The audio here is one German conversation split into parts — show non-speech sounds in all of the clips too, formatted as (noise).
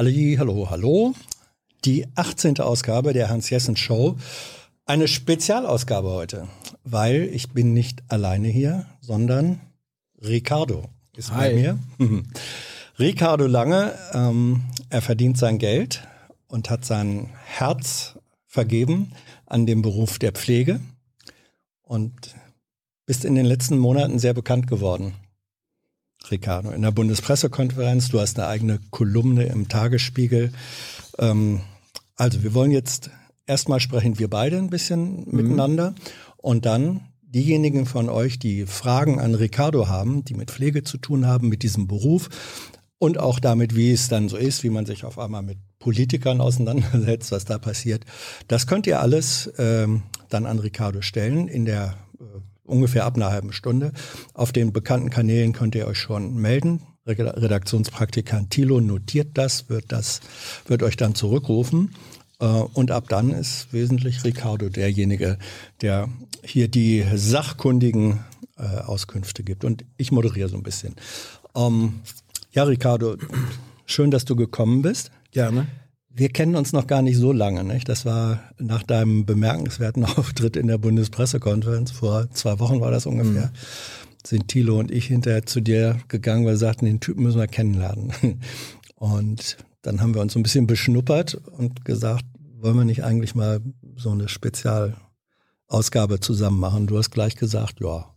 Halli, hallo, hallo. Die 18. Ausgabe der Hans-Jessen Show. Eine Spezialausgabe heute, weil ich bin nicht alleine hier, sondern Ricardo ist Hi. bei mir. Ricardo Lange, ähm, er verdient sein Geld und hat sein Herz vergeben an dem Beruf der Pflege und bist in den letzten Monaten sehr bekannt geworden. Ricardo, in der Bundespressekonferenz. Du hast eine eigene Kolumne im Tagesspiegel. Ähm, also wir wollen jetzt erstmal sprechen wir beide ein bisschen mhm. miteinander und dann diejenigen von euch, die Fragen an Ricardo haben, die mit Pflege zu tun haben, mit diesem Beruf und auch damit, wie es dann so ist, wie man sich auf einmal mit Politikern auseinandersetzt, was da passiert. Das könnt ihr alles ähm, dann an Ricardo stellen in der äh, ungefähr ab einer halben Stunde. Auf den bekannten Kanälen könnt ihr euch schon melden. Redaktionspraktikant Thilo notiert das, wird das, wird euch dann zurückrufen. Äh, und ab dann ist wesentlich Ricardo derjenige, der hier die sachkundigen äh, Auskünfte gibt. Und ich moderiere so ein bisschen. Ähm, ja, Ricardo, schön, dass du gekommen bist. Gerne. Wir kennen uns noch gar nicht so lange. Nicht? Das war nach deinem bemerkenswerten (laughs) Auftritt in der Bundespressekonferenz. Vor zwei Wochen war das ungefähr. Mhm. Sind Thilo und ich hinterher zu dir gegangen, weil wir sagten, den Typen müssen wir kennenlernen. (laughs) Und dann haben wir uns so ein bisschen beschnuppert und gesagt, wollen wir nicht eigentlich mal so eine Spezialausgabe zusammen machen? Du hast gleich gesagt, ja,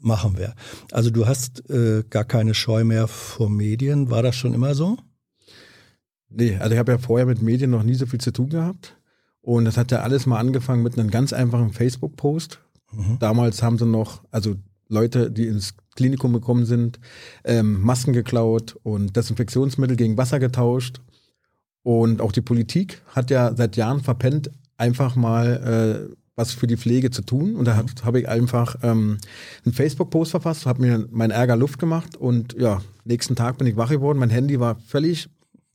machen wir. Also du hast äh, gar keine Scheu mehr vor Medien. War das schon immer so? Nee, also ich habe ja vorher mit Medien noch nie so viel zu tun gehabt. Und das hat ja alles mal angefangen mit einem ganz einfachen Facebook-Post. Mhm. Damals haben sie noch, also Leute, die ins Klinikum gekommen sind, ähm, Masken geklaut und Desinfektionsmittel gegen Wasser getauscht. Und auch die Politik hat ja seit Jahren verpennt, einfach mal äh, was für die Pflege zu tun. Und da habe hab ich einfach ähm, einen Facebook-Post verfasst, habe mir meinen Ärger Luft gemacht und ja, nächsten Tag bin ich wach geworden. Mein Handy war völlig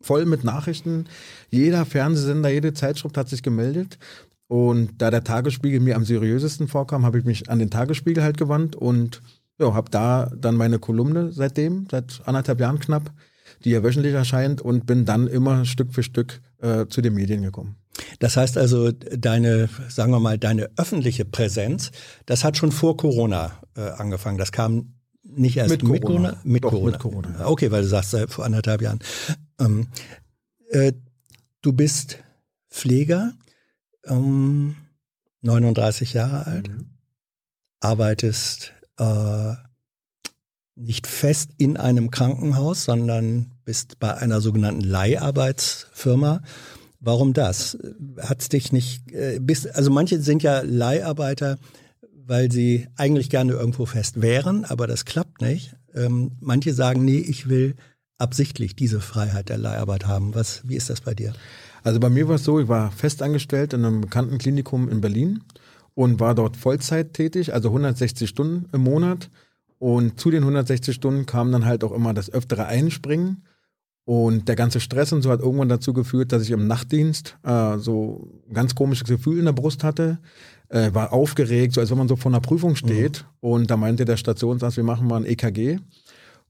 voll mit Nachrichten. Jeder Fernsehsender, jede Zeitschrift hat sich gemeldet. Und da der Tagesspiegel mir am seriösesten vorkam, habe ich mich an den Tagesspiegel halt gewandt und ja, habe da dann meine Kolumne seitdem, seit anderthalb Jahren knapp, die ja wöchentlich erscheint und bin dann immer Stück für Stück äh, zu den Medien gekommen. Das heißt also, deine, sagen wir mal, deine öffentliche Präsenz, das hat schon vor Corona äh, angefangen. Das kam nicht erst mit, mit Corona. Corona? Mit, Doch, Corona. mit Corona. Okay, weil du sagst, äh, vor anderthalb Jahren. Ähm, äh, du bist Pfleger, ähm, 39 Jahre alt, mhm. arbeitest äh, nicht fest in einem Krankenhaus, sondern bist bei einer sogenannten Leiharbeitsfirma. Warum das? Hat's dich nicht, äh, bist, also manche sind ja Leiharbeiter, weil sie eigentlich gerne irgendwo fest wären, aber das klappt nicht. Ähm, manche sagen, nee, ich will absichtlich diese Freiheit der Leiharbeit haben. Was, wie ist das bei dir? Also bei mir war es so, ich war festangestellt in einem bekannten Klinikum in Berlin und war dort Vollzeit tätig, also 160 Stunden im Monat. Und zu den 160 Stunden kam dann halt auch immer das öftere Einspringen. Und der ganze Stress und so hat irgendwann dazu geführt, dass ich im Nachtdienst äh, so ein ganz komisches Gefühl in der Brust hatte. Äh, war aufgeregt, so als wenn man so vor einer Prüfung steht. Mhm. Und da meinte der Stationsarzt, wir machen mal ein EKG.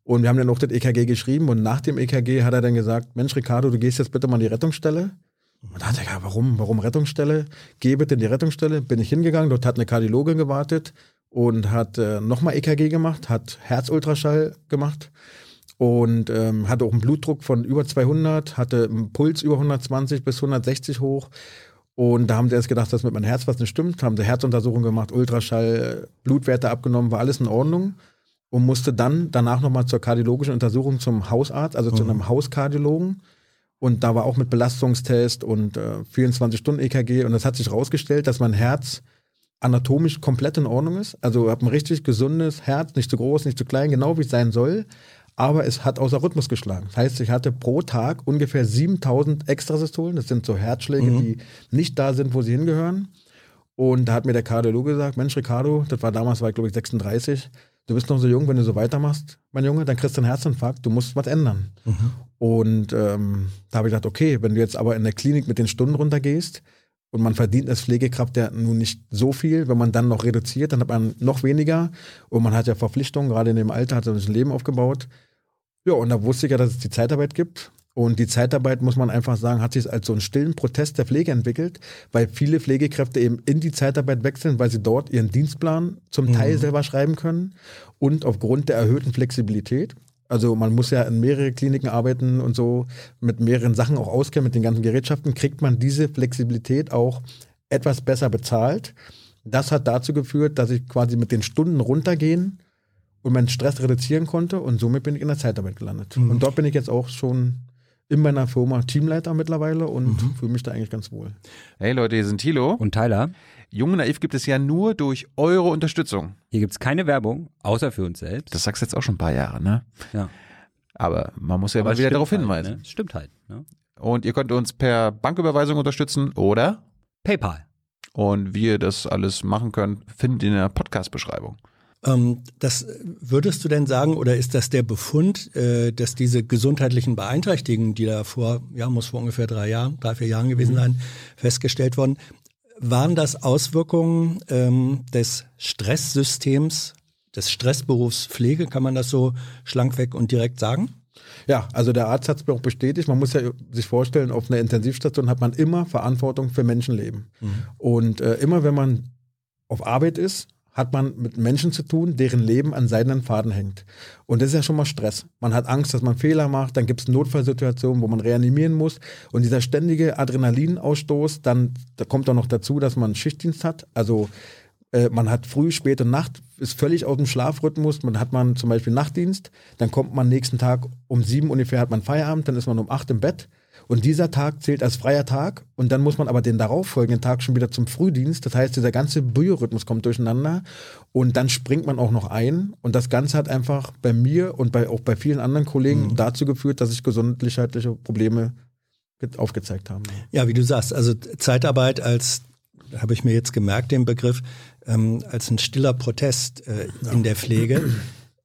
Und wir haben dann auch das EKG geschrieben und nach dem EKG hat er dann gesagt, Mensch Ricardo, du gehst jetzt bitte mal in die Rettungsstelle. Und da dachte ich, ja, warum, warum Rettungsstelle? Geh bitte in die Rettungsstelle. Bin ich hingegangen, dort hat eine Kardiologin gewartet und hat äh, nochmal EKG gemacht, hat Herzultraschall gemacht und ähm, hatte auch einen Blutdruck von über 200, hatte einen Puls über 120 bis 160 hoch. Und da haben sie erst gedacht, dass mit meinem Herz was nicht stimmt, haben sie Herzuntersuchung gemacht, Ultraschall, Blutwerte abgenommen, war alles in Ordnung und musste dann danach nochmal zur kardiologischen Untersuchung zum Hausarzt, also mhm. zu einem Hauskardiologen. Und da war auch mit Belastungstest und äh, 24 Stunden EKG. Und das hat sich rausgestellt, dass mein Herz anatomisch komplett in Ordnung ist. Also ich habe ein richtig gesundes Herz, nicht zu groß, nicht zu klein, genau wie es sein soll. Aber es hat außer Rhythmus geschlagen. Das heißt, ich hatte pro Tag ungefähr 7000 Extrasystolen. Das sind so Herzschläge, mhm. die nicht da sind, wo sie hingehören. Und da hat mir der Kardiologe gesagt, Mensch, Ricardo, das war damals, war ich glaube ich 36, du bist noch so jung, wenn du so weitermachst, mein Junge, dann kriegst du einen Herzinfarkt, du musst was ändern. Mhm. Und ähm, da habe ich gedacht, okay, wenn du jetzt aber in der Klinik mit den Stunden runtergehst und man verdient als Pflegekraft ja nun nicht so viel, wenn man dann noch reduziert, dann hat man noch weniger und man hat ja Verpflichtungen, gerade in dem Alter hat man sich ein Leben aufgebaut. Ja, und da wusste ich ja, dass es die Zeitarbeit gibt Und die Zeitarbeit, muss man einfach sagen, hat sich als so einen stillen Protest der Pflege entwickelt, weil viele Pflegekräfte eben in die Zeitarbeit wechseln, weil sie dort ihren Dienstplan zum mhm. Teil selber schreiben können und aufgrund der erhöhten Flexibilität. Also man muss ja in mehrere Kliniken arbeiten und so mit mehreren Sachen auch auskennen, mit den ganzen Gerätschaften, kriegt man diese Flexibilität auch etwas besser bezahlt. Das hat dazu geführt, dass ich quasi mit den Stunden runtergehen und meinen Stress reduzieren konnte und somit bin ich in der Zeitarbeit gelandet. Mhm. Und dort bin ich jetzt auch schon in meiner Firma Teamleiter mittlerweile und mhm. fühle mich da eigentlich ganz wohl. Hey Leute, hier sind Thilo und Tyler. Junge Naiv gibt es ja nur durch eure Unterstützung. Hier gibt es keine Werbung, außer für uns selbst. Das sagst du jetzt auch schon ein paar Jahre, ne? Ja. Aber man muss ja Aber mal wieder darauf halt, hinweisen. Ne? Stimmt halt. Ne? Und ihr könnt uns per Banküberweisung unterstützen oder PayPal. Und wie ihr das alles machen könnt, findet ihr in der Podcast-Beschreibung. Ähm, das würdest du denn sagen, oder ist das der Befund, äh, dass diese gesundheitlichen Beeinträchtigungen, die da vor, ja, muss vor ungefähr drei Jahren, drei, vier Jahren gewesen mhm. sein, festgestellt wurden, waren das Auswirkungen ähm, des Stresssystems, des Stressberufs Pflege, kann man das so schlankweg und direkt sagen? Ja, also der Arzt hat es mir auch bestätigt. Man muss ja sich vorstellen, auf einer Intensivstation hat man immer Verantwortung für Menschenleben. Mhm. Und äh, immer wenn man auf Arbeit ist, hat man mit Menschen zu tun, deren Leben an seidenen Faden hängt. Und das ist ja schon mal Stress. Man hat Angst, dass man Fehler macht, dann gibt es Notfallsituationen, wo man reanimieren muss. Und dieser ständige Adrenalinausstoß, dann da kommt auch noch dazu, dass man Schichtdienst hat. Also äh, man hat früh, spät und Nacht, ist völlig aus dem Schlafrhythmus. Man hat man zum Beispiel Nachtdienst, dann kommt man nächsten Tag um sieben ungefähr, hat man Feierabend, dann ist man um acht im Bett und dieser Tag zählt als freier Tag und dann muss man aber den darauffolgenden Tag schon wieder zum Frühdienst. Das heißt, dieser ganze Biorhythmus kommt durcheinander und dann springt man auch noch ein. Und das Ganze hat einfach bei mir und bei, auch bei vielen anderen Kollegen mhm. dazu geführt, dass sich gesundheitliche Probleme aufgezeigt haben. Ja, wie du sagst, also Zeitarbeit als, habe ich mir jetzt gemerkt, den Begriff, ähm, als ein stiller Protest äh, ja. in der Pflege.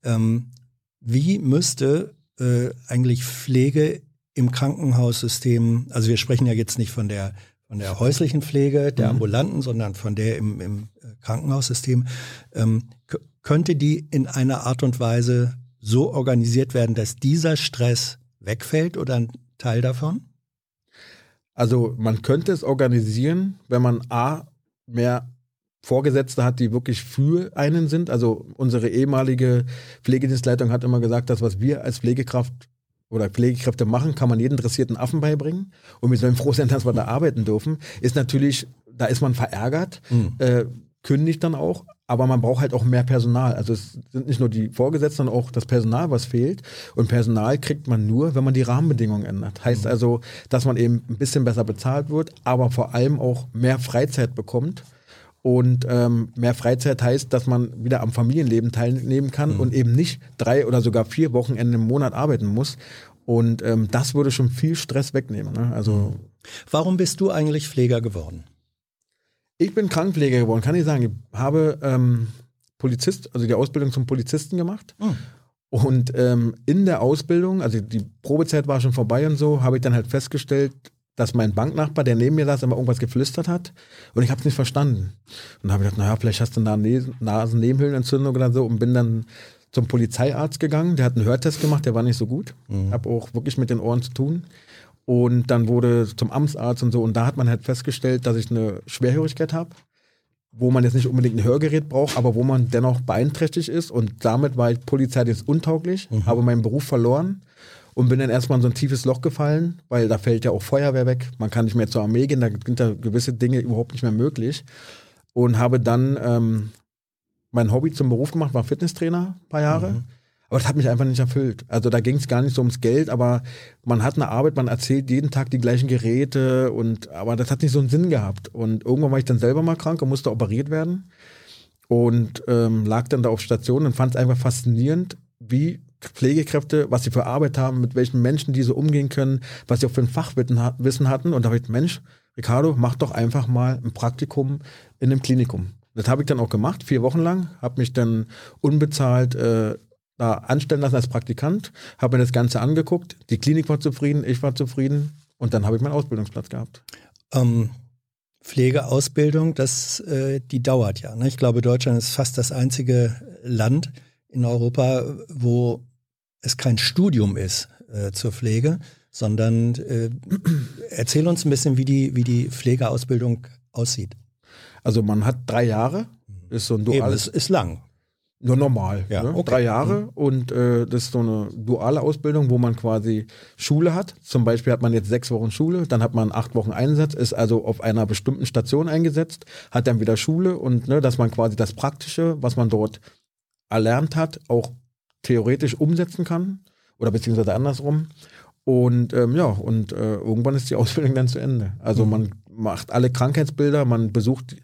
Ähm, wie müsste äh, eigentlich Pflege im Krankenhaussystem, also wir sprechen ja jetzt nicht von der von der häuslichen Pflege, der mhm. ambulanten, sondern von der im, im äh, Krankenhaussystem, ähm, könnte die in einer Art und Weise so organisiert werden, dass dieser Stress wegfällt oder ein Teil davon? Also man könnte es organisieren, wenn man A, mehr Vorgesetzte hat, die wirklich für einen sind. Also unsere ehemalige Pflegedienstleitung hat immer gesagt, dass was wir als Pflegekraft oder Pflegekräfte machen, kann man jeden interessierten Affen beibringen. Und wir sollen froh sein, dass wir da arbeiten dürfen. Ist natürlich, da ist man verärgert, mhm. äh, kündigt dann auch, aber man braucht halt auch mehr Personal. Also es sind nicht nur die Vorgesetzten, sondern auch das Personal, was fehlt. Und Personal kriegt man nur, wenn man die Rahmenbedingungen ändert. Heißt mhm. also, dass man eben ein bisschen besser bezahlt wird, aber vor allem auch mehr Freizeit bekommt und ähm, mehr Freizeit heißt, dass man wieder am Familienleben teilnehmen kann mhm. und eben nicht drei oder sogar vier Wochenende im Monat arbeiten muss. Und ähm, das würde schon viel Stress wegnehmen. Ne? Also, mhm. Warum bist du eigentlich Pfleger geworden? Ich bin Krankenpfleger geworden, kann ich sagen. Ich habe ähm, Polizist, also die Ausbildung zum Polizisten gemacht. Mhm. Und ähm, in der Ausbildung, also die Probezeit war schon vorbei und so, habe ich dann halt festgestellt, dass mein Banknachbar, der neben mir saß, immer irgendwas geflüstert hat und ich habe es nicht verstanden. Und habe ich gedacht, naja, vielleicht hast du eine Nasennebenhöhlenentzündung oder so und bin dann zum Polizeiarzt gegangen, der hat einen Hörtest gemacht, der war nicht so gut. Mhm. Habe auch wirklich mit den Ohren zu tun. Und dann wurde zum Amtsarzt und so und da hat man halt festgestellt, dass ich eine Schwerhörigkeit habe, wo man jetzt nicht unbedingt ein Hörgerät braucht, aber wo man dennoch beeinträchtigt ist und damit war ich polizeilich untauglich, mhm. habe meinen Beruf verloren und bin dann erstmal in so ein tiefes Loch gefallen, weil da fällt ja auch Feuerwehr weg. Man kann nicht mehr zur Armee gehen, da sind da gewisse Dinge überhaupt nicht mehr möglich. Und habe dann ähm, mein Hobby zum Beruf gemacht, war Fitnesstrainer ein paar Jahre. Mhm. Aber das hat mich einfach nicht erfüllt. Also da ging es gar nicht so ums Geld, aber man hat eine Arbeit, man erzählt jeden Tag die gleichen Geräte und aber das hat nicht so einen Sinn gehabt. Und irgendwann war ich dann selber mal krank und musste operiert werden und ähm, lag dann da auf Station und fand es einfach faszinierend, wie Pflegekräfte, was sie für Arbeit haben, mit welchen Menschen diese umgehen können, was sie auch für ein Fachwissen hatten. Und da habe ich, Mensch, Ricardo, mach doch einfach mal ein Praktikum in einem Klinikum. Das habe ich dann auch gemacht, vier Wochen lang, habe mich dann unbezahlt äh, da anstellen lassen als Praktikant, habe mir das Ganze angeguckt, die Klinik war zufrieden, ich war zufrieden und dann habe ich meinen Ausbildungsplatz gehabt. Ähm, Pflegeausbildung, das, äh, die dauert ja. Ne? Ich glaube, Deutschland ist fast das einzige Land in Europa, wo es kein Studium ist äh, zur Pflege, sondern äh, erzähl uns ein bisschen, wie die, wie die Pflegeausbildung aussieht. Also man hat drei Jahre, ist so ein Eben, duales, es ist lang. nur normal. Ja, ne? okay. Drei Jahre und äh, das ist so eine duale Ausbildung, wo man quasi Schule hat. Zum Beispiel hat man jetzt sechs Wochen Schule, dann hat man acht Wochen Einsatz, ist also auf einer bestimmten Station eingesetzt, hat dann wieder Schule und ne, dass man quasi das Praktische, was man dort erlernt hat, auch theoretisch umsetzen kann oder beziehungsweise andersrum. Und ähm, ja, und äh, irgendwann ist die (laughs) Ausbildung dann zu Ende. Also man macht alle Krankheitsbilder, man besucht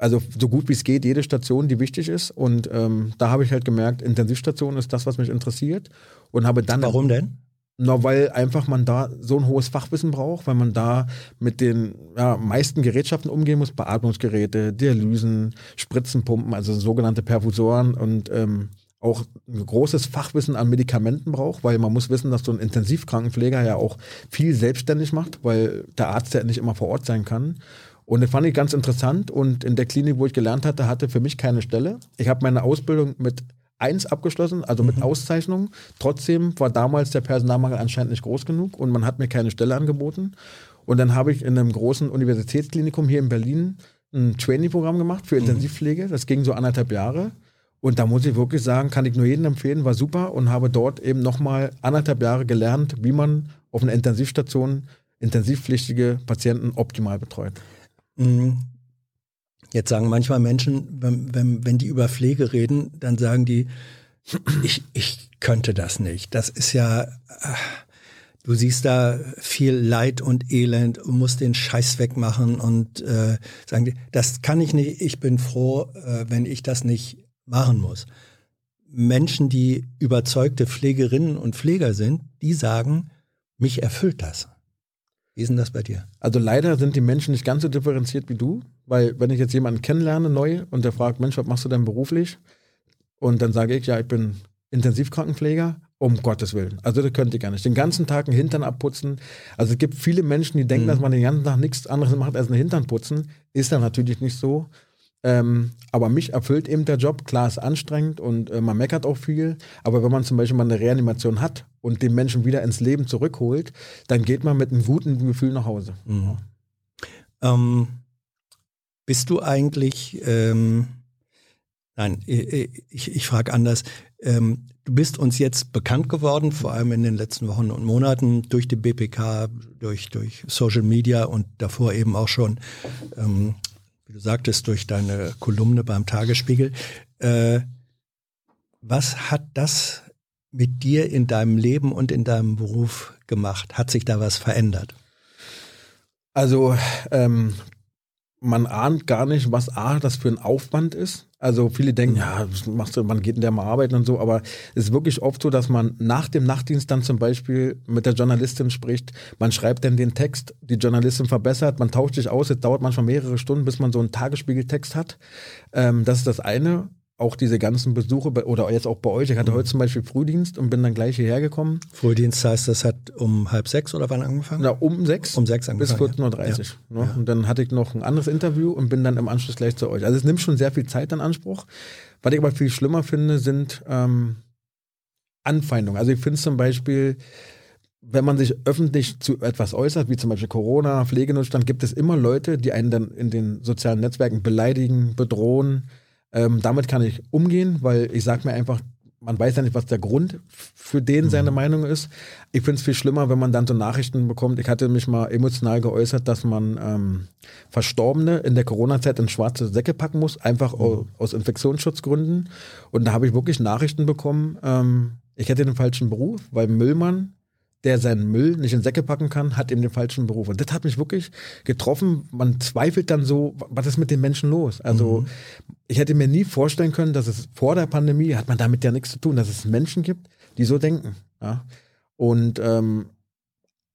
also so gut wie es geht, jede Station, die wichtig ist. Und ähm, da habe ich halt gemerkt, Intensivstation ist das, was mich interessiert. Und habe dann. Warum denn? Na, weil einfach man da so ein hohes Fachwissen braucht, weil man da mit den ja, meisten Gerätschaften umgehen muss, Beatmungsgeräte, Dialysen, Spritzenpumpen, also sogenannte Perfusoren und ähm, auch ein großes Fachwissen an Medikamenten braucht, weil man muss wissen, dass so ein Intensivkrankenpfleger ja auch viel selbstständig macht, weil der Arzt ja nicht immer vor Ort sein kann. Und das fand ich ganz interessant und in der Klinik, wo ich gelernt hatte, hatte für mich keine Stelle. Ich habe meine Ausbildung mit eins abgeschlossen, also mit Auszeichnung. Trotzdem war damals der Personalmangel anscheinend nicht groß genug und man hat mir keine Stelle angeboten. Und dann habe ich in einem großen Universitätsklinikum hier in Berlin ein Trainee-Programm gemacht für Intensivpflege. Das ging so anderthalb Jahre. Und da muss ich wirklich sagen, kann ich nur jedem empfehlen, war super und habe dort eben nochmal anderthalb Jahre gelernt, wie man auf einer Intensivstation intensivpflichtige Patienten optimal betreut. Mhm. Jetzt sagen manchmal Menschen, wenn, wenn, wenn die über Pflege reden, dann sagen die, ich, ich könnte das nicht. Das ist ja, du siehst da viel Leid und Elend musst den Scheiß wegmachen und äh, sagen die, das kann ich nicht, ich bin froh, äh, wenn ich das nicht machen muss. Menschen, die überzeugte Pflegerinnen und Pfleger sind, die sagen, mich erfüllt das. Wie ist denn das bei dir? Also leider sind die Menschen nicht ganz so differenziert wie du, weil wenn ich jetzt jemanden kennenlerne neu und der fragt, Mensch, was machst du denn beruflich? Und dann sage ich, ja, ich bin Intensivkrankenpfleger, um Gottes Willen. Also das könnte ich gar nicht. Den ganzen Tag einen Hintern abputzen. Also es gibt viele Menschen, die denken, dass man den ganzen Tag nichts anderes macht als einen Hintern putzen. Ist dann natürlich nicht so. Ähm, aber mich erfüllt eben der Job. Klar, ist anstrengend und äh, man meckert auch viel. Aber wenn man zum Beispiel mal eine Reanimation hat und den Menschen wieder ins Leben zurückholt, dann geht man mit einem guten Gefühl nach Hause. Ähm, bist du eigentlich, ähm, nein, ich, ich, ich frage anders. Ähm, du bist uns jetzt bekannt geworden, vor allem in den letzten Wochen und Monaten durch die BPK, durch, durch Social Media und davor eben auch schon, ähm, wie du sagtest, durch deine Kolumne beim Tagesspiegel. Äh, was hat das mit dir in deinem Leben und in deinem Beruf gemacht? Hat sich da was verändert? Also ähm, man ahnt gar nicht, was A, das für ein Aufwand ist. Also viele denken, ja, was machst du, man geht in der mal arbeiten und so, aber es ist wirklich oft so, dass man nach dem Nachtdienst dann zum Beispiel mit der Journalistin spricht, man schreibt dann den Text, die Journalistin verbessert, man tauscht sich aus, es dauert manchmal mehrere Stunden, bis man so einen Tagesspiegeltext hat. Ähm, das ist das eine. Auch diese ganzen Besuche bei, oder jetzt auch bei euch. Ich hatte heute zum Beispiel Frühdienst und bin dann gleich hierher gekommen. Frühdienst heißt, das hat um halb sechs oder wann angefangen? Na, um sechs. Um sechs bis angefangen, 14.30 ja. Uhr. Ne? Und dann hatte ich noch ein anderes Interview und bin dann im Anschluss gleich zu euch. Also es nimmt schon sehr viel Zeit in Anspruch. Was ich aber viel schlimmer finde, sind ähm, Anfeindungen. Also ich finde zum Beispiel, wenn man sich öffentlich zu etwas äußert, wie zum Beispiel Corona, Pflegenotstand, gibt es immer Leute, die einen dann in den sozialen Netzwerken beleidigen, bedrohen. Ähm, damit kann ich umgehen, weil ich sage mir einfach, man weiß ja nicht, was der Grund für den seine Meinung ist. Ich finde es viel schlimmer, wenn man dann so Nachrichten bekommt. Ich hatte mich mal emotional geäußert, dass man ähm, Verstorbene in der Corona-Zeit in schwarze Säcke packen muss, einfach au- aus Infektionsschutzgründen. Und da habe ich wirklich Nachrichten bekommen, ähm, ich hätte den falschen Beruf, weil Müllmann der seinen Müll nicht in Säcke packen kann, hat eben den falschen Beruf. Und das hat mich wirklich getroffen. Man zweifelt dann so, was ist mit den Menschen los? Also ich hätte mir nie vorstellen können, dass es vor der Pandemie, hat man damit ja nichts zu tun, dass es Menschen gibt, die so denken. Ja? Und ähm,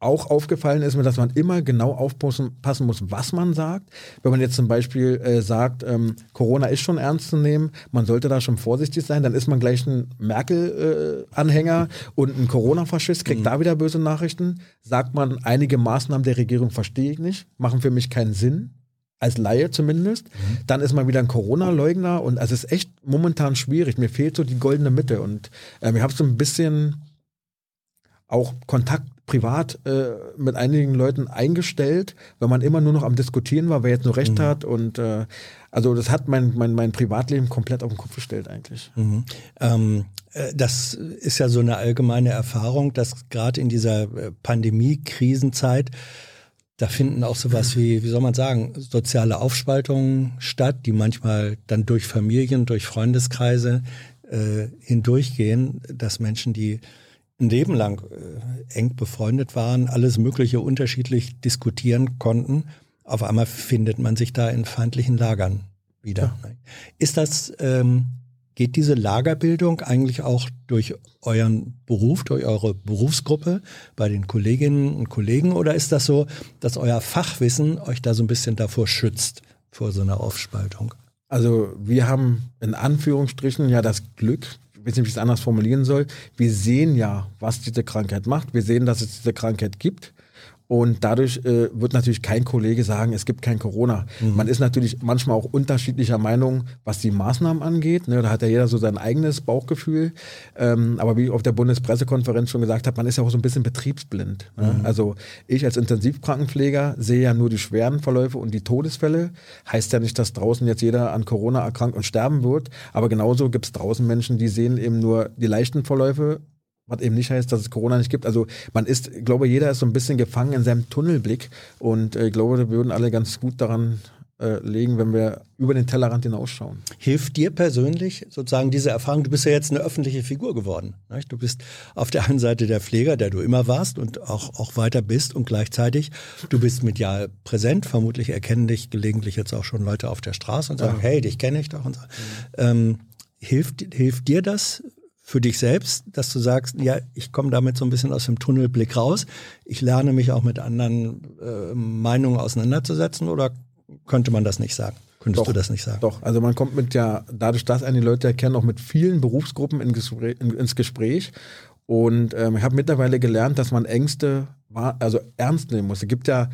auch aufgefallen ist mir, dass man immer genau aufpassen passen muss, was man sagt. Wenn man jetzt zum Beispiel äh, sagt, ähm, Corona ist schon ernst zu nehmen, man sollte da schon vorsichtig sein, dann ist man gleich ein Merkel-Anhänger und ein Corona-Faschist, kriegt da wieder böse Nachrichten. Sagt man, einige Maßnahmen der Regierung verstehe ich nicht, machen für mich keinen Sinn. Als Laie zumindest. Dann ist man wieder ein Corona-Leugner und also es ist echt momentan schwierig. Mir fehlt so die goldene Mitte und ähm, ich habe so ein bisschen auch Kontakt privat äh, mit einigen Leuten eingestellt, weil man immer nur noch am Diskutieren war, wer jetzt nur Recht hat. Und äh, also das hat mein, mein, mein Privatleben komplett auf den Kopf gestellt eigentlich. Mhm. Ähm, äh, das ist ja so eine allgemeine Erfahrung, dass gerade in dieser äh, Pandemie-Krisenzeit da finden auch sowas wie, wie soll man sagen, soziale Aufspaltungen statt, die manchmal dann durch Familien, durch Freundeskreise äh, hindurchgehen, dass Menschen, die ein Leben lang äh, eng befreundet waren, alles Mögliche unterschiedlich diskutieren konnten. Auf einmal findet man sich da in feindlichen Lagern wieder. Ja. Ist das, ähm, geht diese Lagerbildung eigentlich auch durch euren Beruf, durch eure Berufsgruppe bei den Kolleginnen und Kollegen oder ist das so, dass euer Fachwissen euch da so ein bisschen davor schützt, vor so einer Aufspaltung? Also wir haben in Anführungsstrichen ja das Glück, weiß nicht, wie ich es anders formulieren soll, wir sehen ja, was diese Krankheit macht. Wir sehen, dass es diese Krankheit gibt. Und dadurch äh, wird natürlich kein Kollege sagen, es gibt kein Corona. Mhm. Man ist natürlich manchmal auch unterschiedlicher Meinung, was die Maßnahmen angeht. Ne? Da hat ja jeder so sein eigenes Bauchgefühl. Ähm, aber wie ich auf der Bundespressekonferenz schon gesagt habe, man ist ja auch so ein bisschen betriebsblind. Ne? Mhm. Also ich als Intensivkrankenpfleger sehe ja nur die schweren Verläufe und die Todesfälle. Heißt ja nicht, dass draußen jetzt jeder an Corona erkrankt und sterben wird. Aber genauso gibt es draußen Menschen, die sehen eben nur die leichten Verläufe was eben nicht heißt, dass es Corona nicht gibt. Also man ist, ich glaube, jeder ist so ein bisschen gefangen in seinem Tunnelblick und äh, ich glaube, wir würden alle ganz gut daran äh, legen, wenn wir über den Tellerrand hinausschauen. Hilft dir persönlich sozusagen diese Erfahrung? Du bist ja jetzt eine öffentliche Figur geworden. Nicht? Du bist auf der einen Seite der Pfleger, der du immer warst und auch, auch weiter bist und gleichzeitig du bist medial präsent. Vermutlich erkennen dich gelegentlich jetzt auch schon Leute auf der Straße und sagen, ja. hey, dich kenne ich doch. Und so. Mhm. Ähm, hilft, hilft dir das für dich selbst, dass du sagst, ja, ich komme damit so ein bisschen aus dem Tunnelblick raus. Ich lerne mich auch mit anderen äh, Meinungen auseinanderzusetzen oder könnte man das nicht sagen? Könntest doch, du das nicht sagen? Doch, also man kommt mit ja, dadurch, dass einen die Leute erkennen, auch mit vielen Berufsgruppen in Gespräch, in, ins Gespräch. Und ähm, ich habe mittlerweile gelernt, dass man Ängste also ernst nehmen muss. Es gibt ja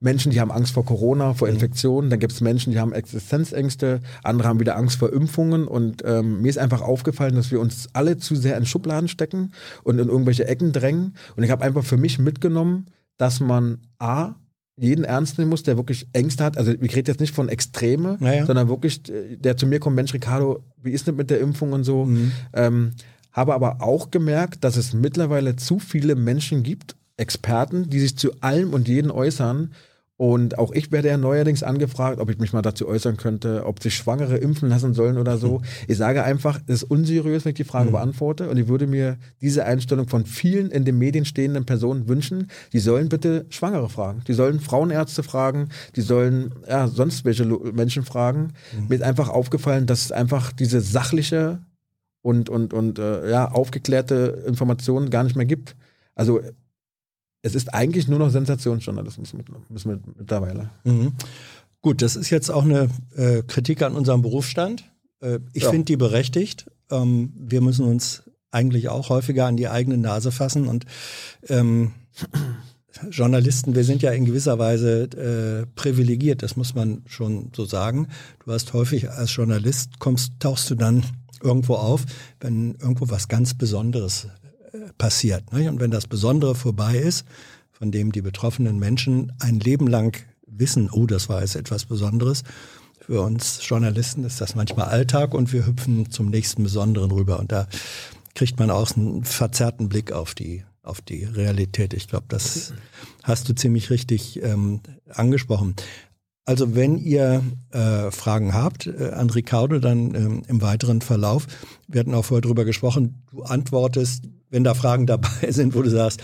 Menschen, die haben Angst vor Corona, vor mhm. Infektionen. Dann gibt es Menschen, die haben Existenzängste. Andere haben wieder Angst vor Impfungen. Und ähm, mir ist einfach aufgefallen, dass wir uns alle zu sehr in Schubladen stecken und in irgendwelche Ecken drängen. Und ich habe einfach für mich mitgenommen, dass man A, jeden ernst nehmen muss, der wirklich Ängste hat. Also ich rede jetzt nicht von Extreme, naja. sondern wirklich, äh, der zu mir kommt, Mensch, Ricardo, wie ist denn mit der Impfung und so. Mhm. Ähm, habe aber auch gemerkt, dass es mittlerweile zu viele Menschen gibt, Experten, die sich zu allem und jeden äußern. Und auch ich werde ja neuerdings angefragt, ob ich mich mal dazu äußern könnte, ob sich Schwangere impfen lassen sollen oder so. Ich sage einfach, es ist unseriös, wenn ich die Frage mhm. beantworte. Und ich würde mir diese Einstellung von vielen in den Medien stehenden Personen wünschen. Die sollen bitte Schwangere fragen. Die sollen Frauenärzte fragen. Die sollen ja, sonst welche Menschen fragen. Mhm. Mir ist einfach aufgefallen, dass einfach diese sachliche und, und, und äh, ja, aufgeklärte Information gar nicht mehr gibt. Also es ist eigentlich nur noch Sensationsjournalismus mit, mit, mittlerweile. Mhm. Gut, das ist jetzt auch eine äh, Kritik an unserem Berufsstand. Äh, ich ja. finde die berechtigt. Ähm, wir müssen uns eigentlich auch häufiger an die eigene Nase fassen und ähm, Journalisten, wir sind ja in gewisser Weise äh, privilegiert, das muss man schon so sagen. Du hast häufig als Journalist kommst, tauchst du dann irgendwo auf, wenn irgendwo was ganz Besonderes passiert. Ne? Und wenn das Besondere vorbei ist, von dem die betroffenen Menschen ein Leben lang wissen, oh, das war jetzt etwas Besonderes, für uns Journalisten ist das manchmal Alltag und wir hüpfen zum nächsten Besonderen rüber. Und da kriegt man auch einen verzerrten Blick auf die, auf die Realität. Ich glaube, das hast du ziemlich richtig ähm, angesprochen. Also wenn ihr äh, Fragen habt äh, an Ricardo, dann ähm, im weiteren Verlauf, wir hatten auch vorher drüber gesprochen, du antwortest wenn da Fragen (laughs) dabei sind, wo du sagst,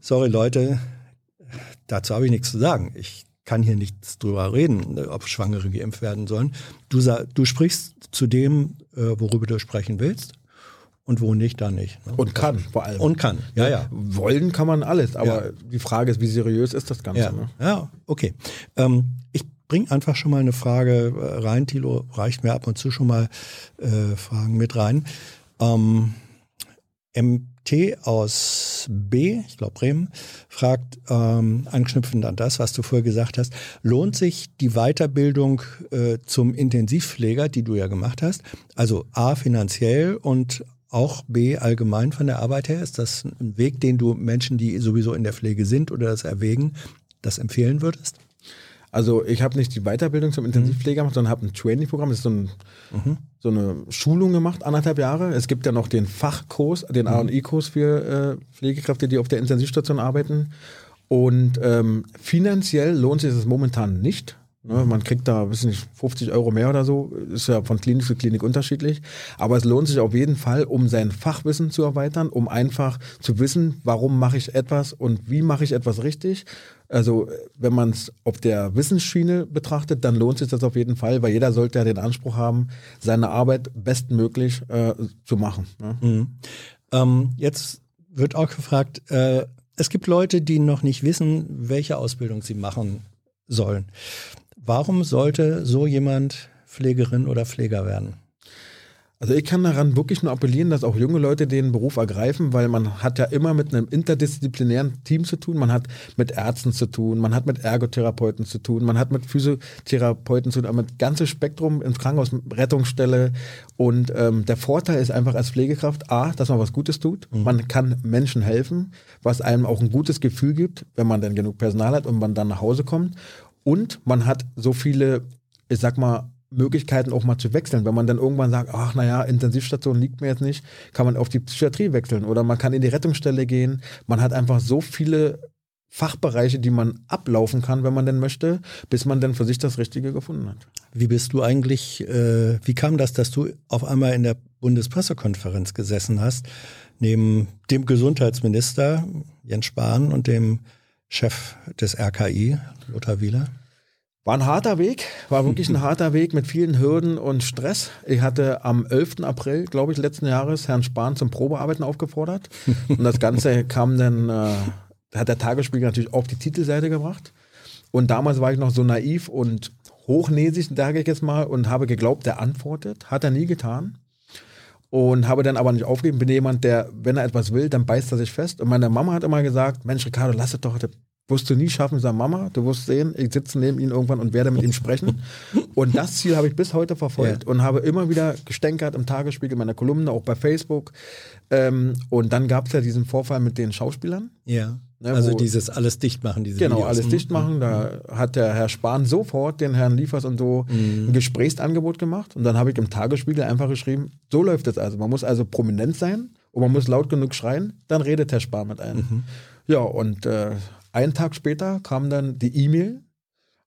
sorry Leute, dazu habe ich nichts zu sagen. Ich kann hier nichts drüber reden, ob Schwangere geimpft werden sollen. Du, du sprichst zu dem, äh, worüber du sprechen willst. Und wo nicht, dann nicht. Ne? Und kann vor allem. Und kann, ja, ja. Wollen kann man alles, aber ja. die Frage ist, wie seriös ist das Ganze? Ja, ne? ja okay. Ähm, ich bringe einfach schon mal eine Frage äh, rein. Tilo reicht mir ab und zu schon mal äh, Fragen mit rein. Ähm, T aus B, ich glaube Bremen, fragt, ähm, anknüpfend an das, was du vorher gesagt hast, lohnt sich die Weiterbildung äh, zum Intensivpfleger, die du ja gemacht hast, also A finanziell und auch B allgemein von der Arbeit her? Ist das ein Weg, den du Menschen, die sowieso in der Pflege sind oder das erwägen, das empfehlen würdest? Also ich habe nicht die Weiterbildung zum Intensivpfleger gemacht, sondern habe ein Training-Programm, das ist so, ein, so eine Schulung gemacht, anderthalb Jahre. Es gibt ja noch den Fachkurs, den A&I-Kurs für äh, Pflegekräfte, die auf der Intensivstation arbeiten. Und ähm, finanziell lohnt sich das momentan nicht. Ne, man kriegt da, weiß nicht, 50 Euro mehr oder so, ist ja von Klinik zu Klinik unterschiedlich. Aber es lohnt sich auf jeden Fall, um sein Fachwissen zu erweitern, um einfach zu wissen, warum mache ich etwas und wie mache ich etwas richtig. Also wenn man es auf der Wissensschiene betrachtet, dann lohnt sich das auf jeden Fall, weil jeder sollte ja den Anspruch haben, seine Arbeit bestmöglich äh, zu machen. Ne? Mhm. Ähm, jetzt wird auch gefragt, äh, es gibt Leute, die noch nicht wissen, welche Ausbildung sie machen sollen. Warum sollte so jemand Pflegerin oder Pfleger werden? Also ich kann daran wirklich nur appellieren, dass auch junge Leute den Beruf ergreifen, weil man hat ja immer mit einem interdisziplinären Team zu tun, man hat mit Ärzten zu tun, man hat mit Ergotherapeuten zu tun, man hat mit Physiotherapeuten zu tun, mit ganzes Spektrum im Krankenhaus, Rettungsstelle und ähm, der Vorteil ist einfach als Pflegekraft A, dass man was Gutes tut, mhm. man kann Menschen helfen, was einem auch ein gutes Gefühl gibt, wenn man dann genug Personal hat und man dann nach Hause kommt und man hat so viele, ich sag mal, Möglichkeiten auch mal zu wechseln. Wenn man dann irgendwann sagt, ach naja, Intensivstation liegt mir jetzt nicht, kann man auf die Psychiatrie wechseln oder man kann in die Rettungsstelle gehen. Man hat einfach so viele Fachbereiche, die man ablaufen kann, wenn man denn möchte, bis man dann für sich das Richtige gefunden hat. Wie bist du eigentlich, äh, wie kam das, dass du auf einmal in der Bundespressekonferenz gesessen hast, neben dem Gesundheitsminister Jens Spahn und dem Chef des RKI, Lothar Wieler? War ein harter Weg, war wirklich ein harter Weg mit vielen Hürden und Stress. Ich hatte am 11. April, glaube ich, letzten Jahres Herrn Spahn zum Probearbeiten aufgefordert. Und das Ganze (laughs) kam dann, äh, hat der Tagesspiegel natürlich auf die Titelseite gebracht. Und damals war ich noch so naiv und hochnäsig, sage ich jetzt mal, und habe geglaubt, der antwortet. Hat er nie getan. Und habe dann aber nicht aufgegeben. Bin jemand, der, wenn er etwas will, dann beißt er sich fest. Und meine Mama hat immer gesagt, Mensch, Ricardo, lass es doch, wirst du nie schaffen, sag Mama, du wirst sehen, ich sitze neben ihm irgendwann und werde mit ihm sprechen. Und das Ziel habe ich bis heute verfolgt ja. und habe immer wieder gestänkert im Tagesspiegel, meiner Kolumne, auch bei Facebook. Ähm, und dann gab es ja diesen Vorfall mit den Schauspielern. Ja. Ne, also dieses alles dicht machen, diese Genau, Videos. alles mhm. dicht machen. Da mhm. hat der Herr Spahn sofort den Herrn Liefers und so mhm. ein Gesprächsangebot gemacht. Und dann habe ich im Tagesspiegel einfach geschrieben, so läuft es also. Man muss also prominent sein und man muss laut genug schreien, dann redet Herr Spahn mit einem. Mhm. Ja, und äh, einen Tag später kam dann die E-Mail,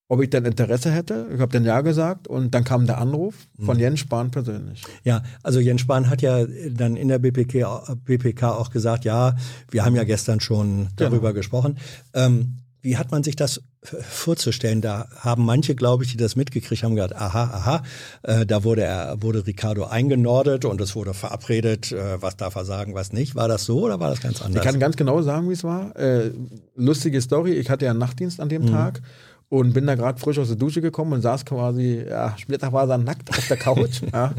ob ich denn Interesse hätte. Ich habe dann ja gesagt und dann kam der Anruf von mhm. Jens Spahn persönlich. Ja, also Jens Spahn hat ja dann in der BPK, BPK auch gesagt, ja, wir haben ja gestern schon darüber genau. gesprochen. Ähm, wie hat man sich das vorzustellen? Da haben manche, glaube ich, die das mitgekriegt haben, gesagt, aha, aha, äh, da wurde er, wurde Ricardo eingenordet und es wurde verabredet, äh, was darf er sagen, was nicht. War das so oder war das ganz anders? Ich kann ganz genau sagen, wie es war. Äh, lustige Story, ich hatte ja einen Nachtdienst an dem mhm. Tag und bin da gerade frisch aus der Dusche gekommen und saß quasi, ja, Später war er nackt auf der Couch. (laughs) ja.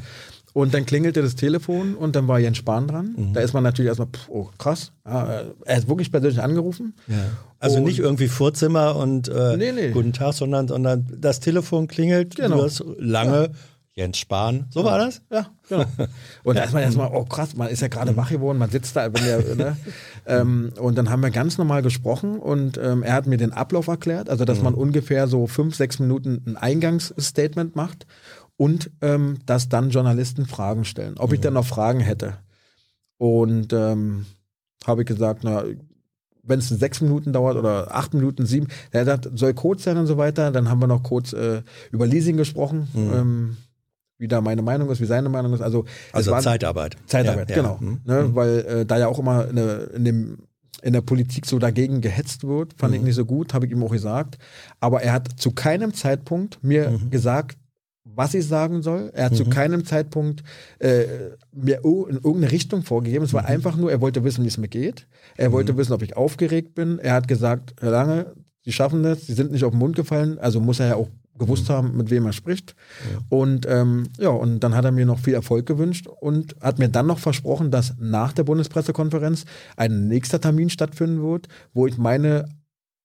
Und dann klingelte das Telefon und dann war Jens Spahn dran. Mhm. Da ist man natürlich erstmal, pff, oh krass, ja, er ist wirklich persönlich angerufen. Ja. Also und nicht irgendwie Vorzimmer und äh, nee, nee. guten Tag, sondern, sondern das Telefon klingelt, genau. du hast lange ja. Jens Spahn, so war das? Ja, genau. (laughs) Und da ist man erstmal, oh krass, man ist ja gerade wach geworden, man sitzt da, der, (laughs) ne? ähm, und dann haben wir ganz normal gesprochen und ähm, er hat mir den Ablauf erklärt, also dass mhm. man ungefähr so fünf, sechs Minuten ein Eingangsstatement macht und ähm, dass dann Journalisten Fragen stellen, ob mhm. ich dann noch Fragen hätte. Und ähm, habe ich gesagt, na, wenn es sechs Minuten dauert oder acht Minuten, sieben, er sagt, soll kurz sein und so weiter. Dann haben wir noch kurz äh, über Leasing gesprochen, mhm. Wie da meine Meinung ist, wie seine Meinung ist. Also, also Zeitarbeit. Zeitarbeit, ja, genau. Ja. Mhm. Ne, mhm. weil äh, da ja auch immer in, in, dem, in der Politik so dagegen gehetzt wird, fand ich mhm. nicht so gut, habe ich ihm auch gesagt. Aber er hat zu keinem Zeitpunkt mir mhm. gesagt, was ich sagen soll. Er hat mhm. zu keinem Zeitpunkt äh, mir in irgendeine Richtung vorgegeben. Es war mhm. einfach nur, er wollte wissen, wie es mir geht. Er mhm. wollte wissen, ob ich aufgeregt bin. Er hat gesagt, Herr Lange, Sie schaffen das, Sie sind nicht auf den Mund gefallen, also muss er ja auch gewusst mhm. haben, mit wem er spricht. Ja. Und ähm, ja, und dann hat er mir noch viel Erfolg gewünscht und hat mir dann noch versprochen, dass nach der Bundespressekonferenz ein nächster Termin stattfinden wird, wo ich meine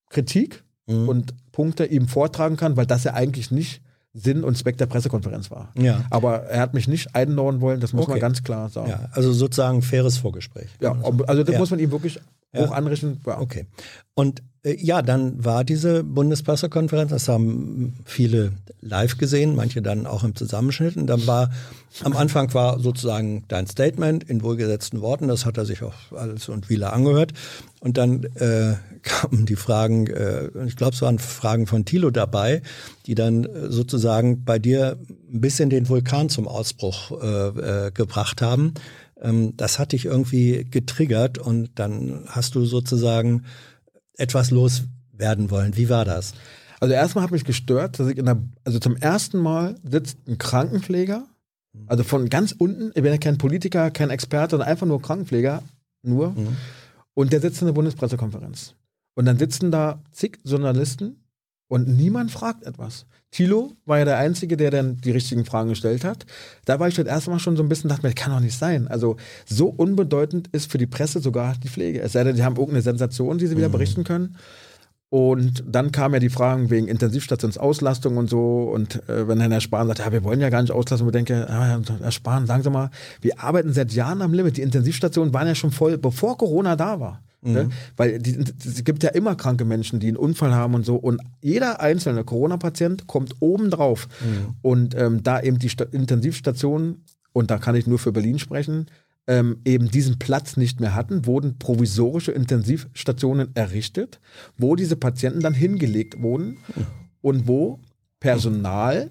Kritik mhm. und Punkte ihm vortragen kann, weil das ja eigentlich nicht Sinn und Zweck der Pressekonferenz war. Ja. Aber er hat mich nicht einladen wollen, das muss Okay. man ganz klar sagen. Ja, also sozusagen faires Vorgespräch. Ja, also das Ja. muss man ihm wirklich. Hoch anrichten. Ja. Okay. Und äh, ja, dann war diese Bundespressekonferenz, das haben viele live gesehen, manche dann auch im Zusammenschnitt. Und dann war, am Anfang war sozusagen dein Statement in wohlgesetzten Worten, das hat er sich auch alles und viele angehört. Und dann äh, (laughs) kamen die Fragen, äh, ich glaube, es waren Fragen von Thilo dabei, die dann äh, sozusagen bei dir ein bisschen den Vulkan zum Ausbruch äh, äh, gebracht haben. Ähm, das hat dich irgendwie getriggert und dann hast du sozusagen etwas loswerden wollen. Wie war das? Also erstmal hat mich gestört, dass ich in der, also zum ersten Mal sitzt ein Krankenpfleger, also von ganz unten, ich bin ja kein Politiker, kein Experte, sondern einfach nur Krankenpfleger, nur, Mhm. und der sitzt in der Bundespressekonferenz. Und dann sitzen da zig Journalisten und niemand fragt etwas. Thilo war ja der Einzige, der dann die richtigen Fragen gestellt hat. Da war ich das erste Mal schon so ein bisschen, dachte mir, das kann doch nicht sein. Also so unbedeutend ist für die Presse sogar die Pflege. Es sei denn, die haben irgendeine Sensation, die sie wieder berichten können. Und dann kamen ja die Fragen wegen Intensivstationsauslastung und so. Und äh, wenn dann Herr Spahn sagt, ja, wir wollen ja gar nicht auslassen, und ich denke, ah, Herr Spahn, sagen Sie mal, wir arbeiten seit Jahren am Limit. Die Intensivstationen waren ja schon voll, bevor Corona da war. Ne? Weil es gibt ja immer kranke Menschen, die einen Unfall haben und so. Und jeder einzelne Corona-Patient kommt obendrauf. Und ähm, da eben die Sta Intensivstationen, und da kann ich nur für Berlin sprechen, ähm, eben diesen Platz nicht mehr hatten, wurden provisorische Intensivstationen errichtet, wo diese Patienten dann hingelegt wurden und wo Personal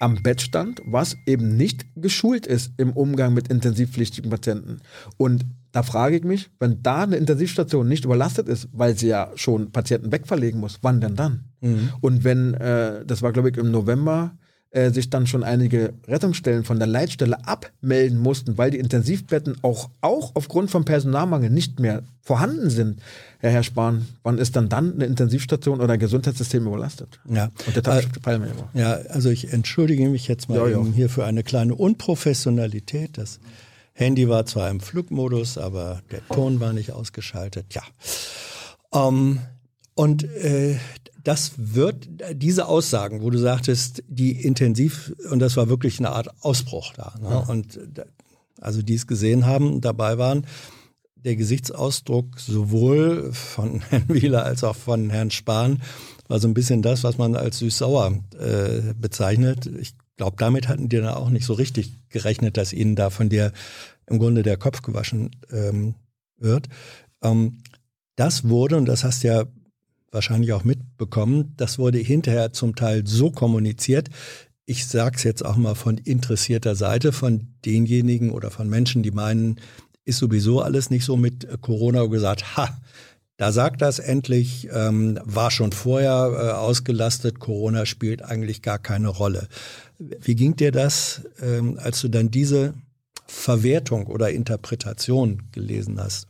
am Bett stand, was eben nicht geschult ist im Umgang mit intensivpflichtigen Patienten. Und da frage ich mich, wenn da eine Intensivstation nicht überlastet ist, weil sie ja schon Patienten wegverlegen muss, wann denn dann? Und wenn, äh, das war glaube ich im November, äh, sich dann schon einige Rettungsstellen von der Leitstelle abmelden mussten, weil die Intensivbetten auch, auch aufgrund von Personalmangel nicht mehr vorhanden sind. Ja, Herr Spahn, wann ist dann dann eine Intensivstation oder ein Gesundheitssystem überlastet? Ja. Und das Äh, Palme. Ja, also ich entschuldige mich jetzt mal Ja, hier für eine kleine Unprofessionalität. Das Handy war zwar im Flugmodus, aber der Ton war nicht ausgeschaltet. Ja. Ähm, und äh, das wird, diese Aussagen, wo du sagtest, die intensiv, und das war wirklich eine Art Ausbruch da. Ne? Und da, also die es gesehen haben, dabei waren, der Gesichtsausdruck sowohl von (laughs) Herrn Wieler als auch von Herrn Spahn war so ein bisschen das, was man als süß-sauer äh, bezeichnet. Ich glaube, damit hatten die dann auch nicht so richtig gerechnet, dass ihnen da von dir im Grunde der Kopf gewaschen ähm, wird. Ähm, das wurde, und das hast du ja wahrscheinlich auch mitbekommen, das wurde hinterher zum Teil so kommuniziert, ich sage es jetzt auch mal von interessierter Seite, von denjenigen oder von Menschen, die meinen, ist sowieso alles nicht so mit Corona gesagt, ha, da sagt das endlich, ähm, war schon vorher äh, ausgelastet, Corona spielt eigentlich gar keine Rolle. Wie ging dir das, ähm, als du dann diese Verwertung oder Interpretation gelesen hast?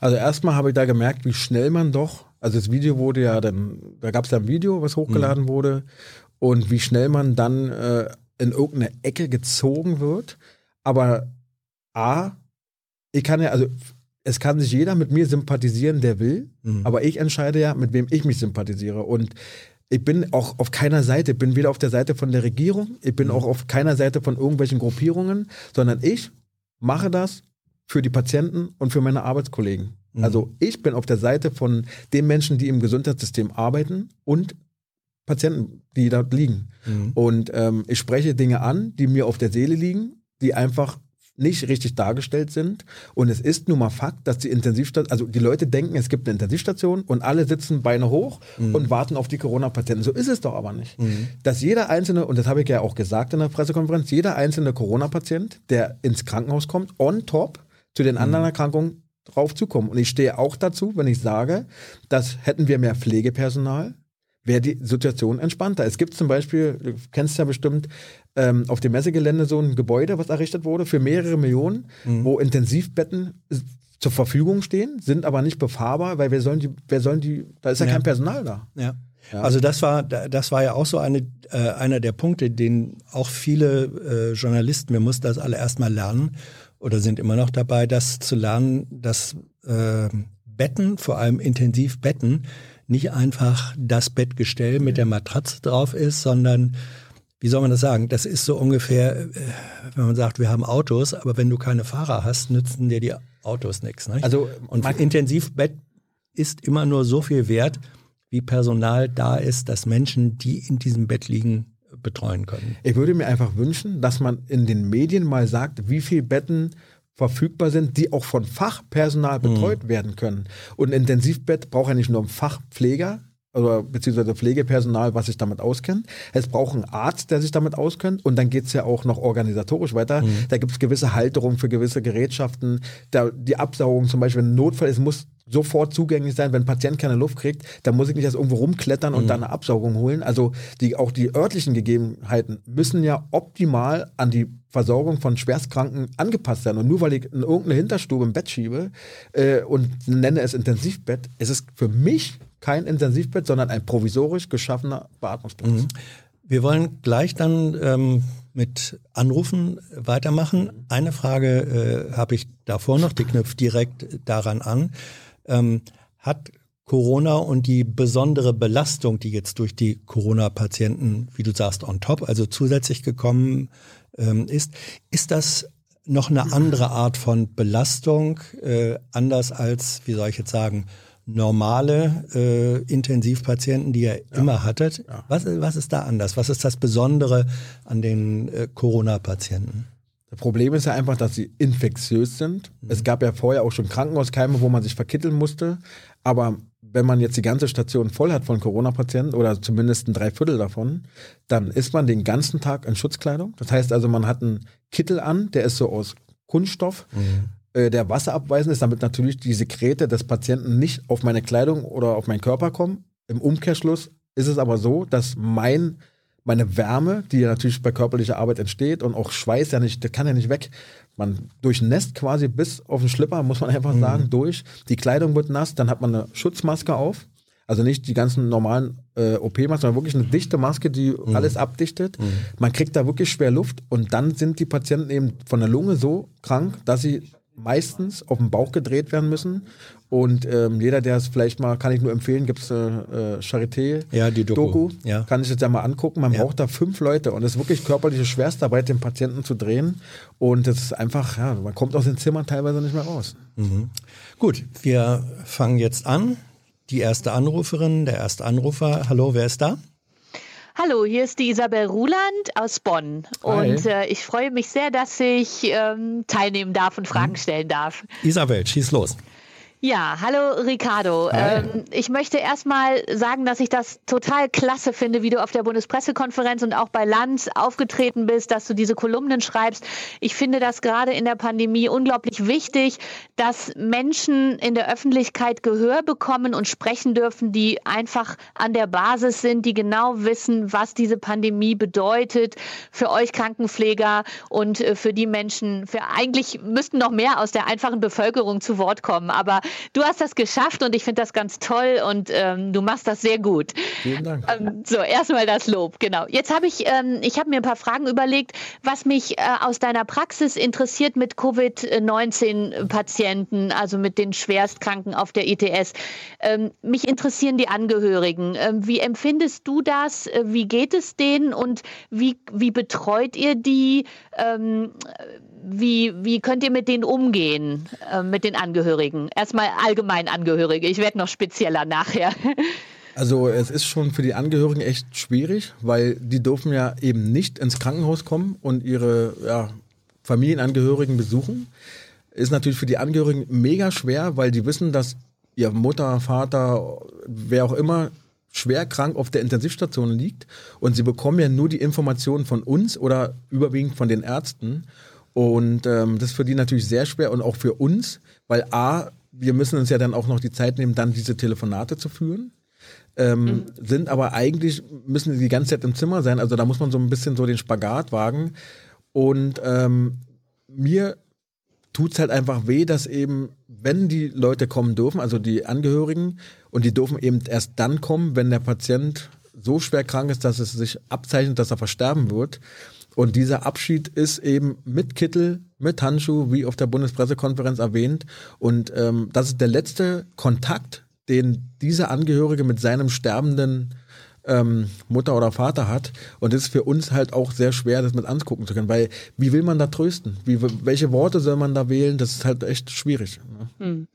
Also erstmal habe ich da gemerkt, wie schnell man doch, also das Video wurde ja dann, da gab es ja ein Video, was hochgeladen wurde und wie schnell man dann äh, in irgendeine Ecke gezogen wird. Aber A, ich kann ja, also es kann sich jeder mit mir sympathisieren, der will, aber ich entscheide ja, mit wem ich mich sympathisiere. Und ich bin auch auf keiner Seite, ich bin weder auf der Seite von der Regierung, ich bin auch auf keiner Seite von irgendwelchen Gruppierungen, sondern ich mache das für die Patienten und für meine Arbeitskollegen. Also ich bin auf der Seite von den Menschen, die im Gesundheitssystem arbeiten und Patienten, die dort liegen. Und ähm, ich spreche Dinge an, die mir auf der Seele liegen, die einfach nicht richtig dargestellt sind. Und es ist nun mal Fakt, dass die Intensivstation, also die Leute denken, es gibt eine Intensivstation und alle sitzen Beine hoch und warten auf die Corona-Patienten. So ist es doch aber nicht. Dass jeder einzelne, und das habe ich ja auch gesagt in der Pressekonferenz, jeder einzelne Corona-Patient, der ins Krankenhaus kommt, on top zu den anderen Erkrankungen drauf zukommen. Und ich stehe auch dazu, wenn ich sage, dass hätten wir mehr Pflegepersonal, wäre die Situation entspannter. Es gibt zum Beispiel, du kennst ja bestimmt, ähm, auf dem Messegelände so ein Gebäude, was errichtet wurde für mehrere Millionen, wo Intensivbetten äh, zur Verfügung stehen, sind aber nicht befahrbar, weil wer sollen die, wer sollen die, da ist ja, Ja. kein Personal da. Ja. Also das war, das war ja auch so eine, äh, einer der Punkte, den auch viele äh, Journalisten, wir mussten das alle erstmal lernen oder sind immer noch dabei, das zu lernen, dass äh, Betten, vor allem Intensivbetten, nicht einfach das Bettgestell mit der Matratze drauf ist, sondern wie soll man das sagen? Das ist so ungefähr, äh, wenn man sagt, wir haben Autos, aber wenn du keine Fahrer hast, nützen dir die Autos nichts. Ne? Also, und Intensivbett ist immer nur so viel wert, wie Personal da ist, dass Menschen, die in diesem Bett liegen, betreuen können. Ich würde mir einfach wünschen, dass man in den Medien mal sagt, wie viele Betten verfügbar sind, die auch von Fachpersonal betreut werden können. Und ein Intensivbett braucht ja nicht nur einen Fachpfleger, oder beziehungsweise Pflegepersonal, was sich damit auskennt. Es braucht einen Arzt, der sich damit auskennt. Und dann geht's ja auch noch organisatorisch weiter. Da gibt's gewisse Halterungen für gewisse Gerätschaften. Da, die Absaugung zum Beispiel, wenn ein Notfall ist, muss sofort zugänglich sein. Wenn ein Patient keine Luft kriegt, dann muss ich nicht erst irgendwo rumklettern und dann eine Absaugung holen. Also die, auch die örtlichen Gegebenheiten müssen ja optimal an die Versorgung von Schwerstkranken angepasst sein. Und nur weil ich in irgendeine Hinterstube im Bett schiebe äh, und nenne es Intensivbett, ist es für mich kein Intensivbett, sondern ein provisorisch geschaffener Beatmungsplatz. Wir wollen gleich dann ähm, mit Anrufen weitermachen. Eine Frage äh, habe ich davor noch, die knüpft direkt daran an. Ähm, hat Corona und die besondere Belastung, die jetzt durch die Corona-Patienten, wie du sagst, on top, also zusätzlich gekommen ähm, ist, ist das noch eine andere Art von Belastung, äh, anders als, wie soll ich jetzt sagen, normale äh, Intensivpatienten, die ihr immer hattet. Was, was ist da anders? Was ist das Besondere an den äh, Corona-Patienten? Das Problem ist ja einfach, dass sie infektiös sind. Es gab ja vorher auch schon Krankenhauskeime, wo man sich verkitteln musste. Aber wenn man jetzt die ganze Station voll hat von Corona-Patienten oder zumindest ein Dreiviertel davon, dann ist man den ganzen Tag in Schutzkleidung. Das heißt also, man hat einen Kittel an, der ist so aus Kunststoff, äh, der wasserabweisend ist, damit natürlich die Sekrete des Patienten nicht auf meine Kleidung oder auf meinen Körper kommen. Im Umkehrschluss ist es aber so, dass mein meine Wärme, die ja natürlich bei körperlicher Arbeit entsteht und auch Schweiß ja nicht, der kann ja nicht weg. Man durchnässt quasi bis auf den Schlipper, muss man einfach sagen, durch. Die Kleidung wird nass, dann hat man eine Schutzmaske auf. Also nicht die ganzen normalen äh, OP-Masken, sondern wirklich eine dichte Maske, die alles abdichtet. Man kriegt da wirklich schwer Luft und dann sind die Patienten eben von der Lunge so krank, dass sie meistens auf den Bauch gedreht werden müssen. Und ähm, jeder, der es vielleicht mal, kann ich nur empfehlen, gibt es äh, äh, Charité Ja, die Doku. Ja. kann sich das ja mal angucken. Man Ja. braucht da fünf Leute und es ist wirklich körperliche Schwerstarbeit, den Patienten zu drehen. Und das ist einfach, ja, man kommt aus den Zimmern teilweise nicht mehr raus. Gut, wir fangen jetzt an. Die erste Anruferin, der erste Anrufer. Hallo, wer ist da? Hallo, hier ist die Isabel Ruland aus Bonn. Hi. Und äh, ich freue mich sehr, dass ich ähm, teilnehmen darf und Mhm. Fragen stellen darf. Isabel, schieß los. Ja, hallo Ricardo. Ähm, ich möchte erstmal sagen, dass ich das total klasse finde, wie du auf der Bundespressekonferenz und auch bei Lanz aufgetreten bist, dass du diese Kolumnen schreibst. Ich finde das gerade in der Pandemie unglaublich wichtig, dass Menschen in der Öffentlichkeit Gehör bekommen und sprechen dürfen, die einfach an der Basis sind, die genau wissen, was diese Pandemie bedeutet für euch Krankenpfleger und äh, für die Menschen. Für eigentlich müssten noch mehr aus der einfachen Bevölkerung zu Wort kommen, aber du hast das geschafft und ich finde das ganz toll und ähm, du machst das sehr gut. Vielen Dank. Ähm, so, erstmal das Lob, genau. Jetzt habe ich, ähm, ich habe mir ein paar Fragen überlegt, was mich äh, aus deiner Praxis interessiert mit Covid-19-Patienten, also mit den Schwerstkranken auf der ITS. Ähm, mich interessieren die Angehörigen. Ähm, wie empfindest du das? Wie geht es denen und wie, wie betreut ihr die? Wie, wie könnt ihr mit denen umgehen, äh, mit den Angehörigen? Erstmal allgemein Angehörige. Ich werde noch spezieller nachher. (laughs) Also es ist schon für die Angehörigen echt schwierig, weil die dürfen ja eben nicht ins Krankenhaus kommen und ihre ja, Familienangehörigen besuchen. Ist natürlich für die Angehörigen mega schwer, weil die wissen, dass ihr Mutter, Vater, wer auch immer schwer krank auf der Intensivstation liegt und sie bekommen ja nur die Informationen von uns oder überwiegend von den Ärzten und ähm, das ist für die natürlich sehr schwer und auch für uns, weil a, wir müssen uns ja dann auch noch die Zeit nehmen, dann diese Telefonate zu führen ähm, sind aber eigentlich müssen die die ganze Zeit im Zimmer sein. Also da muss man so ein bisschen so den Spagat wagen. Und ähm, mir tut's halt einfach weh, dass eben, wenn die Leute kommen dürfen, also die Angehörigen, und die dürfen eben erst dann kommen, wenn der Patient so schwer krank ist, dass es sich abzeichnet, dass er versterben wird. Und dieser Abschied ist eben mit Kittel, mit Handschuh, wie auf der Bundespressekonferenz erwähnt. Und ähm, das ist der letzte Kontakt, den dieser Angehörige mit seinem sterbenden ähm, Mutter oder Vater hat. Und das ist für uns halt auch sehr schwer, das mit angucken zu können, weil wie will man da trösten? Wie, welche Worte soll man da wählen? Das ist halt echt schwierig. Ne? Hm.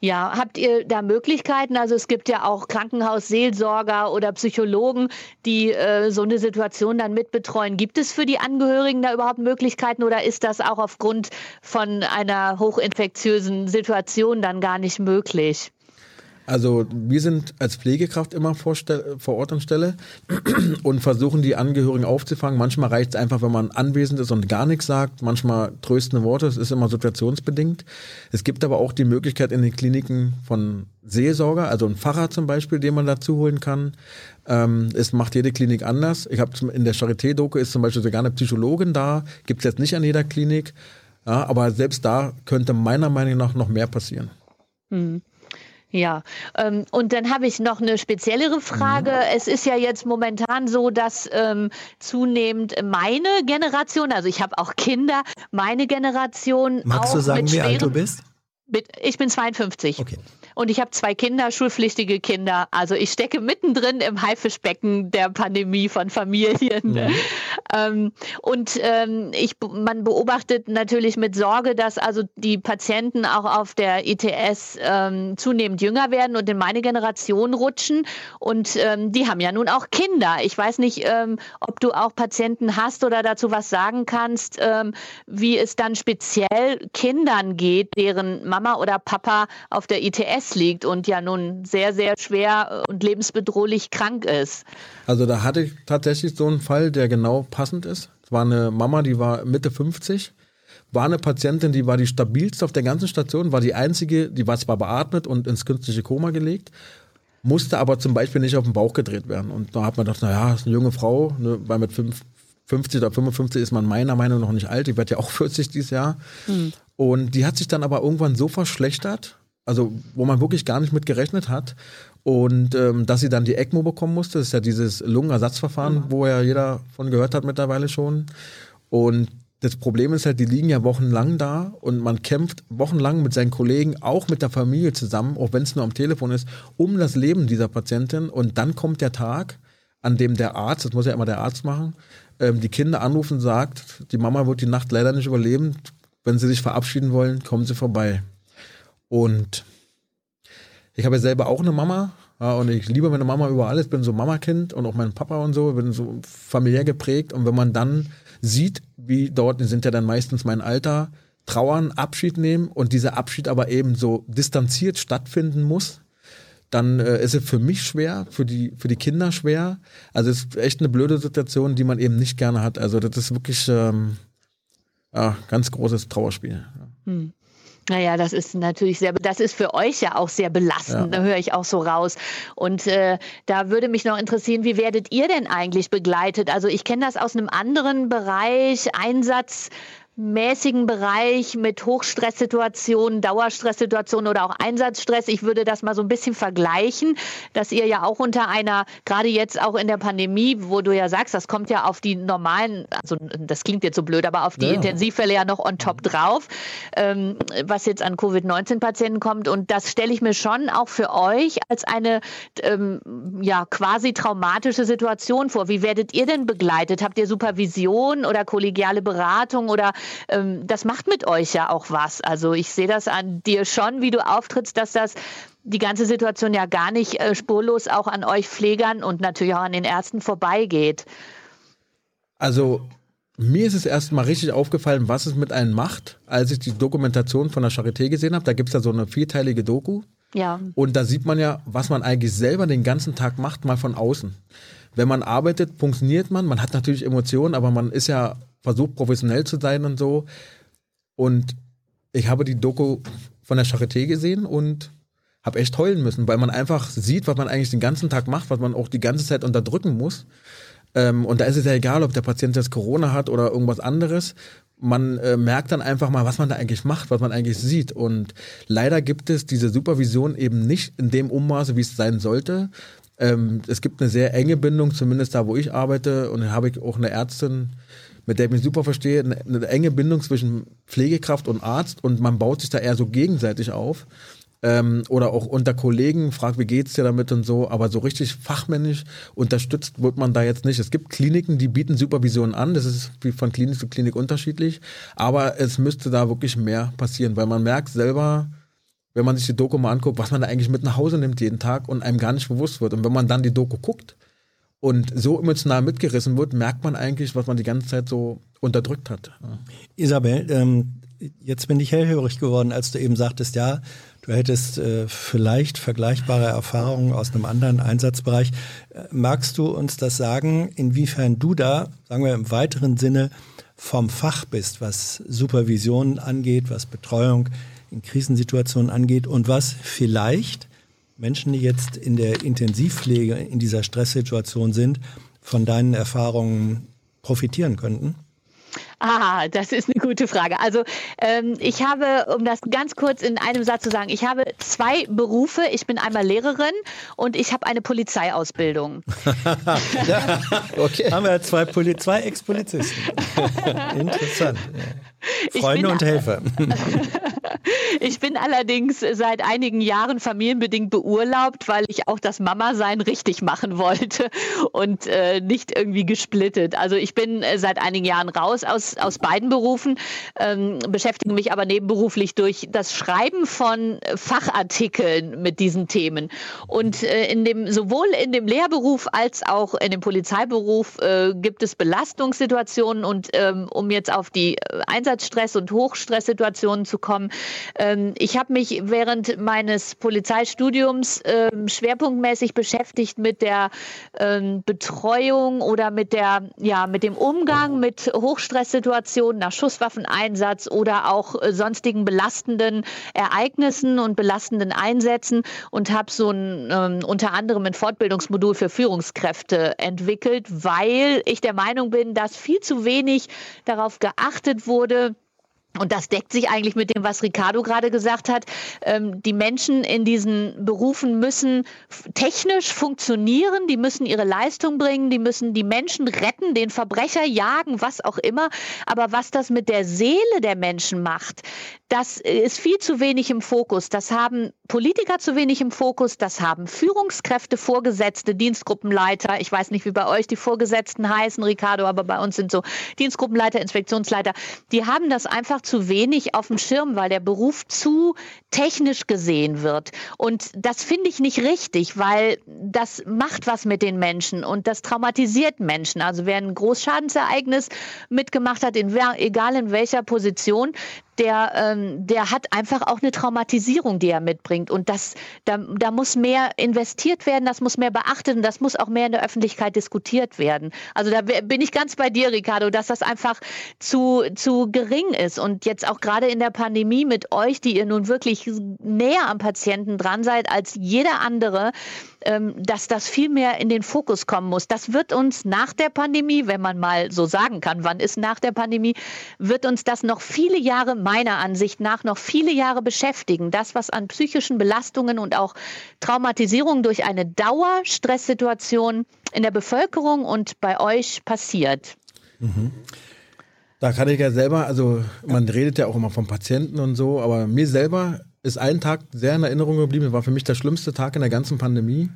Ja, habt ihr da Möglichkeiten? Also es gibt ja auch Krankenhausseelsorger oder Psychologen, die äh, so eine Situation dann mitbetreuen. Gibt es für die Angehörigen da überhaupt Möglichkeiten oder ist das auch aufgrund von einer hochinfektiösen Situation dann gar nicht möglich? Also wir sind als Pflegekraft immer vor, vor Ort an Stelle (clears throat) und versuchen die Angehörigen aufzufangen. Manchmal reicht es einfach, wenn man anwesend ist und gar nichts sagt. Manchmal tröstende Worte, es ist immer situationsbedingt. Es gibt aber auch die Möglichkeit in den Kliniken von Seelsorger, also ein Pfarrer zum Beispiel, den man dazu holen kann. Ähm, es macht jede Klinik anders. Ich habe in der Charité-Doku ist zum Beispiel sogar eine Psychologin da, gibt es jetzt nicht an jeder Klinik. Ja, aber selbst da könnte meiner Meinung nach noch mehr passieren. Mhm. Ja, ähm, und dann habe ich noch eine speziellere Frage. Mhm. Es ist ja jetzt momentan so, dass ähm, zunehmend meine Generation, also ich habe auch Kinder, meine Generation. Magst auch du sagen, wie alt du bist? Mit, ich bin 52. Okay. Und ich habe zwei Kinder, schulpflichtige Kinder. Also ich stecke mittendrin im Haifischbecken der Pandemie von Familien. Mhm. Ähm, und ähm, ich, man beobachtet natürlich mit Sorge, dass also die Patienten auch auf der ITS ähm, zunehmend jünger werden und in meine Generation rutschen. Und ähm, die haben ja nun auch Kinder. Ich weiß nicht, ähm, ob du auch Patienten hast oder dazu was sagen kannst, ähm, wie es dann speziell Kindern geht, deren Mama oder Papa auf der ITS liegt und ja nun sehr, sehr schwer und lebensbedrohlich krank ist. Also da hatte ich tatsächlich so einen Fall, der genau passend ist. Es war eine Mama, die war Mitte 50, war eine Patientin, die war die stabilste auf der ganzen Station, war die einzige, die war zwar beatmet und ins künstliche Koma gelegt, musste aber zum Beispiel nicht auf den Bauch gedreht werden. Und da hat man gedacht, naja, ist eine junge Frau, ne, weil mit fünf, 50 oder 55 ist man meiner Meinung nach noch nicht alt. Ich werde ja auch (laughs) 40 dieses Jahr. Hm. Und die hat sich dann aber irgendwann so verschlechtert, also wo man wirklich gar nicht mit gerechnet hat. Und ähm, dass sie dann die ECMO bekommen musste, das ist ja dieses Lungenersatzverfahren, mhm. wo ja jeder von gehört hat mittlerweile schon. Und das Problem ist halt, die liegen ja wochenlang da und man kämpft wochenlang mit seinen Kollegen, auch mit der Familie zusammen, auch wenn es nur am Telefon ist, um das Leben dieser Patientin. Und dann kommt der Tag, an dem der Arzt, das muss ja immer der Arzt machen, ähm, die Kinder anrufen und sagt, die Mama wird die Nacht leider nicht überleben. Wenn sie sich verabschieden wollen, kommen sie vorbei. Und ich habe ja selber auch eine Mama. Ja, und ich liebe meine Mama über alles, bin so Mamakind und auch mein Papa und so, bin so familiär geprägt. Und wenn man dann sieht, wie dort sind ja dann meistens mein Alter, trauern, Abschied nehmen und dieser Abschied aber eben so distanziert stattfinden muss, dann äh, ist es für mich schwer, für die, für die Kinder schwer. Also es ist echt eine blöde Situation, die man eben nicht gerne hat. Also das ist wirklich ähm, ja, ganz großes Trauerspiel. Hm. Naja, das ist natürlich sehr, das ist für euch ja auch sehr belastend, ja. da höre ich auch so raus. Und äh, da würde mich noch interessieren, wie werdet ihr denn eigentlich begleitet? Also ich kenne das aus einem anderen Bereich, Einsatz mäßigen Bereich mit Hochstresssituationen, Dauerstresssituationen oder auch Einsatzstress. Ich würde das mal so ein bisschen vergleichen, dass ihr ja auch unter einer, gerade jetzt auch in der Pandemie, wo du ja sagst, das kommt ja auf die normalen, also das klingt jetzt so blöd, aber auf die ja. Intensivfälle ja noch on top drauf, ähm, was jetzt an Covid-19-Patienten kommt. Und das stelle ich mir schon auch für euch als eine ähm, ja quasi traumatische Situation vor. Wie werdet ihr denn begleitet? Habt ihr Supervision oder kollegiale Beratung oder ähm, das macht mit euch ja auch was. Also ich sehe das an dir schon, wie du auftrittst, dass das die ganze Situation ja gar nicht äh, spurlos auch an euch Pflegern und natürlich auch an den Ärzten vorbeigeht. Also mir ist es erstmal richtig aufgefallen, was es mit einem macht, als ich die Dokumentation von der Charité gesehen habe. Da gibt es ja so eine vierteilige Doku. Ja. Und da sieht man ja, was man eigentlich selber den ganzen Tag macht, mal von außen. Wenn man arbeitet, funktioniert man. Man hat natürlich Emotionen, aber man ist ja versucht, professionell zu sein und so. Und ich habe die Doku von der Charité gesehen und habe echt heulen müssen, weil man einfach sieht, was man eigentlich den ganzen Tag macht, was man auch die ganze Zeit unterdrücken muss. Ähm, und da ist es ja egal, ob der Patient jetzt Corona hat oder irgendwas anderes. Man äh, merkt dann einfach mal, was man da eigentlich macht, was man eigentlich sieht. Und leider gibt es diese Supervision eben nicht in dem Ummaße, wie es sein sollte. Ähm, es gibt eine sehr enge Bindung, zumindest da, wo ich arbeite. Und da habe ich auch eine Ärztin, mit der ich mich super verstehe, eine, eine enge Bindung zwischen Pflegekraft und Arzt und man baut sich da eher so gegenseitig auf. Ähm, oder auch unter Kollegen, fragt, wie geht's dir damit und so, aber so richtig fachmännisch unterstützt wird man da jetzt nicht. Es gibt Kliniken, die bieten Supervision an, das ist wie von Klinik zu Klinik unterschiedlich, aber es müsste da wirklich mehr passieren, weil man merkt selber, wenn man sich die Doku mal anguckt, was man da eigentlich mit nach Hause nimmt jeden Tag und einem gar nicht bewusst wird. Und wenn man dann die Doku guckt und so emotional mitgerissen wird, merkt man eigentlich, was man die ganze Zeit so unterdrückt hat. Ja. Isabel, ähm, jetzt bin ich hellhörig geworden, als du eben sagtest, ja, du hättest äh, vielleicht vergleichbare Erfahrungen aus einem anderen Einsatzbereich. Äh, magst du uns das sagen, inwiefern du da, sagen wir im weiteren Sinne, vom Fach bist, was Supervision angeht, was Betreuung in Krisensituationen angeht und was vielleicht Menschen, die jetzt in der Intensivpflege in dieser Stresssituation sind, von deinen Erfahrungen profitieren könnten? Ah, das ist eine gute Frage. Also ähm, ich habe, um das ganz kurz in einem Satz zu sagen, ich habe zwei Berufe. Ich bin einmal Lehrerin und ich habe eine Polizeiausbildung. (laughs) ja, okay. Haben wir zwei, Poli zwei Ex-Polizisten. (laughs) Interessant. Freunde und Helfer. (laughs) ich bin allerdings seit einigen Jahren familienbedingt beurlaubt, weil ich auch das Mama-Sein richtig machen wollte und äh, nicht irgendwie gesplittet. Also ich bin äh, seit einigen Jahren raus aus, aus beiden Berufen, ähm, beschäftige mich aber nebenberuflich durch das Schreiben von Fachartikeln mit diesen Themen. Und äh, in dem, sowohl in dem Lehrberuf als auch in dem Polizeiberuf äh, gibt es Belastungssituationen und ähm, um jetzt auf die äh, Einsatzstress- und Hochstresssituationen zu kommen, ähm, ich habe mich während meines Polizeistudiums ähm, schwerpunktmäßig beschäftigt mit der ähm, Betreuung oder mit der, ja, mit dem Umgang mit Hochstresssituationen nach Schusswaffeneinsatz oder auch äh, sonstigen belastenden Ereignissen und belastenden Einsätzen und habe so ein ähm, unter anderem ein Fortbildungsmodul für Führungskräfte entwickelt, weil ich der Meinung bin, dass viel zu wenig darauf geachtet wurde, und das deckt sich eigentlich mit dem, was Ricardo gerade gesagt hat. Ähm, die Menschen in diesen Berufen müssen technisch funktionieren, die müssen ihre Leistung bringen, die müssen die Menschen retten, den Verbrecher jagen, was auch immer. Aber was das mit der Seele der Menschen macht, das ist viel zu wenig im Fokus. Das haben Politiker zu wenig im Fokus, das haben Führungskräfte, Vorgesetzte, Dienstgruppenleiter. Ich weiß nicht, wie bei euch die Vorgesetzten heißen, Ricardo, aber bei uns sind so Dienstgruppenleiter, Inspektionsleiter. Die haben das einfach zu wenig auf dem Schirm, weil der Beruf zu technisch gesehen wird. Und das finde ich nicht richtig, weil das macht was mit den Menschen und das traumatisiert Menschen. Also wer ein Großschadensereignis mitgemacht hat, in, egal in welcher Position, der, ähm, der hat einfach auch eine Traumatisierung, die er mitbringt. Und das, da, da muss mehr investiert werden, das muss mehr beachtet und das muss auch mehr in der Öffentlichkeit diskutiert werden. Also da bin ich ganz bei dir, Ricardo, dass das einfach zu, zu gering ist. Und jetzt auch gerade in der Pandemie mit euch, die ihr nun wirklich näher am Patienten dran seid als jeder andere, dass das viel mehr in den Fokus kommen muss. Das wird uns nach der Pandemie, wenn man mal so sagen kann, wann ist nach der Pandemie, wird uns das noch viele Jahre, meiner Ansicht nach, noch viele Jahre beschäftigen. Das, was an psychischen Belastungen und auch Traumatisierung durch eine Dauerstresssituation in der Bevölkerung und bei euch passiert. Mhm. Da kann ich ja selber, also man redet ja auch immer von Patienten und so, aber mir selber ist ein Tag sehr in Erinnerung geblieben. Das war für mich der schlimmste Tag in der ganzen Pandemie.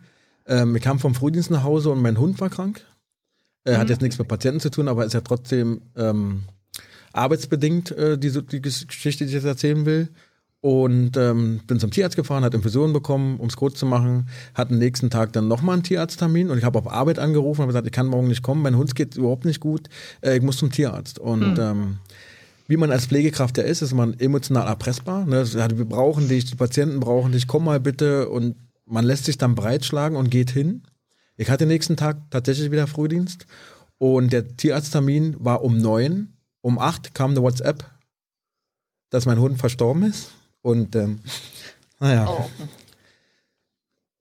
Ähm, ich kam vom Frühdienst nach Hause und mein Hund war krank. Er mhm. hat jetzt nichts mit Patienten zu tun, aber ist ja trotzdem ähm, arbeitsbedingt äh, die, die Geschichte, die ich jetzt erzählen will. Und ähm, bin zum Tierarzt gefahren, hat Infusionen bekommen, um es kurz zu machen, hat am nächsten Tag dann nochmal einen Tierarzttermin und ich habe auf Arbeit angerufen und gesagt, ich kann morgen nicht kommen, mein Hund geht überhaupt nicht gut, äh, ich muss zum Tierarzt. Und mhm. ähm, wie man als Pflegekraft ja ist, ist man emotional erpressbar. Ne? Wir brauchen dich, die Patienten brauchen dich, komm mal bitte. Und man lässt sich dann breitschlagen und geht hin. Ich hatte nächsten Tag tatsächlich wieder Frühdienst und der Tierarzttermin war um neun. Um acht kam eine WhatsApp, dass mein Hund verstorben ist. Und ähm, naja. Oh.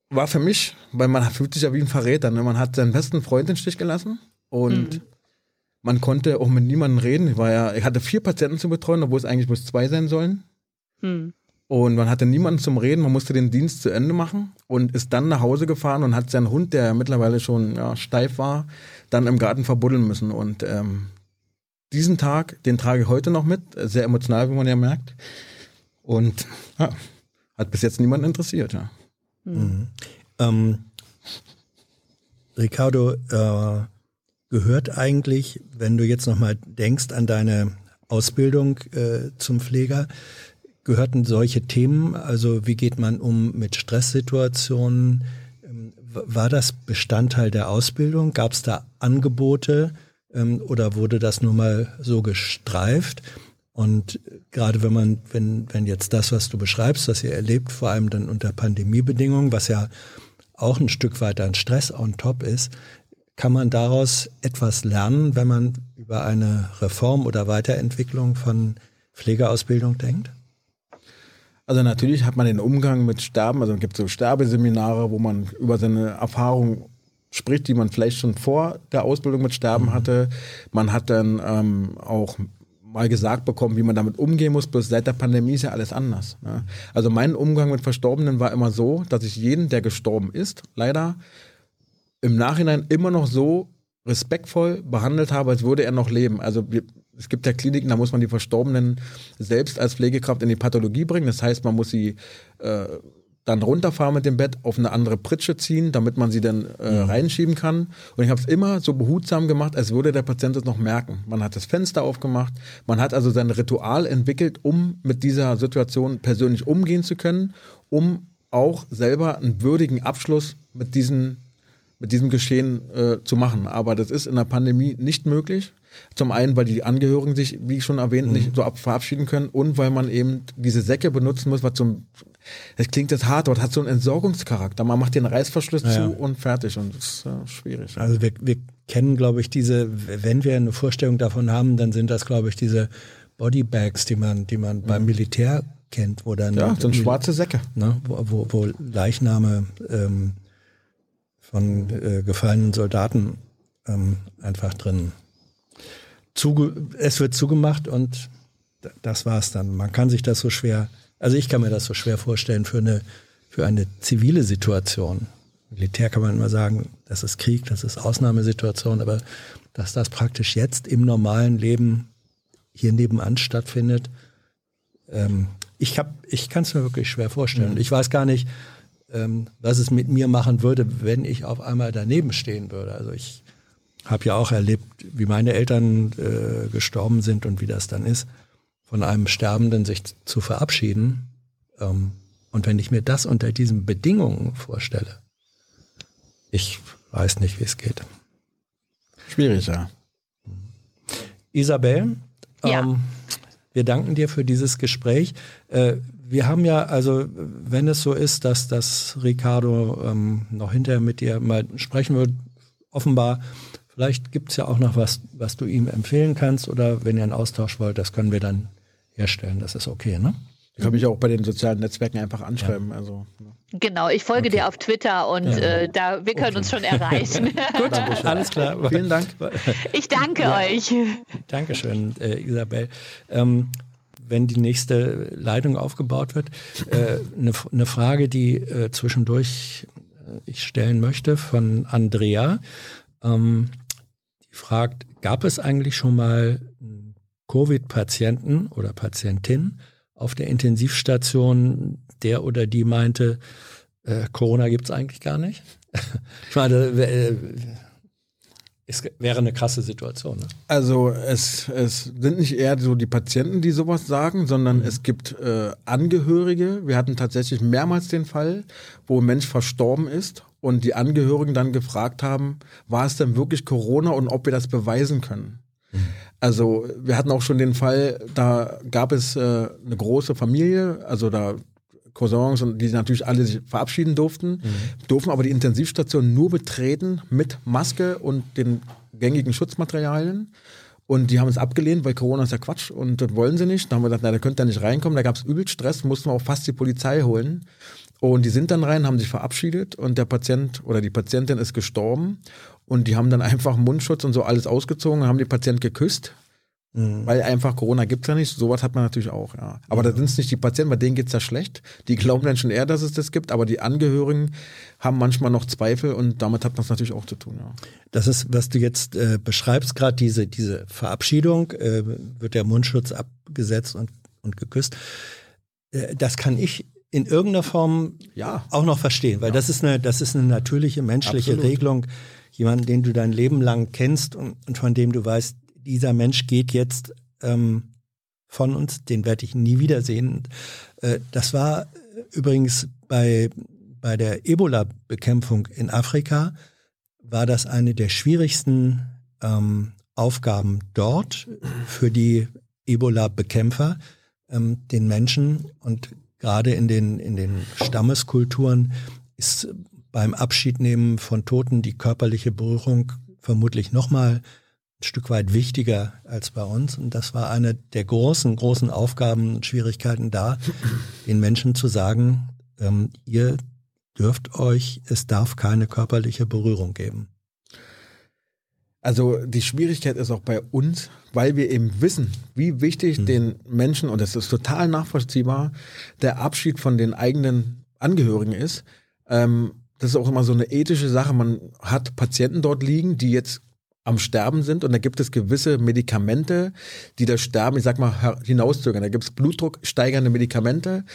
War für mich, weil man fühlt sich ja wie ein Verräter. Ne? Man hat seinen besten Freund in den Stich gelassen und mhm. Man konnte auch mit niemandem reden. Ich, war ja, ich hatte vier Patienten zu betreuen, obwohl es eigentlich bloß zwei sein sollen. Hm. Und man hatte niemanden zum Reden, man musste den Dienst zu Ende machen und ist dann nach Hause gefahren und hat seinen Hund, der mittlerweile schon ja, steif war, dann im Garten verbuddeln müssen. Und ähm, diesen Tag, den trage ich heute noch mit, sehr emotional, wie man ja merkt. Und ja, Hat bis jetzt niemand interessiert, ja. Mhm. Ähm, Ricardo, äh, gehört eigentlich, wenn du jetzt nochmal denkst an deine Ausbildung äh, zum Pfleger, gehörten solche Themen, also wie geht man um mit Stresssituationen, ähm, war das Bestandteil der Ausbildung? Gab es da Angebote ähm, oder wurde das nur mal so gestreift? Und gerade wenn man, wenn, wenn jetzt das, was du beschreibst, was ihr erlebt, vor allem dann unter Pandemiebedingungen, was ja auch ein Stück weit ein Stress on top ist, kann man daraus etwas lernen, wenn man über eine Reform oder Weiterentwicklung von Pflegeausbildung denkt? Also natürlich hat man den Umgang mit Sterben, also es gibt so Sterbeseminare, wo man über seine Erfahrung spricht, die man vielleicht schon vor der Ausbildung mit Sterben mhm. hatte. Man hat dann ähm, auch mal gesagt bekommen, wie man damit umgehen muss. Bloß seit der Pandemie ist ja alles anders. Ne? Also mein Umgang mit Verstorbenen war immer so, dass ich jeden, der gestorben ist, leider im Nachhinein immer noch so respektvoll behandelt habe, als würde er noch leben. Also wir, es gibt ja Kliniken, da muss man die Verstorbenen selbst als Pflegekraft in die Pathologie bringen. Das heißt, man muss sie äh, dann runterfahren mit dem Bett, auf eine andere Pritsche ziehen, damit man sie dann äh, mhm. reinschieben kann. Und ich habe es immer so behutsam gemacht, als würde der Patient es noch merken. Man hat das Fenster aufgemacht, man hat also sein Ritual entwickelt, um mit dieser Situation persönlich umgehen zu können, um auch selber einen würdigen Abschluss mit diesen mit diesem Geschehen äh, zu machen. Aber das ist in der Pandemie nicht möglich. Zum einen, weil die Angehörigen sich, wie ich schon erwähnt, mhm. nicht so ab verabschieden können und weil man eben diese Säcke benutzen muss, was zum, das klingt jetzt hart, aber hat so einen Entsorgungscharakter. Man macht den Reißverschluss ja. zu und fertig und das ist äh, schwierig. Also wir, wir kennen, glaube ich, diese, wenn wir eine Vorstellung davon haben, dann sind das, glaube ich, diese Bodybags, die man, die man mhm. beim Militär kennt, wo dann ja, so schwarze Säcke, ne, wo, wo, wo Leichname ähm, von äh, gefallenen Soldaten ähm, einfach drin. Zuge es wird zugemacht und das war's dann. Man kann sich das so schwer, also ich kann mir das so schwer vorstellen für eine, für eine zivile Situation. Militär kann man immer sagen, das ist Krieg, das ist Ausnahmesituation, aber dass das praktisch jetzt im normalen Leben hier nebenan stattfindet, ähm, ich, hab, ich kann es mir wirklich schwer vorstellen. Mhm. Ich weiß gar nicht, ähm, was es mit mir machen würde, wenn ich auf einmal daneben stehen würde. Also ich habe ja auch erlebt, wie meine Eltern äh, gestorben sind und wie das dann ist, von einem Sterbenden sich zu verabschieden. Ähm, und wenn ich mir das unter diesen Bedingungen vorstelle, ich weiß nicht, wie es geht. Schwierig, ja. Isabel, ja. Ähm, wir danken dir für dieses Gespräch. Äh, wir haben ja, also wenn es so ist, dass das Ricardo ähm, noch hinterher mit dir mal sprechen wird, offenbar, vielleicht gibt es ja auch noch was, was du ihm empfehlen kannst oder wenn ihr einen Austausch wollt, das können wir dann herstellen. Das ist okay, ne? Ich kann mich auch bei den sozialen Netzwerken einfach anschreiben. Ja. Also, ne? Genau, ich folge okay. dir auf Twitter und ja. äh, da, wir können okay. uns schon erreichen. (laughs) (laughs) Gut, alles klar. Vielen Dank. Ich danke ja. euch. Dankeschön, äh, Isabel. Ähm, wenn die nächste Leitung aufgebaut wird. Äh, eine, eine Frage, die äh, zwischendurch äh, ich stellen möchte von Andrea. Ähm, die fragt, gab es eigentlich schon mal Covid-Patienten oder Patientin auf der Intensivstation, der oder die meinte, äh, Corona gibt es eigentlich gar nicht? (laughs) ich meine, äh, es wäre eine krasse Situation. Ne? Also es, es sind nicht eher so die Patienten, die sowas sagen, sondern mhm. es gibt äh, Angehörige. Wir hatten tatsächlich mehrmals den Fall, wo ein Mensch verstorben ist und die Angehörigen dann gefragt haben, war es denn wirklich Corona und ob wir das beweisen können. Mhm. Also wir hatten auch schon den Fall, da gab es äh, eine große Familie, also da Cousins und die natürlich alle sich verabschieden durften, mhm. durften aber die Intensivstation nur betreten mit Maske und den gängigen Schutzmaterialien. Und die haben es abgelehnt, weil Corona ist ja Quatsch und das wollen sie nicht. Da haben wir gesagt, na, da könnt ihr nicht reinkommen. Da gab es übel Stress, mussten wir auch fast die Polizei holen. Und die sind dann rein, haben sich verabschiedet und der Patient oder die Patientin ist gestorben. Und die haben dann einfach Mundschutz und so alles ausgezogen, haben die Patient geküsst Mhm. Weil einfach Corona gibt es ja nicht. Sowas hat man natürlich auch, ja. Aber ja. da sind es nicht die Patienten, bei denen geht es ja schlecht. Die glauben dann schon eher, dass es das gibt, aber die Angehörigen haben manchmal noch Zweifel und damit hat man es natürlich auch zu tun, ja. Das ist, was du jetzt äh, beschreibst, gerade diese, diese Verabschiedung, äh, wird der Mundschutz abgesetzt und, und geküsst. Äh, das kann ich in irgendeiner Form Ja. auch noch verstehen, weil das ist eine, das ist eine natürliche menschliche Absolut. Regelung. Jemanden, den du dein Leben lang kennst und, und von dem du weißt, dieser Mensch geht jetzt ähm, von uns, den werde ich nie wiedersehen. Äh, das war übrigens bei, bei der Ebola-Bekämpfung in Afrika, war das eine der schwierigsten ähm, Aufgaben dort für die Ebola-Bekämpfer, ähm, den Menschen und gerade in den, in den Stammeskulturen ist beim Abschiednehmen von Toten die körperliche Berührung vermutlich nochmal ein Stück weit wichtiger als bei uns. Und das war eine der großen, großen Aufgaben und Schwierigkeiten da, den Menschen zu sagen, ähm, ihr dürft euch, es darf keine körperliche Berührung geben. Also die Schwierigkeit ist auch bei uns, weil wir eben wissen, wie wichtig den Menschen, und das ist total nachvollziehbar, der Abschied von den eigenen Angehörigen ist. Ähm, das ist auch immer so eine ethische Sache. Man hat Patienten dort liegen, die jetzt am Sterben sind und da gibt es gewisse Medikamente, die das Sterben, ich sag mal, hinauszögern. Da gibt es blutdrucksteigernde Medikamente,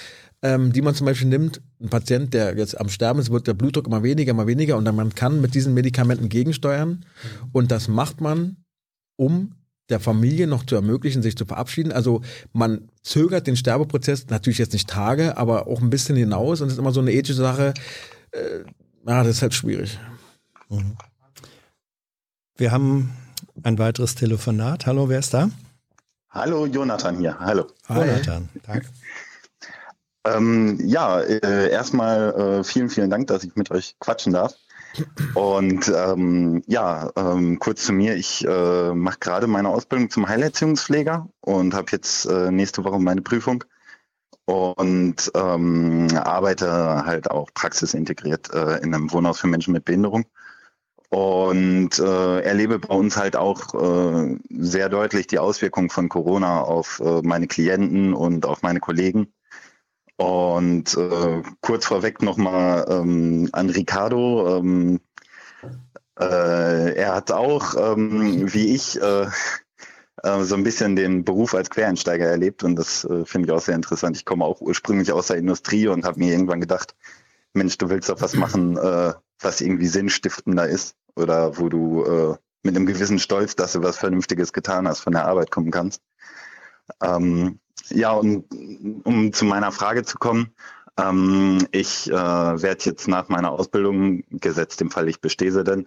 ähm, die man zum Beispiel nimmt. Ein Patient, der jetzt am Sterben ist, wird der Blutdruck immer weniger, immer weniger und dann man kann mit diesen Medikamenten gegensteuern und das macht man, um der Familie noch zu ermöglichen, sich zu verabschieden. Also man zögert den Sterbeprozess natürlich jetzt nicht Tage, aber auch ein bisschen hinaus und es ist immer so eine ethische Sache. Äh, ja, das ist halt schwierig. Wir haben ein weiteres Telefonat. Hallo, wer ist da? Hallo, Jonathan hier. Hallo. Jonathan. Tag. (laughs) Ähm, ja, äh, erstmal äh, vielen, vielen Dank, dass ich mit euch quatschen darf. Und ähm, ja, ähm, kurz zu mir. Ich äh, mache gerade meine Ausbildung zum Heilerziehungspfleger und habe jetzt äh, nächste Woche meine Prüfung und ähm, arbeite halt auch praxisintegriert äh, in einem Wohnhaus für Menschen mit Behinderung. Und äh, erlebe bei uns halt auch äh, sehr deutlich die Auswirkungen von Corona auf äh, meine Klienten und auf meine Kollegen. Und äh, kurz vorweg nochmal ähm, an Ricardo. Ähm, äh, er hat auch, ähm, wie ich, äh, äh, so ein bisschen den Beruf als Quereinsteiger erlebt und das äh, finde ich auch sehr interessant. Ich komme auch ursprünglich aus der Industrie und habe mir irgendwann gedacht, Mensch, du willst doch was machen, äh, was irgendwie sinnstiftender ist oder wo du äh, mit einem gewissen Stolz, dass du was Vernünftiges getan hast, von der Arbeit kommen kannst. Ähm, ja, und um zu meiner Frage zu kommen, ähm, ich äh, werde jetzt nach meiner Ausbildung, gesetzt im Fall ich bestehe sie denn,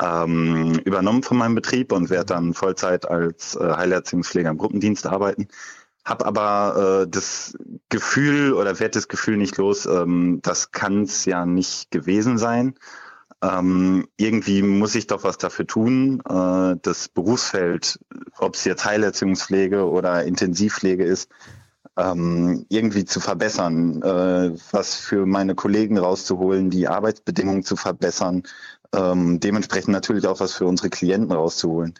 ähm, übernommen von meinem Betrieb und werde dann Vollzeit als äh, Heilerziehungspfleger im Gruppendienst arbeiten. Hab aber äh, das Gefühl oder werde das Gefühl nicht los, ähm, das kann es ja nicht gewesen sein. Ähm, irgendwie muss ich doch was dafür tun, äh, das Berufsfeld, ob es jetzt Heilerziehungspflege oder Intensivpflege ist, ähm, irgendwie zu verbessern, äh, was für meine Kollegen rauszuholen, die Arbeitsbedingungen zu verbessern, ähm, dementsprechend natürlich auch was für unsere Klienten rauszuholen.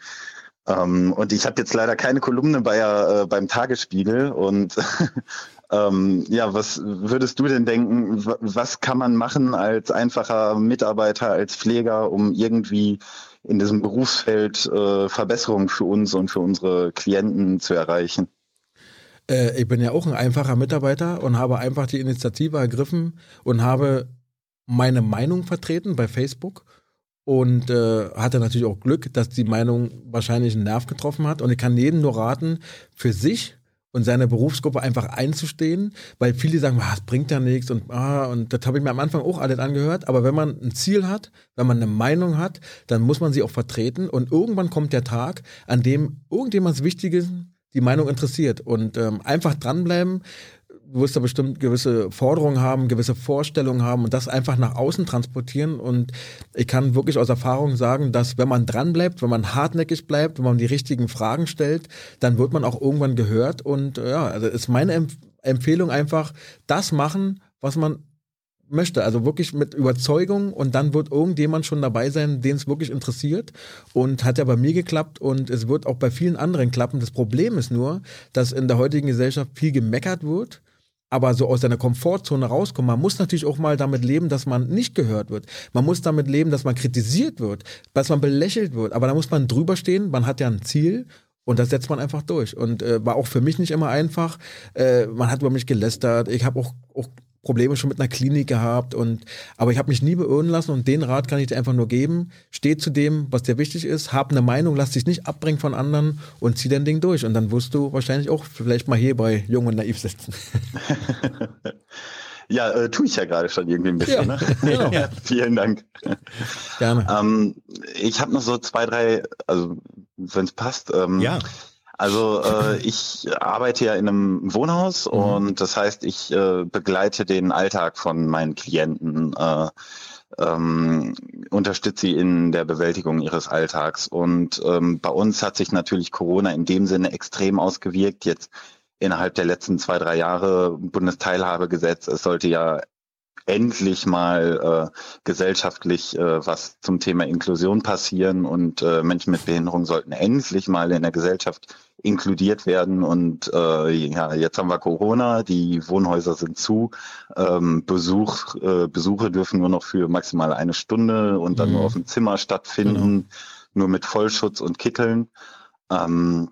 Ähm, und ich habe jetzt leider keine Kolumne bei, äh, beim Tagesspiegel und (laughs) ähm, ja, was würdest du denn denken, wa- was kann man machen als einfacher Mitarbeiter, als Pfleger, um irgendwie in diesem Berufsfeld äh, Verbesserungen für uns und für unsere Klienten zu erreichen? Äh, ich bin ja auch ein einfacher Mitarbeiter und habe einfach die Initiative ergriffen und habe meine Meinung vertreten bei Facebook und äh, hatte natürlich auch Glück, dass die Meinung wahrscheinlich einen Nerv getroffen hat. Und ich kann jedem nur raten, für sich und seine Berufsgruppe einfach einzustehen, weil viele sagen, ah, das bringt ja nichts und ah, und das habe ich mir am Anfang auch alles angehört. Aber wenn man ein Ziel hat, wenn man eine Meinung hat, dann muss man sie auch vertreten und irgendwann kommt der Tag, an dem irgendjemand Wichtiges die Meinung interessiert und ähm, einfach dranbleiben. Du wirst da bestimmt gewisse Forderungen haben, gewisse Vorstellungen haben und das einfach nach außen transportieren. Und ich kann wirklich aus Erfahrung sagen, dass wenn man dranbleibt, wenn man hartnäckig bleibt, wenn man die richtigen Fragen stellt, dann wird man auch irgendwann gehört. Und äh, ja, also ist meine Empf Empfehlung einfach, das machen, was man möchte. Also wirklich mit Überzeugung und dann wird irgendjemand schon dabei sein, den es wirklich interessiert. Und hat ja bei mir geklappt und es wird auch bei vielen anderen klappen. Das Problem ist nur, dass in der heutigen Gesellschaft viel gemeckert wird. Aber so aus seiner Komfortzone rauskommen, man muss natürlich auch mal damit leben, dass man nicht gehört wird. Man muss damit leben, dass man kritisiert wird, dass man belächelt wird. Aber da muss man drüber stehen, man hat ja ein Ziel und das setzt man einfach durch. Und äh, war auch für mich nicht immer einfach. Äh, man hat über mich gelästert. Ich habe auch, auch Probleme schon mit einer Klinik gehabt und aber ich habe mich nie beirren lassen und den Rat kann ich dir einfach nur geben. Steh zu dem, was dir wichtig ist, hab eine Meinung, lass dich nicht abbringen von anderen und zieh dein Ding durch und dann wirst du wahrscheinlich auch vielleicht mal hier bei Jung und Naiv sitzen. (laughs) Ja, äh, tue ich ja gerade schon irgendwie ein bisschen. Ja, ne? genau. (laughs) ja, vielen Dank. Gerne. Ähm, ich habe noch so zwei, drei, also wenn es passt. Ähm, Ja. Also äh, ich arbeite ja in einem Wohnhaus Mhm. und das heißt, ich äh, begleite den Alltag von meinen Klienten, äh, ähm, unterstütze sie in der Bewältigung ihres Alltags. Und ähm, bei uns hat sich natürlich Corona in dem Sinne extrem ausgewirkt. Jetzt innerhalb der letzten zwei, drei Jahre Bundesteilhabegesetz. Es sollte ja endlich mal äh, gesellschaftlich äh, was zum Thema Inklusion passieren und äh, Menschen mit Behinderung sollten endlich mal in der Gesellschaft inkludiert werden. Und äh, ja, jetzt haben wir Corona, die Wohnhäuser sind zu, ähm, Besuch, äh, Besuche dürfen nur noch für maximal eine Stunde und dann Mhm. nur auf dem Zimmer stattfinden, nur mit Vollschutz und Kitteln. Ähm,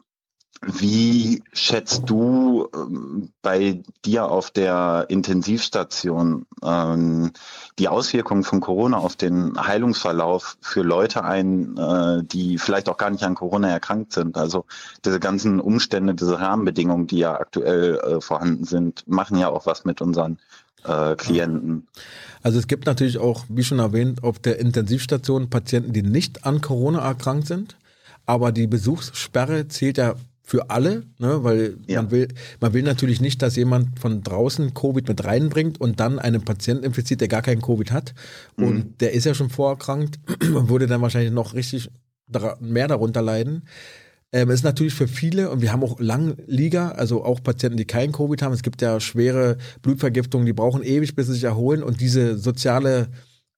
wie schätzt du ähm, bei dir auf der Intensivstation ähm, die Auswirkungen von Corona auf den Heilungsverlauf für Leute ein, äh, die vielleicht auch gar nicht an Corona erkrankt sind? Also diese ganzen Umstände, diese Rahmenbedingungen, die ja aktuell äh, vorhanden sind, machen ja auch was mit unseren äh, Klienten. Also es gibt natürlich auch, wie schon erwähnt, auf der Intensivstation Patienten, die nicht an Corona erkrankt sind. Aber die Besuchssperre zählt ja für alle, ne, weil Ja. man will, man will natürlich nicht, dass jemand von draußen Covid mit reinbringt und dann einen Patienten infiziert, der gar keinen Covid hat. Und der ist ja schon vorerkrankt (clears throat) und würde dann wahrscheinlich noch richtig mehr darunter leiden. Ähm, es ist natürlich für viele, und wir haben auch Langlieger, also auch Patienten, die kein Covid haben. Es gibt ja schwere Blutvergiftungen, die brauchen ewig, bis sie sich erholen. Und diese soziale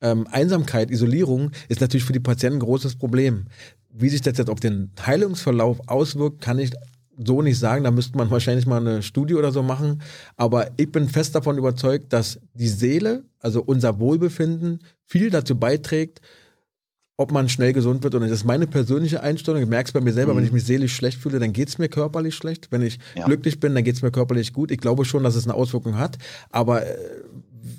ähm, Einsamkeit, Isolierung ist natürlich für die Patienten ein großes Problem. Wie sich das jetzt auf den Heilungsverlauf auswirkt, kann ich so nicht sagen. Da müsste man wahrscheinlich mal eine Studie oder so machen. Aber ich bin fest davon überzeugt, dass die Seele, also unser Wohlbefinden, viel dazu beiträgt, ob man schnell gesund wird oder nicht. Das ist meine persönliche Einstellung. Ich merke es bei mir selber, wenn ich mich seelisch schlecht fühle, dann geht es mir körperlich schlecht. Wenn ich Ja. glücklich bin, dann geht es mir körperlich gut. Ich glaube schon, dass es eine Auswirkung hat. Aber äh,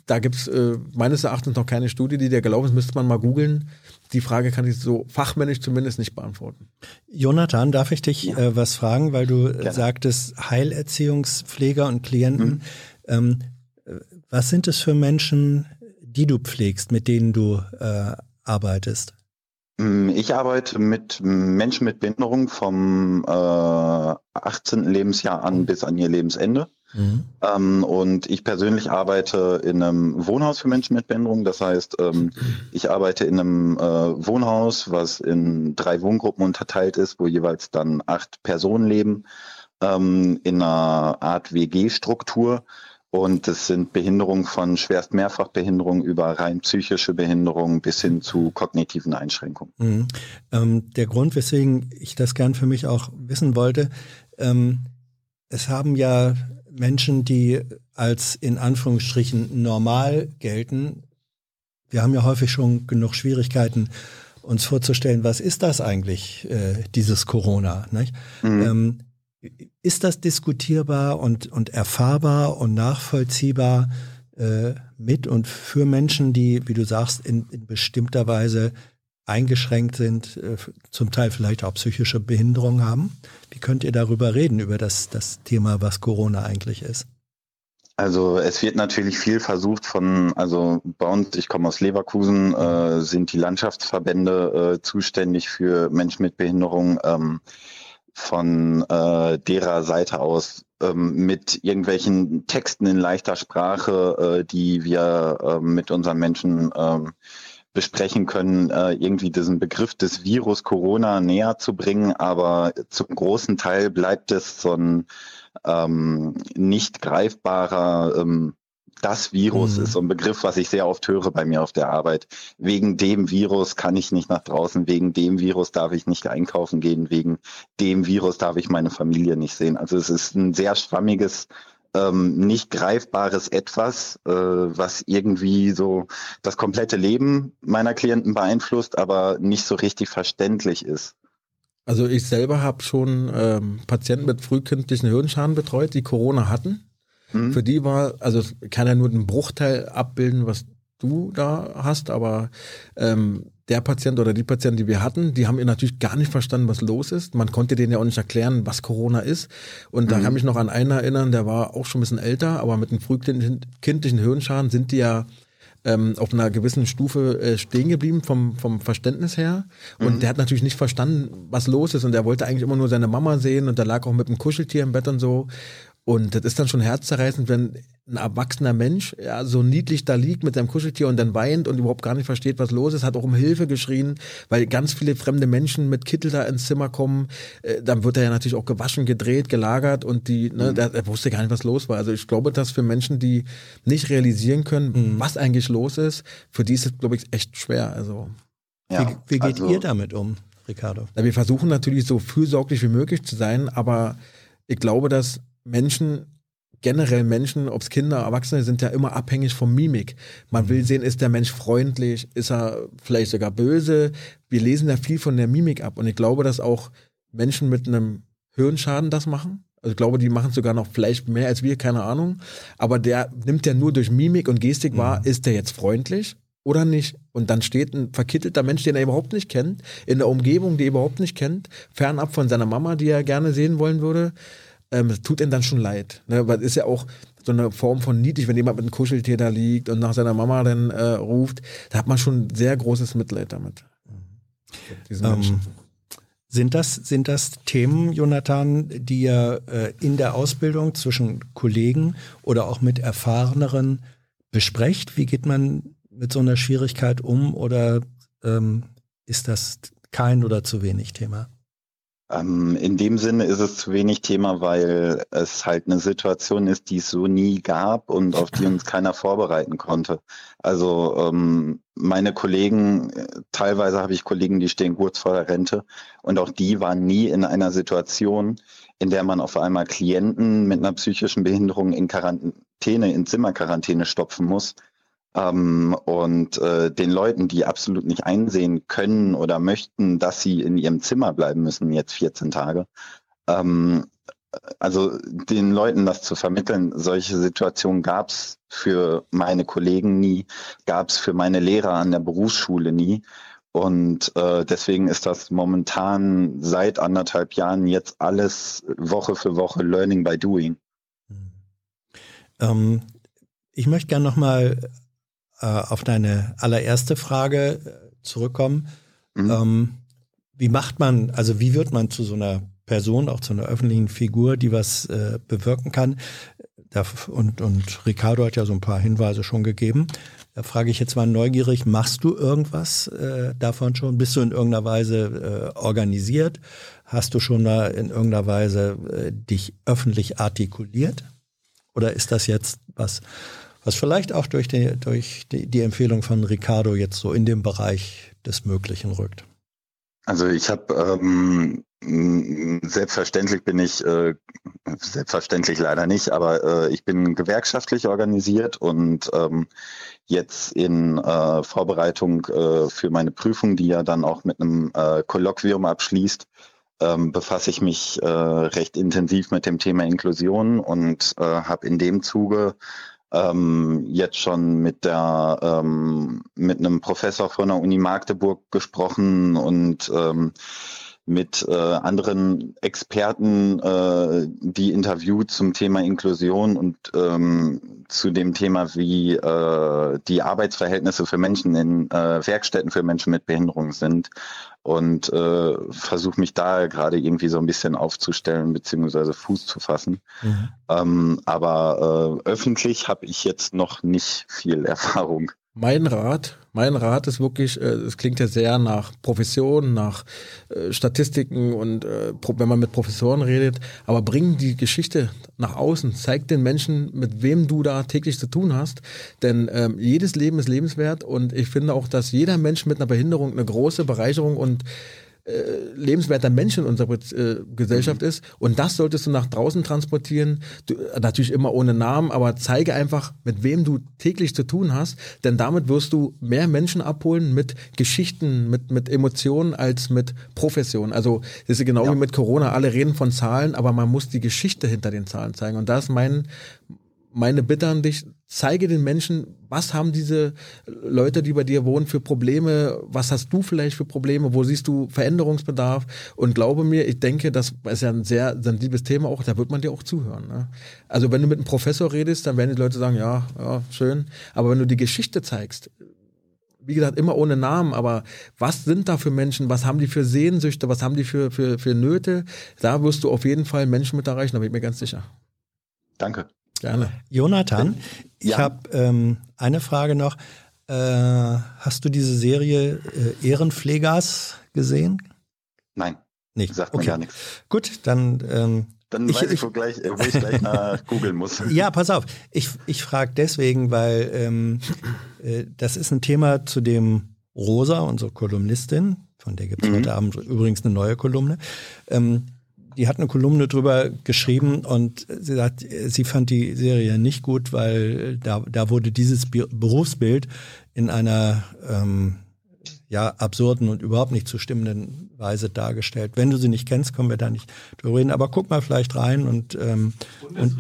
da gibt es äh, meines Erachtens noch keine Studie, die da gelaufen ist. Müsste man mal googeln. Die Frage kann ich so fachmännisch zumindest nicht beantworten. Jonathan, darf ich dich äh, was fragen, weil du äh, Gerne. sagtest, Heilerziehungspfleger und Klienten. Mhm. Ähm, äh, was sind es für Menschen, die du pflegst, mit denen du äh, arbeitest? Mm, Ich arbeite mit Menschen mit Behinderung vom äh, 18. Lebensjahr an bis an ihr Lebensende. Mhm. Ähm, und ich persönlich arbeite in einem Wohnhaus für Menschen mit Behinderung. Das heißt, ähm, ich arbeite in einem äh, Wohnhaus, was in drei Wohngruppen unterteilt ist, wo jeweils dann acht Personen leben, ähm, in einer Art WG-Struktur. Und es sind Behinderungen von schwerst Mehrfachbehinderung über rein psychische Behinderung bis hin zu kognitiven Einschränkungen. Mhm. Ähm, der Grund, weswegen ich das gern für mich auch wissen wollte, ähm, es haben ja Menschen, die als in Anführungsstrichen normal gelten. Wir haben ja häufig schon genug Schwierigkeiten, uns vorzustellen, was ist das eigentlich, äh, dieses Corona? Nicht? Mhm. Ähm, ist das diskutierbar und, und erfahrbar und nachvollziehbar äh, mit und für Menschen, die, wie du sagst, in, in bestimmter Weise eingeschränkt sind, äh, zum Teil vielleicht auch psychische Behinderung haben? Wie könnt ihr darüber reden, über das, das Thema, was Corona eigentlich ist? Also es wird natürlich viel versucht von, also bei uns, ich komme aus Leverkusen, äh, sind die Landschaftsverbände äh, zuständig für Menschen mit Behinderung ähm, von äh, derer Seite aus ähm, mit irgendwelchen Texten in leichter Sprache, äh, die wir äh, mit unseren Menschen ähm, besprechen können, äh, irgendwie diesen Begriff des Virus Corona näher zu bringen, aber zum großen Teil bleibt es so ein ähm, nicht greifbarer, ähm, das Virus Mhm. ist so ein Begriff, was ich sehr oft höre bei mir auf der Arbeit. Wegen dem Virus kann ich nicht nach draußen, wegen dem Virus darf ich nicht einkaufen gehen, wegen dem Virus darf ich meine Familie nicht sehen. Also es ist ein sehr schwammiges, ähm, nicht greifbares Etwas, äh, was irgendwie so das komplette Leben meiner Klienten beeinflusst, aber nicht so richtig verständlich ist. Also ich selber habe schon ähm, Patienten mit frühkindlichen Hirnschaden betreut, die Corona hatten. Mhm. Für die war, also kann ja nur einen Bruchteil abbilden, was du da hast, aber ähm, der Patient oder die Patienten, die wir hatten, die haben ihr natürlich gar nicht verstanden, was los ist. Man konnte denen ja auch nicht erklären, was Corona ist. Und da Mhm. kann ich mich noch an einen erinnern, der war auch schon ein bisschen älter, aber mit einem frühkindlichen Hirnschaden sind die ja ähm, auf einer gewissen Stufe äh, stehen geblieben vom, vom Verständnis her. Und der hat natürlich nicht verstanden, was los ist. Und er wollte eigentlich immer nur seine Mama sehen und der lag auch mit einem Kuscheltier im Bett und so. Und das ist dann schon herzzerreißend, wenn ein erwachsener Mensch ja, so niedlich da liegt mit seinem Kuscheltier und dann weint und überhaupt gar nicht versteht, was los ist, hat auch um Hilfe geschrien, weil ganz viele fremde Menschen mit Kittel da ins Zimmer kommen. Äh, dann wird er ja natürlich auch gewaschen, gedreht, gelagert und die, ne, der, der wusste gar nicht, was los war. Also ich glaube, dass für Menschen, die nicht realisieren können, was eigentlich los ist, für die ist es, glaube ich, echt schwer. Also Ja, wie, wie geht also- ihr damit um, Ricardo? na, wir versuchen natürlich so fürsorglich wie möglich zu sein, aber ich glaube, dass Menschen, generell Menschen, ob es Kinder, Erwachsene, sind ja immer abhängig von Mimik. Man will sehen, ist der Mensch freundlich, ist er vielleicht sogar böse. Wir lesen ja viel von der Mimik ab und ich glaube, dass auch Menschen mit einem Hirnschaden das machen. Also ich glaube, die machen sogar noch vielleicht mehr als wir, keine Ahnung. Aber der nimmt ja nur durch Mimik und Gestik wahr, ist der jetzt freundlich oder nicht? Und dann steht ein verkittelter Mensch, den er überhaupt nicht kennt, in der Umgebung, die er überhaupt nicht kennt, fernab von seiner Mama, die er gerne sehen wollen würde. Ähm, tut ihm dann schon leid. Ne? Weil es ist ja auch so eine Form von niedlich, wenn jemand mit einem Kuscheltier da liegt und nach seiner Mama dann äh, ruft, da hat man schon sehr großes Mitleid damit. Menschen. Ähm, sind das, sind das Themen, Jonathan, die ihr äh, in der Ausbildung zwischen Kollegen oder auch mit Erfahreneren besprecht? Wie geht man mit so einer Schwierigkeit um oder ähm, ist das kein oder zu wenig Thema? Ähm, in dem Sinne ist es zu wenig Thema, weil es halt eine Situation ist, die es so nie gab und auf die uns keiner vorbereiten konnte. Also ähm, meine Kollegen, teilweise habe ich Kollegen, die stehen kurz vor der Rente und auch die waren nie in einer Situation, in der man auf einmal Klienten mit einer psychischen Behinderung in Quarantäne, in Zimmerquarantäne stopfen muss. Ähm, und äh, den Leuten, die absolut nicht einsehen können oder möchten, dass sie in ihrem Zimmer bleiben müssen, jetzt 14 Tage. Ähm, also den Leuten das zu vermitteln, solche Situationen gab es für meine Kollegen nie, gab es für meine Lehrer an der Berufsschule nie. Und äh, deswegen ist das momentan seit anderthalb Jahren jetzt alles Woche für Woche Learning by Doing. Ähm, ich möchte gerne nochmal äh, auf deine allererste Frage äh, zurückkommen. Mhm. Ähm, wie macht man, also wie wird man zu so einer Person, auch zu einer öffentlichen Figur, die was äh, bewirken kann? Da, und, und Ricardo hat ja so ein paar Hinweise schon gegeben. Da frage ich jetzt mal neugierig, machst du irgendwas äh, davon schon? Bist du in irgendeiner Weise äh, organisiert? Hast du schon da in irgendeiner Weise äh, dich öffentlich artikuliert? Oder ist das jetzt was, was vielleicht auch durch die, durch die, die Empfehlung von Ricardo jetzt so in den Bereich des Möglichen rückt? Also ich habe ähm, selbstverständlich bin ich äh, selbstverständlich leider nicht, aber äh, ich bin gewerkschaftlich organisiert und ähm, jetzt in äh, Vorbereitung äh, für meine Prüfung, die ja dann auch mit einem äh, Kolloquium abschließt, ähm, befasse ich mich äh, recht intensiv mit dem Thema Inklusion und habe in dem Zuge ähm, jetzt schon mit der ähm, mit einem Professor von der Uni Magdeburg gesprochen und ähm, mit äh, anderen Experten, äh, die interviewt zum Thema Inklusion und ähm, zu dem Thema, wie äh, die Arbeitsverhältnisse für Menschen in äh, Werkstätten für Menschen mit Behinderung sind und äh, versuche mich da gerade irgendwie so ein bisschen aufzustellen beziehungsweise Fuß zu fassen. Ähm, aber äh, öffentlich habe ich jetzt noch nicht viel (laughs) Erfahrung. Mein Rat, mein Rat ist wirklich, äh, es klingt ja sehr nach Profession, nach äh, Statistiken und äh, wenn man mit Professoren redet, aber bring die Geschichte nach außen, zeig den Menschen, mit wem du da täglich zu tun hast, denn ähm, jedes Leben ist lebenswert und ich finde auch, dass jeder Mensch mit einer Behinderung eine große Bereicherung und äh, lebenswerter Mensch in unserer äh, Gesellschaft ist. Und das solltest du nach draußen transportieren. Du, natürlich immer ohne Namen, aber zeige einfach, mit wem du täglich zu tun hast. Denn damit wirst du mehr Menschen abholen mit Geschichten, mit, mit Emotionen als mit Profession. Also das ist genau wie mit Corona. Alle reden von Zahlen, aber man muss die Geschichte hinter den Zahlen zeigen. Und da ist mein meine Bitte an dich, zeige den Menschen, was haben diese Leute, die bei dir wohnen, für Probleme, was hast du vielleicht für Probleme, wo siehst du Veränderungsbedarf und glaube mir, ich denke, das ist ja ein sehr sensibles Thema auch, da wird man dir auch zuhören. Ne? Also wenn du mit einem Professor redest, dann werden die Leute sagen, ja, ja, schön, aber wenn du die Geschichte zeigst, wie gesagt, immer ohne Namen, aber was sind da für Menschen, was haben die für Sehnsüchte, was haben die für, für, für Nöte, da wirst du auf jeden Fall Menschen mit erreichen, da bin ich mir ganz sicher. Danke. Gerne. Jonathan, ich Ja. habe ähm, eine Frage noch. Äh, hast du diese Serie äh, Ehrenpflegers gesehen? Nein, Nicht. sagt mir gar nichts. Gut, dann ähm, Dann Ich- weiß ich, wo, gleich, äh, wo ich gleich (laughs) nach googeln muss. Ja, pass auf. Ich, ich frage deswegen, weil ähm, äh, das ist ein Thema, zu dem Rosa, unsere Kolumnistin, von der gibt es Mhm. heute Abend übrigens eine neue Kolumne, ähm, die hat eine Kolumne drüber geschrieben und sie sagt, sie fand die Serie nicht gut, weil da, da wurde dieses Bi- Berufsbild in einer ähm, ja, absurden und überhaupt nicht zustimmenden Weise dargestellt. Wenn du sie nicht kennst, können wir da nicht drüber reden. Aber guck mal vielleicht rein und, ähm, und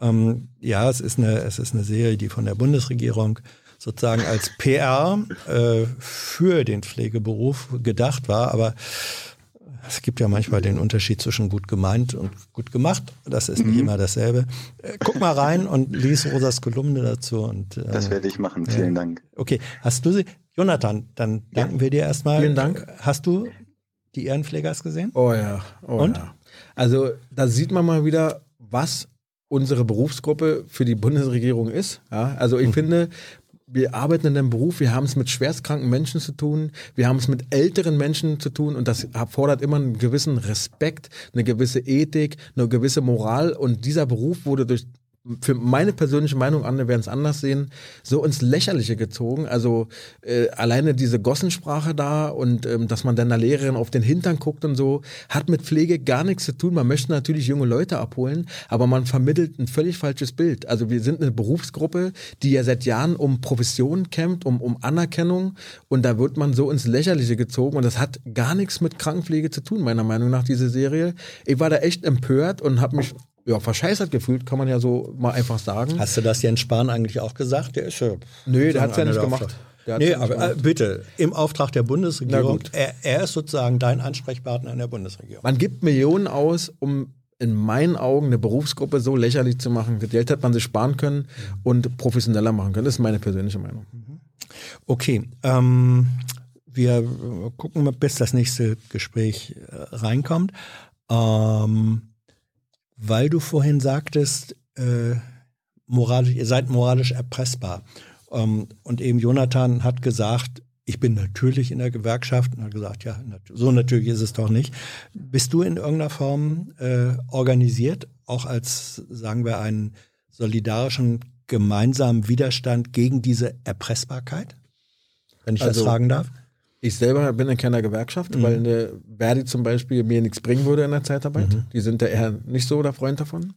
ähm, ja, es ist eine, es ist eine Serie, die von der Bundesregierung sozusagen als PR äh, für den Pflegeberuf gedacht war, aber es gibt ja manchmal den Unterschied zwischen gut gemeint und gut gemacht. Das ist nicht immer dasselbe. Äh, guck mal rein und lies Rosas Kolumne dazu. Und, äh, Das werde ich machen. Vielen Dank. Okay, hast du sie? Jonathan, dann danken wir dir erstmal. Vielen Dank. Hast du die Ehrenpflegers gesehen? Oh ja. Oh Und? Ja. Also da sieht man mal wieder, was unsere Berufsgruppe für die Bundesregierung ist. Ja, also ich finde, wir arbeiten in einem Beruf, wir haben es mit schwerstkranken Menschen zu tun, wir haben es mit älteren Menschen zu tun und das erfordert immer einen gewissen Respekt, eine gewisse Ethik, eine gewisse Moral und dieser Beruf wurde durch für meine persönliche Meinung, andere werden es anders sehen, so ins Lächerliche gezogen. Also äh, alleine diese Gossensprache da und ähm, dass man dann der Lehrerin auf den Hintern guckt und so, hat mit Pflege gar nichts zu tun. Man möchte natürlich junge Leute abholen, aber man vermittelt ein völlig falsches Bild. Also wir sind eine Berufsgruppe, die ja seit Jahren um Profession kämpft, um, um Anerkennung und da wird man so ins Lächerliche gezogen und das hat gar nichts mit Krankenpflege zu tun, meiner Meinung nach, diese Serie. Ich war da echt empört und habe mich ja, verscheißert gefühlt, kann man ja so mal einfach sagen. Hast du das Jens Spahn eigentlich auch gesagt? Der ist ja. Nö, der hat's ja einer nicht gemacht. Nee, ja aber äh, gemacht. bitte, im Auftrag der Bundesregierung. Er, er ist sozusagen dein Ansprechpartner in der Bundesregierung. Man gibt Millionen aus, um in meinen Augen eine Berufsgruppe so lächerlich zu machen. Das Geld hat man sich sparen können und professioneller machen können. Das ist meine persönliche Meinung. Okay, ähm, wir gucken mal, bis das nächste Gespräch äh, reinkommt. Ähm, weil du vorhin sagtest, äh, moralisch, ihr seid moralisch erpressbar. Ähm, und eben Jonathan hat gesagt, ich bin natürlich in der Gewerkschaft und hat gesagt, ja, so natürlich ist es doch nicht. Bist du in irgendeiner Form äh, organisiert, auch als, sagen wir, einen solidarischen gemeinsamen Widerstand gegen diese Erpressbarkeit? Wenn ich Also- das fragen darf? Ich selber bin in keiner Gewerkschaft, weil eine Verdi zum Beispiel mir nichts bringen würde in der Zeitarbeit. Die sind ja eher nicht so der Freund davon.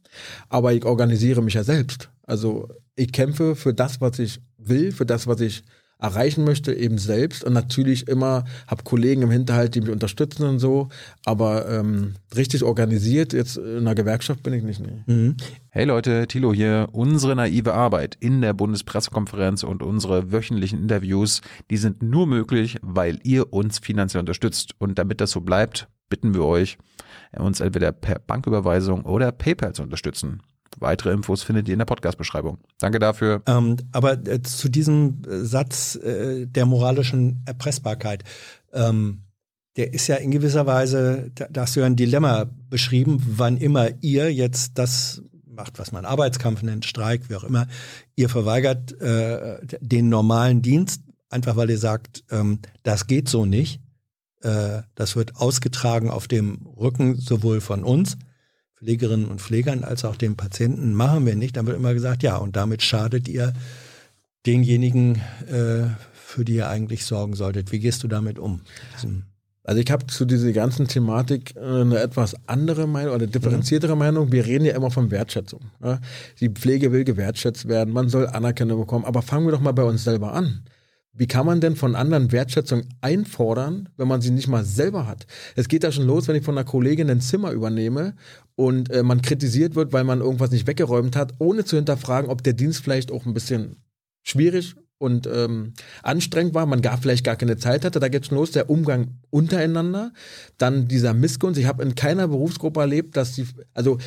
Aber ich organisiere mich ja selbst. Also ich kämpfe für das, was ich will, für das, was ich erreichen möchte, eben selbst. Und natürlich immer habe Kollegen im Hinterhalt, die mich unterstützen und so. Aber ähm, richtig organisiert jetzt in einer Gewerkschaft bin ich nicht. Nee. Hey Leute, Thilo hier. Unsere naive Arbeit in der Bundespressekonferenz und unsere wöchentlichen Interviews, die sind nur möglich, weil ihr uns finanziell unterstützt. Und damit das so bleibt, bitten wir euch, uns entweder per Banküberweisung oder PayPal zu unterstützen. Weitere Infos findet ihr in der Podcast-Beschreibung. Danke dafür. Ähm, aber äh, zu diesem äh, Satz äh, der moralischen Erpressbarkeit, ähm, der ist ja in gewisser Weise, da, da hast du ja ein Dilemma beschrieben, wann immer ihr jetzt das macht, was man Arbeitskampf nennt, Streik, wie auch immer, ihr verweigert äh, den normalen Dienst, einfach weil ihr sagt, ähm, das geht so nicht. Äh, das wird ausgetragen auf dem Rücken sowohl von uns, Pflegerinnen und Pflegern, als auch den Patienten, machen wir nicht. Dann wird immer gesagt, ja, und damit schadet ihr denjenigen, äh, für die ihr eigentlich sorgen solltet. Wie gehst du damit um? Also ich habe zu dieser ganzen Thematik äh, eine etwas andere Meinung oder differenziertere Meinung. Wir reden ja immer von Wertschätzung. Ja? Die Pflege will gewertschätzt werden, man soll Anerkennung bekommen. Aber fangen wir doch mal bei uns selber an. Wie kann man denn von anderen Wertschätzung einfordern, wenn man sie nicht mal selber hat? Es geht ja schon los, wenn ich von einer Kollegin ein Zimmer übernehme und äh, man kritisiert wird, weil man irgendwas nicht weggeräumt hat, ohne zu hinterfragen, ob der Dienst vielleicht auch ein bisschen schwierig und ähm, anstrengend war, man gar vielleicht gar keine Zeit hatte. Da geht's schon los, der Umgang untereinander, dann dieser Missgunst. Ich habe in keiner Berufsgruppe erlebt, dass die, also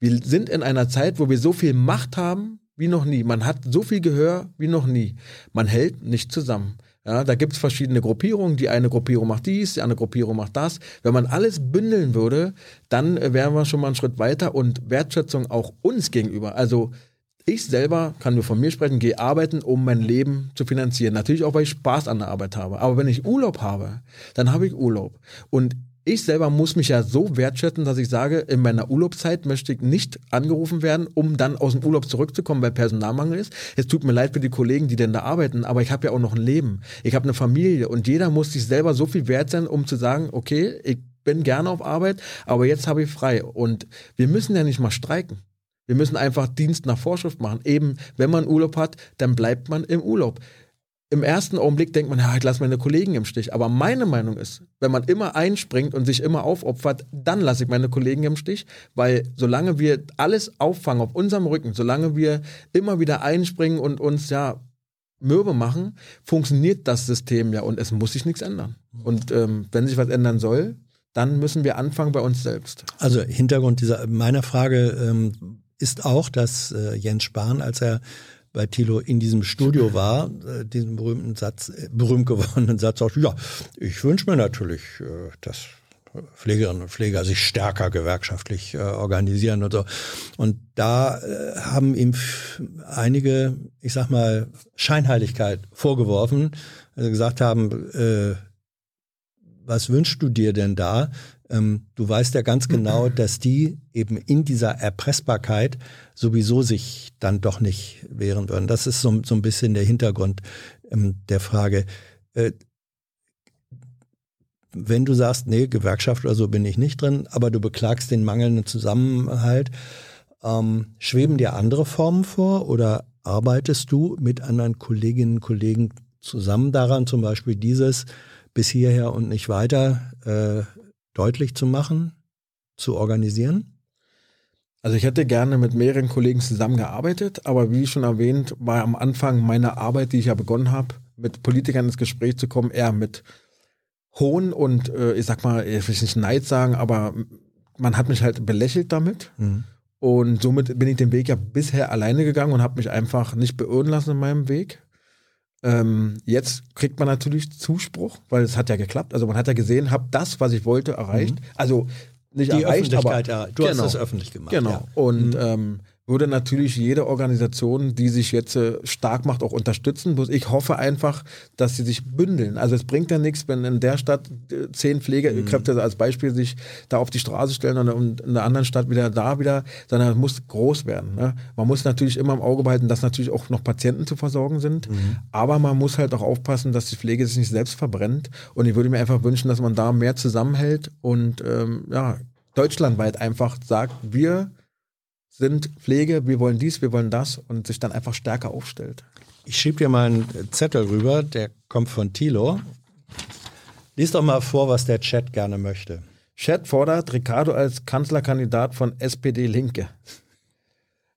wir sind in einer Zeit, wo wir so viel Macht haben wie noch nie. Man hat so viel Gehör wie noch nie. Man hält nicht zusammen. Ja, da gibt's verschiedene Gruppierungen. Die eine Gruppierung macht dies, die andere Gruppierung macht das. Wenn man alles bündeln würde, dann wären wir schon mal einen Schritt weiter und Wertschätzung auch uns gegenüber. Also ich selber kann nur von mir sprechen, gehe arbeiten, um mein Leben zu finanzieren. Natürlich auch, weil ich Spaß an der Arbeit habe. Aber wenn ich Urlaub habe, dann habe ich Urlaub. Und ich selber muss mich ja so wertschätzen, dass ich sage, in meiner Urlaubszeit möchte ich nicht angerufen werden, um dann aus dem Urlaub zurückzukommen, weil Personalmangel ist. Es tut mir leid für die Kollegen, die denn da arbeiten, aber ich habe ja auch noch ein Leben. Ich habe eine Familie und jeder muss sich selber so viel wert sein, um zu sagen, okay, ich bin gerne auf Arbeit, aber jetzt habe ich frei. Und wir müssen ja nicht mal streiken. Wir müssen einfach Dienst nach Vorschrift machen. Eben, wenn man Urlaub hat, dann bleibt man im Urlaub im ersten Augenblick denkt man, ja, ich lasse meine Kollegen im Stich. Aber meine Meinung ist, wenn man immer einspringt und sich immer aufopfert, dann lasse ich meine Kollegen im Stich, weil solange wir alles auffangen auf unserem Rücken, solange wir immer wieder einspringen und uns ja mürbe machen, funktioniert das System ja und es muss sich nichts ändern. Und ähm, wenn sich was ändern soll, dann müssen wir anfangen bei uns selbst. Also Hintergrund dieser meiner Frage ähm, ist auch, dass äh, Jens Spahn, als er bei Thilo in diesem Studio (laughs) war, äh, diesen berühmten Satz, äh, berühmt gewordenen Satz auch, ja, ich wünsche mir natürlich, äh, dass Pflegerinnen und Pfleger sich stärker gewerkschaftlich äh, organisieren und so. Und da äh, haben ihm einige, ich sag mal, Scheinheiligkeit vorgeworfen, also gesagt haben, äh, was wünschst du dir denn da? Ähm, du weißt ja ganz genau, (laughs) dass die eben in dieser Erpressbarkeit sowieso sich dann doch nicht wehren würden. Das ist so, so ein bisschen der Hintergrund ähm, der Frage. Äh, wenn du sagst, nee, Gewerkschaft oder so bin ich nicht drin, aber du beklagst den mangelnden Zusammenhalt, ähm, schweben dir andere Formen vor oder arbeitest du mit anderen Kolleginnen und Kollegen zusammen daran, zum Beispiel dieses bis hierher und nicht weiter äh, deutlich zu machen, zu organisieren? Also ich hätte gerne mit mehreren Kollegen zusammengearbeitet, aber wie schon erwähnt, war am Anfang meiner Arbeit, die ich ja begonnen habe, mit Politikern ins Gespräch zu kommen, eher mit Hohn und äh, ich sag mal, ich will nicht Neid sagen, aber man hat mich halt belächelt damit. Mhm. Und somit bin ich den Weg ja bisher alleine gegangen und habe mich einfach nicht beirren lassen in meinem Weg. Ähm, jetzt kriegt man natürlich Zuspruch, weil es hat ja geklappt. Also man hat ja gesehen, habe das, was ich wollte, erreicht. Mhm. Also nicht Die erreicht, aber ja, du genau, hast es öffentlich gemacht. Genau. Ja. Und Mhm. ähm, würde natürlich jede Organisation, die sich jetzt äh, stark macht, auch unterstützen. Bloß ich hoffe einfach, dass sie sich bündeln. Also es bringt ja nichts, wenn in der Stadt äh, zehn Pflegekräfte als Beispiel sich da auf die Straße stellen und in- der anderen Stadt wieder da wieder, sondern es muss groß werden. Ne? Man muss natürlich immer im Auge behalten, dass natürlich auch noch Patienten zu versorgen sind. Aber man muss halt auch aufpassen, dass die Pflege sich nicht selbst verbrennt. Und ich würde mir einfach wünschen, dass man da mehr zusammenhält und ähm, ja, deutschlandweit einfach sagt, wir sind Pflege, wir wollen dies, wir wollen das und sich dann einfach stärker aufstellt. Ich schieb dir mal einen Zettel rüber, der kommt von Thilo. Lies doch mal vor, was der Chat gerne möchte. Chat fordert Ricardo als Kanzlerkandidat von SPD Linke.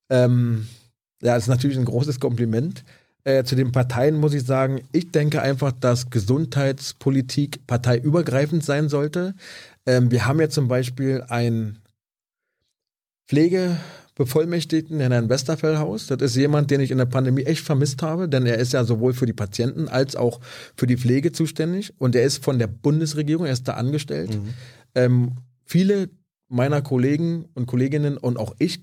Ähm, ja, das ist natürlich ein großes Kompliment. Äh, zu den Parteien muss ich sagen, ich denke einfach, dass Gesundheitspolitik parteiübergreifend sein sollte. Ähm, wir haben ja zum Beispiel ein Pflegebevollmächtigten in Herrn Westerfellhaus. Das ist jemand, den ich in der Pandemie echt vermisst habe, denn er ist ja sowohl für die Patienten als auch für die Pflege zuständig und er ist von der Bundesregierung, er ist da angestellt. Ähm, viele meiner Kollegen und Kolleginnen und auch ich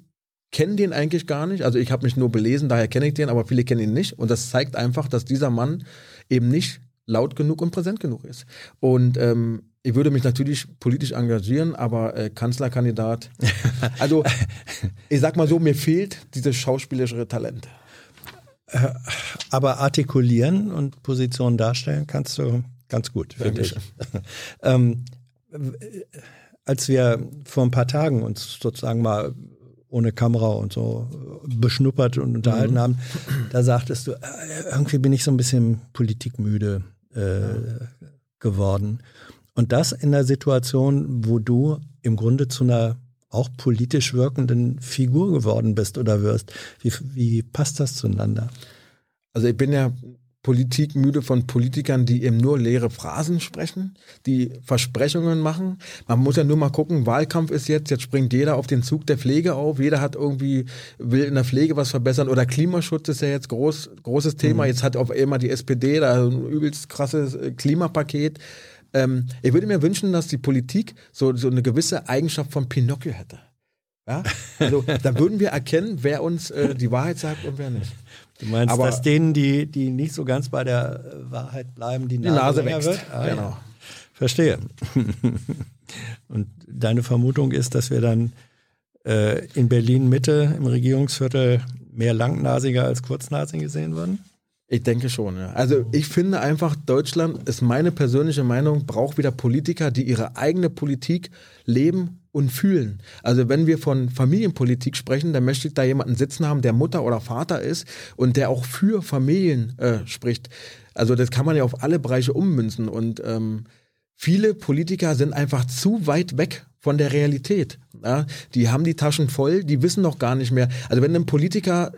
kennen den eigentlich gar nicht. Also ich habe mich nur belesen, daher kenne ich den, aber viele kennen ihn nicht. Und das zeigt einfach, dass dieser Mann eben nicht laut genug und präsent genug ist. Und ähm, ich würde mich natürlich politisch engagieren, aber äh, Kanzlerkandidat. Also ich sag mal so, mir fehlt dieses schauspielerische Talent. Aber artikulieren und Positionen darstellen kannst du ganz gut, finde ich. (laughs) ähm, w- als wir vor ein paar Tagen uns sozusagen mal ohne Kamera und so äh, beschnuppert und unterhalten haben, da sagtest du, äh, irgendwie bin ich so ein bisschen politikmüde äh, geworden. Und das in der Situation, wo du im Grunde zu einer auch politisch wirkenden Figur geworden bist oder wirst. Wie, wie passt das zueinander? Also ich bin ja politikmüde von Politikern, die eben nur leere Phrasen sprechen, die Versprechungen machen. Man muss ja nur mal gucken, Wahlkampf ist jetzt, jetzt springt jeder auf den Zug der Pflege auf, jeder hat irgendwie, will in der Pflege was verbessern oder Klimaschutz ist ja jetzt groß, großes Thema. Mhm. Jetzt hat auf einmal die SPD da ein übelst krasses äh, Klimapaket. Ähm, ich würde mir wünschen, dass die Politik so, so eine gewisse Eigenschaft von Pinocchio hätte. Ja? Also da (laughs) würden wir erkennen, wer uns äh, die Wahrheit sagt und wer nicht. Du meinst, Aber, dass denen, die, die nicht so ganz bei der Wahrheit bleiben, die Nase, die Nase wächst. Wird? Ah, genau. Ja. Verstehe. (laughs) und deine Vermutung ist, dass wir dann äh, in Berlin Mitte im Regierungsviertel mehr Langnasiger als Kurznasiger sehen würden? Ich denke schon, ja. Also ich finde einfach, Deutschland ist meine persönliche Meinung, braucht wieder Politiker, die ihre eigene Politik leben und fühlen. Also wenn wir von Familienpolitik sprechen, dann möchte ich da jemanden sitzen haben, der Mutter oder Vater ist und der auch für Familien äh, spricht. Also das kann man ja auf alle Bereiche ummünzen und ähm, viele Politiker sind einfach zu weit weg von der Realität. Ja? Die haben die Taschen voll, die wissen noch gar nicht mehr. Also wenn ein Politiker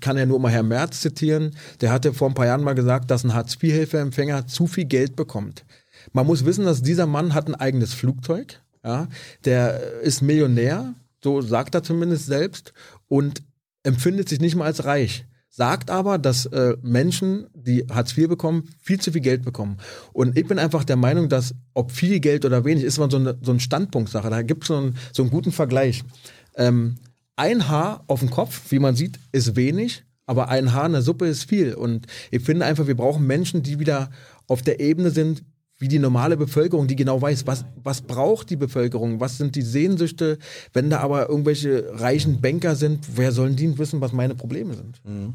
kann ja nur mal Herr Merz zitieren, der hatte vor ein paar Jahren mal gesagt, dass ein Hartz-IV-Hilfeempfänger zu viel Geld bekommt. Man muss wissen, dass dieser Mann hat ein eigenes Flugzeug, ja, der ist Millionär, so sagt er zumindest selbst, und empfindet sich nicht mal als reich. Sagt aber, dass äh, Menschen, die Hartz IV bekommen, viel zu viel Geld bekommen. Und ich bin einfach der Meinung, dass ob viel Geld oder wenig, ist man so eine, so eine Standpunktsache. Da gibt es so, einen, so einen guten Vergleich. Ähm, ein Haar auf dem Kopf, wie man sieht, ist wenig, aber ein Haar in der Suppe ist viel. Und ich finde einfach, wir brauchen Menschen, die wieder auf der Ebene sind, wie die normale Bevölkerung, die genau weiß, was, was braucht die Bevölkerung, was sind die Sehnsüchte. Wenn da aber irgendwelche reichen Banker sind, wer sollen die wissen, was meine Probleme sind? Mhm.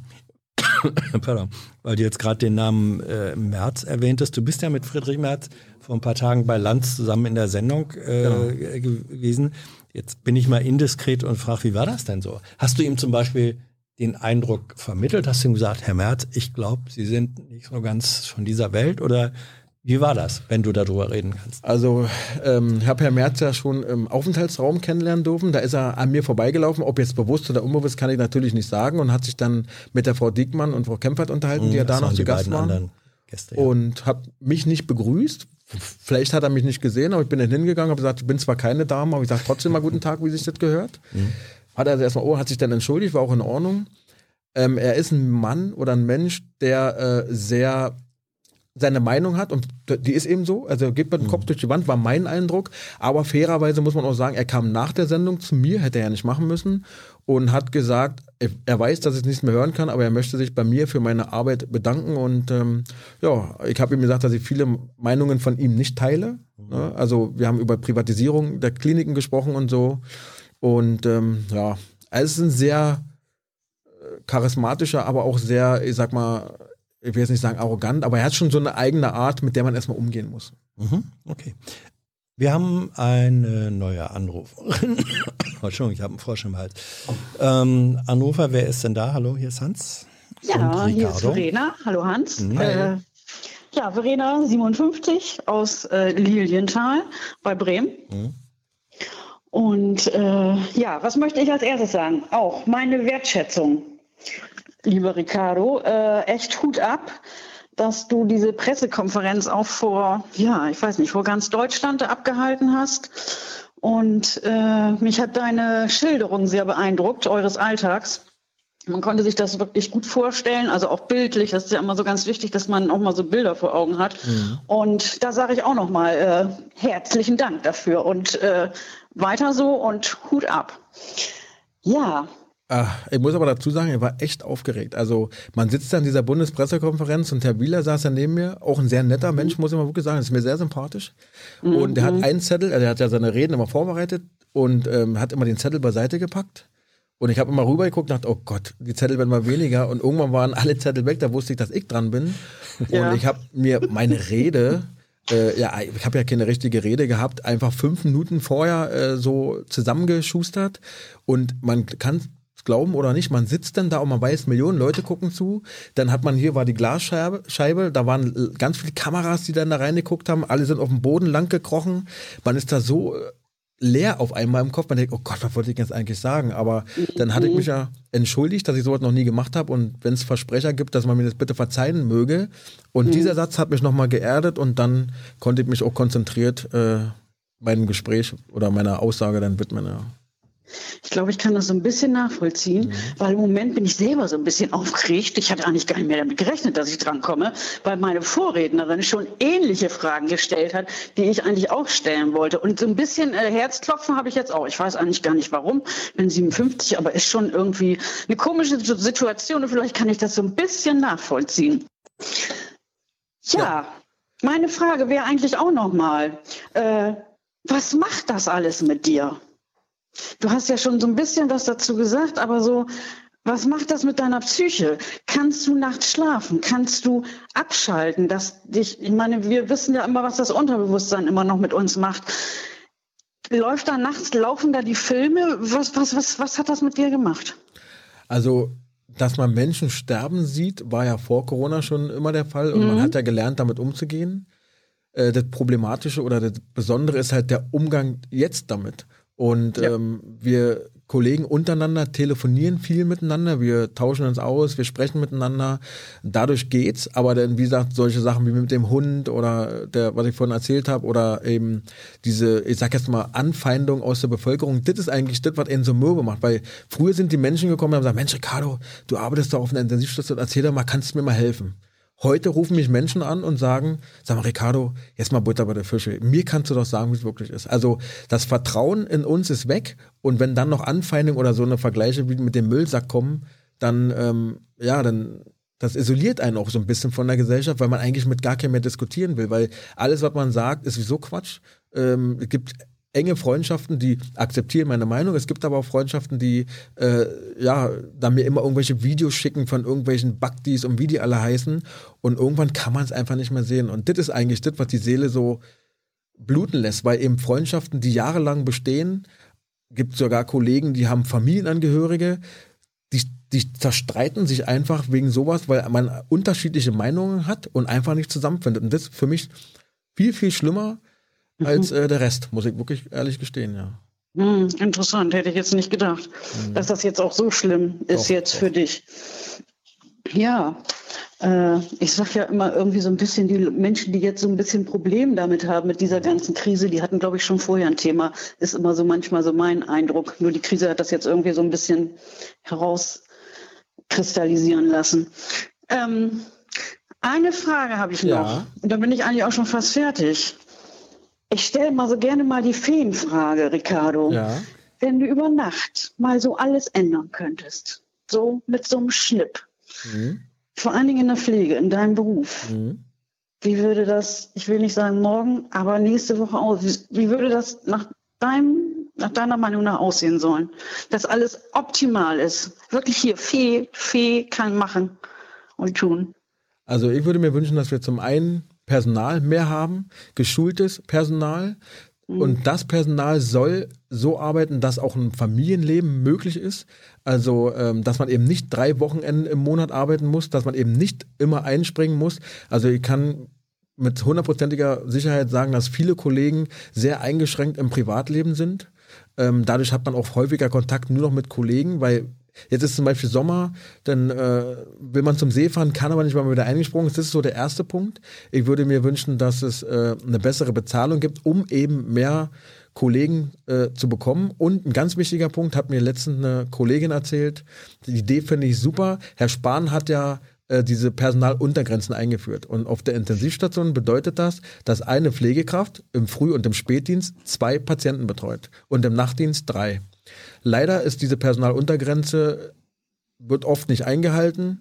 (coughs) Pardon, weil du jetzt gerade den Namen äh, Merz erwähntest. Du bist ja mit Friedrich Merz vor ein paar Tagen bei Lanz zusammen in der Sendung äh, genau. gewesen. Jetzt bin ich mal indiskret und frage, wie war das denn so? Hast du ihm zum Beispiel den Eindruck vermittelt? Hast du ihm gesagt, Herr Merz, ich glaube, Sie sind nicht so ganz von dieser Welt? Oder wie war das, wenn du darüber reden kannst? Also, ähm, ich habe Herr Merz ja schon im Aufenthaltsraum kennenlernen dürfen. Da ist er an mir vorbeigelaufen. Ob jetzt bewusst oder unbewusst, kann ich natürlich nicht sagen. Und hat sich dann mit der Frau Diekmann und Frau Kempfert unterhalten, mhm, die ja da noch zu Gast waren. Gäste, ja. Und hat mich nicht begrüßt. Vielleicht hat er mich nicht gesehen, aber ich bin dann hingegangen, habe gesagt, ich bin zwar keine Dame, aber ich sage trotzdem mal guten Tag, wie sich das gehört. Mhm. Hat er also erstmal, oh, hat sich dann entschuldigt, war auch in Ordnung. Ähm, er ist ein Mann oder ein Mensch, der äh, sehr seine Meinung hat und die ist eben so, also geht mit dem Kopf mhm. durch die Wand, war mein Eindruck, aber fairerweise muss man auch sagen, er kam nach der Sendung zu mir, hätte er ja nicht machen müssen und hat gesagt, er weiß, dass ich nichts mehr hören kann, aber er möchte sich bei mir für meine Arbeit bedanken und ähm, ja, ich habe ihm gesagt, dass ich viele Meinungen von ihm nicht teile, ne? also wir haben über Privatisierung der Kliniken gesprochen und so und ähm, ja, es ist ein sehr äh, charismatischer, aber auch sehr, ich sag mal, ich will jetzt nicht sagen arrogant, aber er hat schon so eine eigene Art, mit der man erstmal umgehen muss. Mhm, okay. Wir haben eine neue Anruferin. (coughs) Entschuldigung, ich habe einen Frosch im Hals. Ähm, Anrufer, wer ist denn da? Hallo, hier ist Hans. Ja, hier ist Verena. Hallo Hans. Äh, ja, Verena, 57 aus äh, Lilienthal bei Bremen. Mhm. Und äh, ja, was möchte ich als erstes sagen? Auch meine Wertschätzung lieber Ricardo. Äh, echt Hut ab, dass du diese Pressekonferenz auch vor, ja, ich weiß nicht, vor ganz Deutschland abgehalten hast. Und äh, mich hat deine Schilderung sehr beeindruckt, eures Alltags. Man konnte sich das wirklich gut vorstellen, also auch bildlich. Das ist ja immer so ganz wichtig, dass man auch mal so Bilder vor Augen hat. Mhm. Und da sage ich auch noch mal äh, herzlichen Dank dafür und äh, weiter so und Hut ab. Ja, ich muss aber dazu sagen, er war echt aufgeregt. Also man sitzt da in dieser Bundespressekonferenz und Herr Wieler saß da neben mir, auch ein sehr netter Mensch, muss ich mal wirklich sagen, ist mir sehr sympathisch. Mhm. Und der hat einen Zettel, der hat ja seine Reden immer vorbereitet und ähm, hat immer den Zettel beiseite gepackt. Und ich habe immer rübergeguckt und dachte, oh Gott, die Zettel werden mal weniger. Und irgendwann waren alle Zettel weg, da wusste ich, dass ich dran bin. Ja. Und ich habe mir meine Rede äh, ja, ich habe ja keine richtige Rede gehabt, einfach fünf Minuten vorher äh, so zusammengeschustert und man kann glauben oder nicht, man sitzt dann da und man weiß, Millionen Leute gucken zu. Dann hat man hier war die Glasscheibe, Scheibe, da waren ganz viele Kameras, die dann da reingeguckt haben. Alle sind auf dem Boden lang gekrochen. Man ist da so äh, leer auf einmal im Kopf. Man denkt, oh Gott, was wollte ich jetzt eigentlich sagen? Aber dann hatte ich mich ja entschuldigt, dass ich sowas noch nie gemacht habe und wenn es Versprecher gibt, dass man mir das bitte verzeihen möge. Und mhm. dieser Satz hat mich nochmal geerdet und dann konnte ich mich auch konzentriert äh, meinem Gespräch oder meiner Aussage dann widmen. Ja. Ich glaube, ich kann das so ein bisschen nachvollziehen, mhm. weil im Moment bin ich selber so ein bisschen aufgeregt. Ich hatte eigentlich gar nicht mehr damit gerechnet, dass ich drankomme, weil meine Vorrednerin schon ähnliche Fragen gestellt hat, die ich eigentlich auch stellen wollte. Und so ein bisschen äh, Herzklopfen habe ich jetzt auch. Ich weiß eigentlich gar nicht warum. Bin 57, aber ist schon irgendwie eine komische Situation und vielleicht kann ich das so ein bisschen nachvollziehen. Ja, ja. meine Frage wäre eigentlich auch nochmal, äh, was macht das alles mit dir? Du hast ja schon so ein bisschen was dazu gesagt, aber so, was macht das mit deiner Psyche? Kannst du nachts schlafen? Kannst du abschalten? Dass dich, ich meine, wir wissen ja immer, was das Unterbewusstsein immer noch mit uns macht. Läuft da nachts, laufen da die Filme? Was, was, was, was hat das mit dir gemacht? Also, dass man Menschen sterben sieht, war ja vor Corona schon immer der Fall und mhm. man hat ja gelernt, damit umzugehen. Äh, das Problematische oder das Besondere ist halt der Umgang jetzt damit. Und ja. ähm, wir Kollegen untereinander telefonieren viel miteinander, wir tauschen uns aus, wir sprechen miteinander. Dadurch geht's, aber dann, wie gesagt, solche Sachen wie mit dem Hund oder der, was ich vorhin erzählt habe, oder eben diese, ich sag jetzt mal, Anfeindung aus der Bevölkerung, das ist eigentlich das, was so mürbe macht. Weil früher sind die Menschen gekommen und haben gesagt, Mensch, Ricardo, du arbeitest doch auf einer Intensivstation, erzähl doch mal, kannst du mir mal helfen? Heute rufen mich Menschen an und sagen, sag mal, Ricardo, jetzt mal Butter bei der Fische. Mir kannst du doch sagen, wie es wirklich ist. Also das Vertrauen in uns ist weg und wenn dann noch Anfeindungen oder so eine Vergleiche wie mit dem Müllsack kommen, dann, ähm, ja, dann, das isoliert einen auch so ein bisschen von der Gesellschaft, weil man eigentlich mit gar keinem mehr diskutieren will, weil alles, was man sagt, ist sowieso Quatsch. Ähm, es gibt enge Freundschaften, die akzeptieren meine Meinung. Es gibt aber auch Freundschaften, die äh, ja, da mir immer irgendwelche Videos schicken von irgendwelchen Bugdies und wie die alle heißen. Und irgendwann kann man es einfach nicht mehr sehen. Und das ist eigentlich das, was die Seele so bluten lässt, weil eben Freundschaften, die jahrelang bestehen, gibt sogar Kollegen, die haben Familienangehörige, die, die zerstreiten sich einfach wegen sowas, weil man unterschiedliche Meinungen hat und einfach nicht zusammenfindet. Und das ist für mich viel, viel schlimmer, als äh, der Rest, muss ich wirklich ehrlich gestehen, ja. Mhm, interessant, hätte ich jetzt nicht gedacht, mhm. dass das jetzt auch so schlimm ist doch, jetzt doch. für dich. Ja, äh, ich sage ja immer irgendwie so ein bisschen, die Menschen, die jetzt so ein bisschen Problem damit haben, mit dieser ganzen Krise, die hatten, glaube ich, schon vorher ein Thema. Ist immer so manchmal so mein Eindruck. Nur die Krise hat das jetzt irgendwie so ein bisschen herauskristallisieren lassen. Ähm, eine Frage habe ich noch. Ja. Und dann bin ich eigentlich auch schon fast fertig. Ich stelle mal so gerne mal die Feenfrage, Ricardo. Ja. Wenn du über Nacht mal so alles ändern könntest, so mit so einem Schnipp, mhm. vor allen Dingen in der Pflege, in deinem Beruf, mhm. wie würde das, ich will nicht sagen morgen, aber nächste Woche aus, wie, wie würde das nach deinem, nach deiner Meinung nach aussehen sollen? Dass alles optimal ist. Wirklich hier, Fee, Fee kann machen und tun. Also ich würde mir wünschen, dass wir zum einen Personal mehr haben, geschultes Personal. Mhm. Und das Personal soll so arbeiten, dass auch ein Familienleben möglich ist. Also, ähm, dass man eben nicht drei Wochenenden im Monat arbeiten muss, dass man eben nicht immer einspringen muss. Also, ich kann mit hundertprozentiger Sicherheit sagen, dass viele Kollegen sehr eingeschränkt im Privatleben sind. Ähm, dadurch hat man auch häufiger Kontakt nur noch mit Kollegen, weil Jetzt ist zum Beispiel Sommer, dann äh, will man zum See fahren, kann aber nicht mal wieder eingesprungen. Das ist so der erste Punkt. Ich würde mir wünschen, dass es äh, eine bessere Bezahlung gibt, um eben mehr Kollegen äh, zu bekommen. Und ein ganz wichtiger Punkt hat mir letztens eine Kollegin erzählt. Die Idee finde ich super. Herr Spahn hat ja äh, diese Personaluntergrenzen eingeführt. Und auf der Intensivstation bedeutet das, dass eine Pflegekraft im Früh- und im Spätdienst zwei Patienten betreut und im Nachtdienst drei. Leider ist diese Personaluntergrenze wird oft nicht eingehalten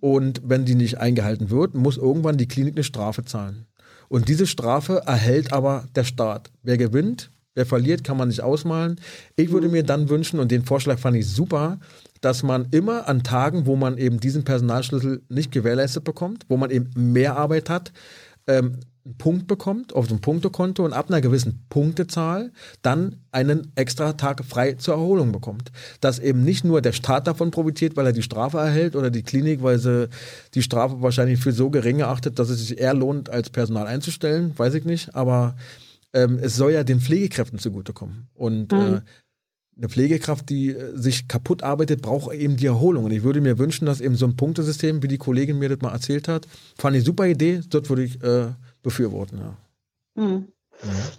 und wenn die nicht eingehalten wird, muss irgendwann die Klinik eine Strafe zahlen. Und diese Strafe erhält aber der Staat. Wer gewinnt, wer verliert, kann man sich ausmalen. Ich würde mir dann wünschen, und den Vorschlag fand ich super, dass man immer an Tagen, wo man eben diesen Personalschlüssel nicht gewährleistet bekommt, wo man eben mehr Arbeit hat, ähm, einen Punkt bekommt auf so ein Punktekonto und ab einer gewissen Punktezahl dann einen extra Tag frei zur Erholung bekommt. Dass eben nicht nur der Staat davon profitiert, weil er die Strafe erhält oder die Klinik, weil sie die Strafe wahrscheinlich für so gering erachtet, dass es sich eher lohnt, als Personal einzustellen, weiß ich nicht, aber ähm, es soll ja den Pflegekräften zugutekommen. Und mhm. äh, eine Pflegekraft, die äh, sich kaputt arbeitet, braucht eben die Erholung. Und ich würde mir wünschen, dass eben so ein Punktesystem, wie die Kollegin mir das mal erzählt hat, fand ich super Idee, dort würde ich äh, befürworten. Ja. Mhm.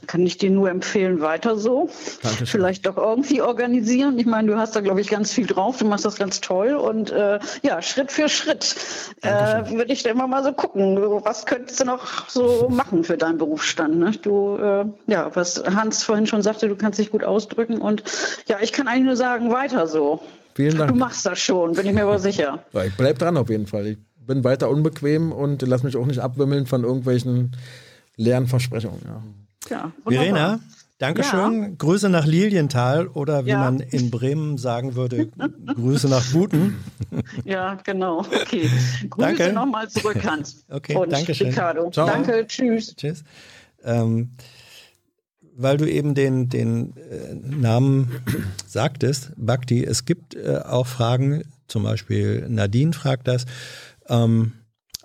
Kann ich dir nur empfehlen, weiter so. Dankeschön. Vielleicht doch irgendwie organisieren. Ich meine, du hast da, glaube ich, ganz viel drauf. Du machst das ganz toll. Und äh, ja, Schritt für Schritt äh, würde ich da immer mal so gucken. Was könntest du noch so machen für deinen Berufsstand? Ne? Du, äh, ja, was Hans vorhin schon sagte, du kannst dich gut ausdrücken. Und ja, ich kann eigentlich nur sagen, weiter so. Vielen Dank. Du machst das schon, bin ich mir aber sicher. Ja, ich bleib dran auf jeden Fall. Ich bin weiter unbequem und lass mich auch nicht abwimmeln von irgendwelchen leeren Versprechungen. Ja. Ja, Verena, Dankeschön. Ja. Grüße nach Lilienthal oder wie ja. man in Bremen sagen würde, (laughs) Grüße nach Buten. Ja, genau. Okay. (laughs) Grüße nochmal zurück, Hans. (laughs) Okay, Und danke schön. Ricardo. Ciao. Danke, tschüss. Tschüss. Ähm, weil du eben den, den äh, Namen sagtest, Bhakti, es gibt äh, auch Fragen, zum Beispiel Nadine fragt das, ähm,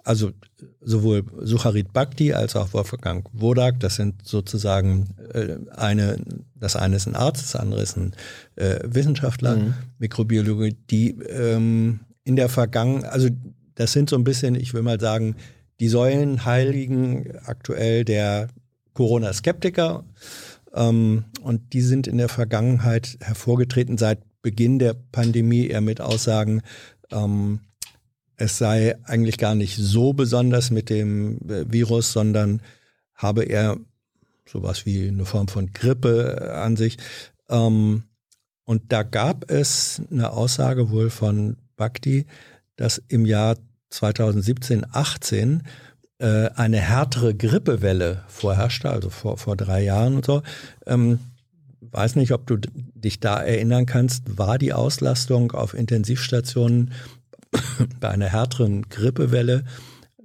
also sowohl Sucharit Bhakti als auch Wolfgang Wodak, das sind sozusagen äh, eine, das eine ist ein Arzt, das andere ist ein äh, Wissenschaftler, mhm. Mikrobiologe, die ähm, in der Vergangenheit, also das sind so ein bisschen, ich will mal sagen, die Säulenheiligen aktuell der Corona-Skeptiker. Ähm, und die sind in der Vergangenheit hervorgetreten seit Beginn der Pandemie eher mit Aussagen, ähm, es sei eigentlich gar nicht so besonders mit dem äh, Virus, sondern habe er sowas wie eine Form von Grippe äh, an sich. Ähm, und da gab es eine Aussage wohl von Bhakti, dass im Jahr 2017, 18 äh, eine härtere Grippewelle vorherrschte, also vor, vor drei Jahren und so. Ähm, weiß nicht, ob du dich da erinnern kannst, war die Auslastung auf Intensivstationen (laughs) bei einer härteren Grippewelle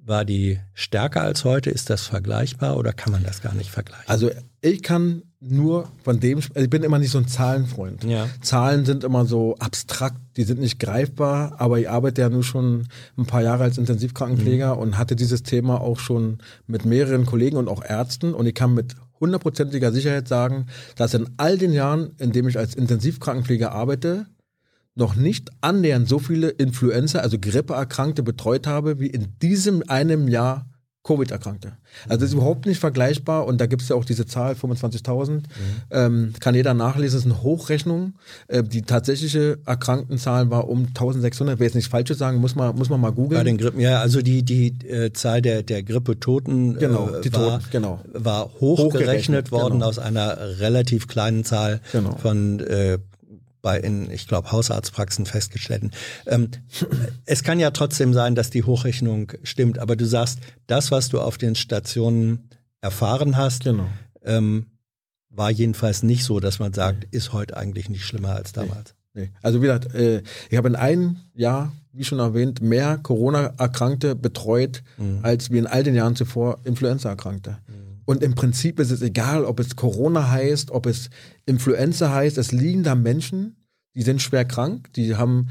war die stärker als heute? Ist das vergleichbar oder kann man das gar nicht vergleichen? Also ich kann nur von dem, also ich bin immer nicht so ein Zahlenfreund. Ja. Zahlen sind immer so abstrakt, die sind nicht greifbar, aber ich arbeite ja nur schon ein paar Jahre als Intensivkrankenpfleger mhm. und hatte dieses Thema auch schon mit mehreren Kollegen und auch Ärzten und ich kann mit hundertprozentiger Sicherheit sagen, dass in all den Jahren, in dem ich als Intensivkrankenpfleger arbeite, noch nicht annähernd so viele Influenza, also Grippeerkrankte betreut habe, wie in diesem einem Jahr Covid-Erkrankte. Also das ist überhaupt nicht vergleichbar und da gibt es ja auch diese Zahl 25.000. Mhm. Ähm, kann jeder nachlesen, das ist eine Hochrechnung. Äh, die tatsächliche Erkranktenzahl war um 1.600. Wer jetzt nichts Falsches sagen, muss man, muss man mal googeln. Bei den Grippen, ja, also die, die äh, Zahl der, der Grippe-Toten genau, äh, war, Toten, genau. war hochgerechnet worden genau. aus einer relativ kleinen Zahl genau. von äh, bei in, ich glaube, Hausarztpraxen festgestellt. Ähm, es kann ja trotzdem sein, dass die Hochrechnung stimmt, aber du sagst, das, was du auf den Stationen erfahren hast, genau. ähm, war jedenfalls nicht so, dass man sagt, ist heute eigentlich nicht schlimmer als damals. Nee. Nee. Also wie gesagt, äh, ich habe in einem Jahr, wie schon erwähnt, mehr Corona-Erkrankte betreut, mhm. als wie in all den Jahren zuvor Influenza-Erkrankte. Mhm. Und im Prinzip ist es egal, ob es Corona heißt, ob es Influenza heißt. Es liegen da Menschen, die sind schwer krank, die haben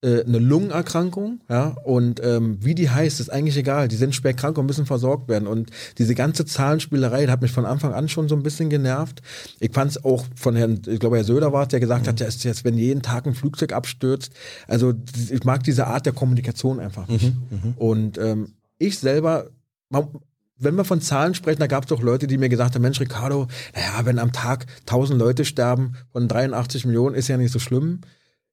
äh, eine Lungenerkrankung, ja, und ähm, wie die heißt, ist eigentlich egal. Die sind schwer krank und müssen versorgt werden. Und diese ganze Zahlenspielerei hat mich von Anfang an schon so ein bisschen genervt. Ich fand es auch von Herrn, ich glaube, Herr Söder war es, der gesagt mhm. hat, ja, ist jetzt, wenn jeden Tag ein Flugzeug abstürzt. Also ich mag diese Art der Kommunikation einfach nicht. Mhm, mhm. und ähm, ich selber, man, wenn wir von Zahlen sprechen, da gab es doch Leute, die mir gesagt haben, Mensch, Ricardo, naja, wenn am Tag 1000 Leute sterben von 83 Millionen, ist ja nicht so schlimm.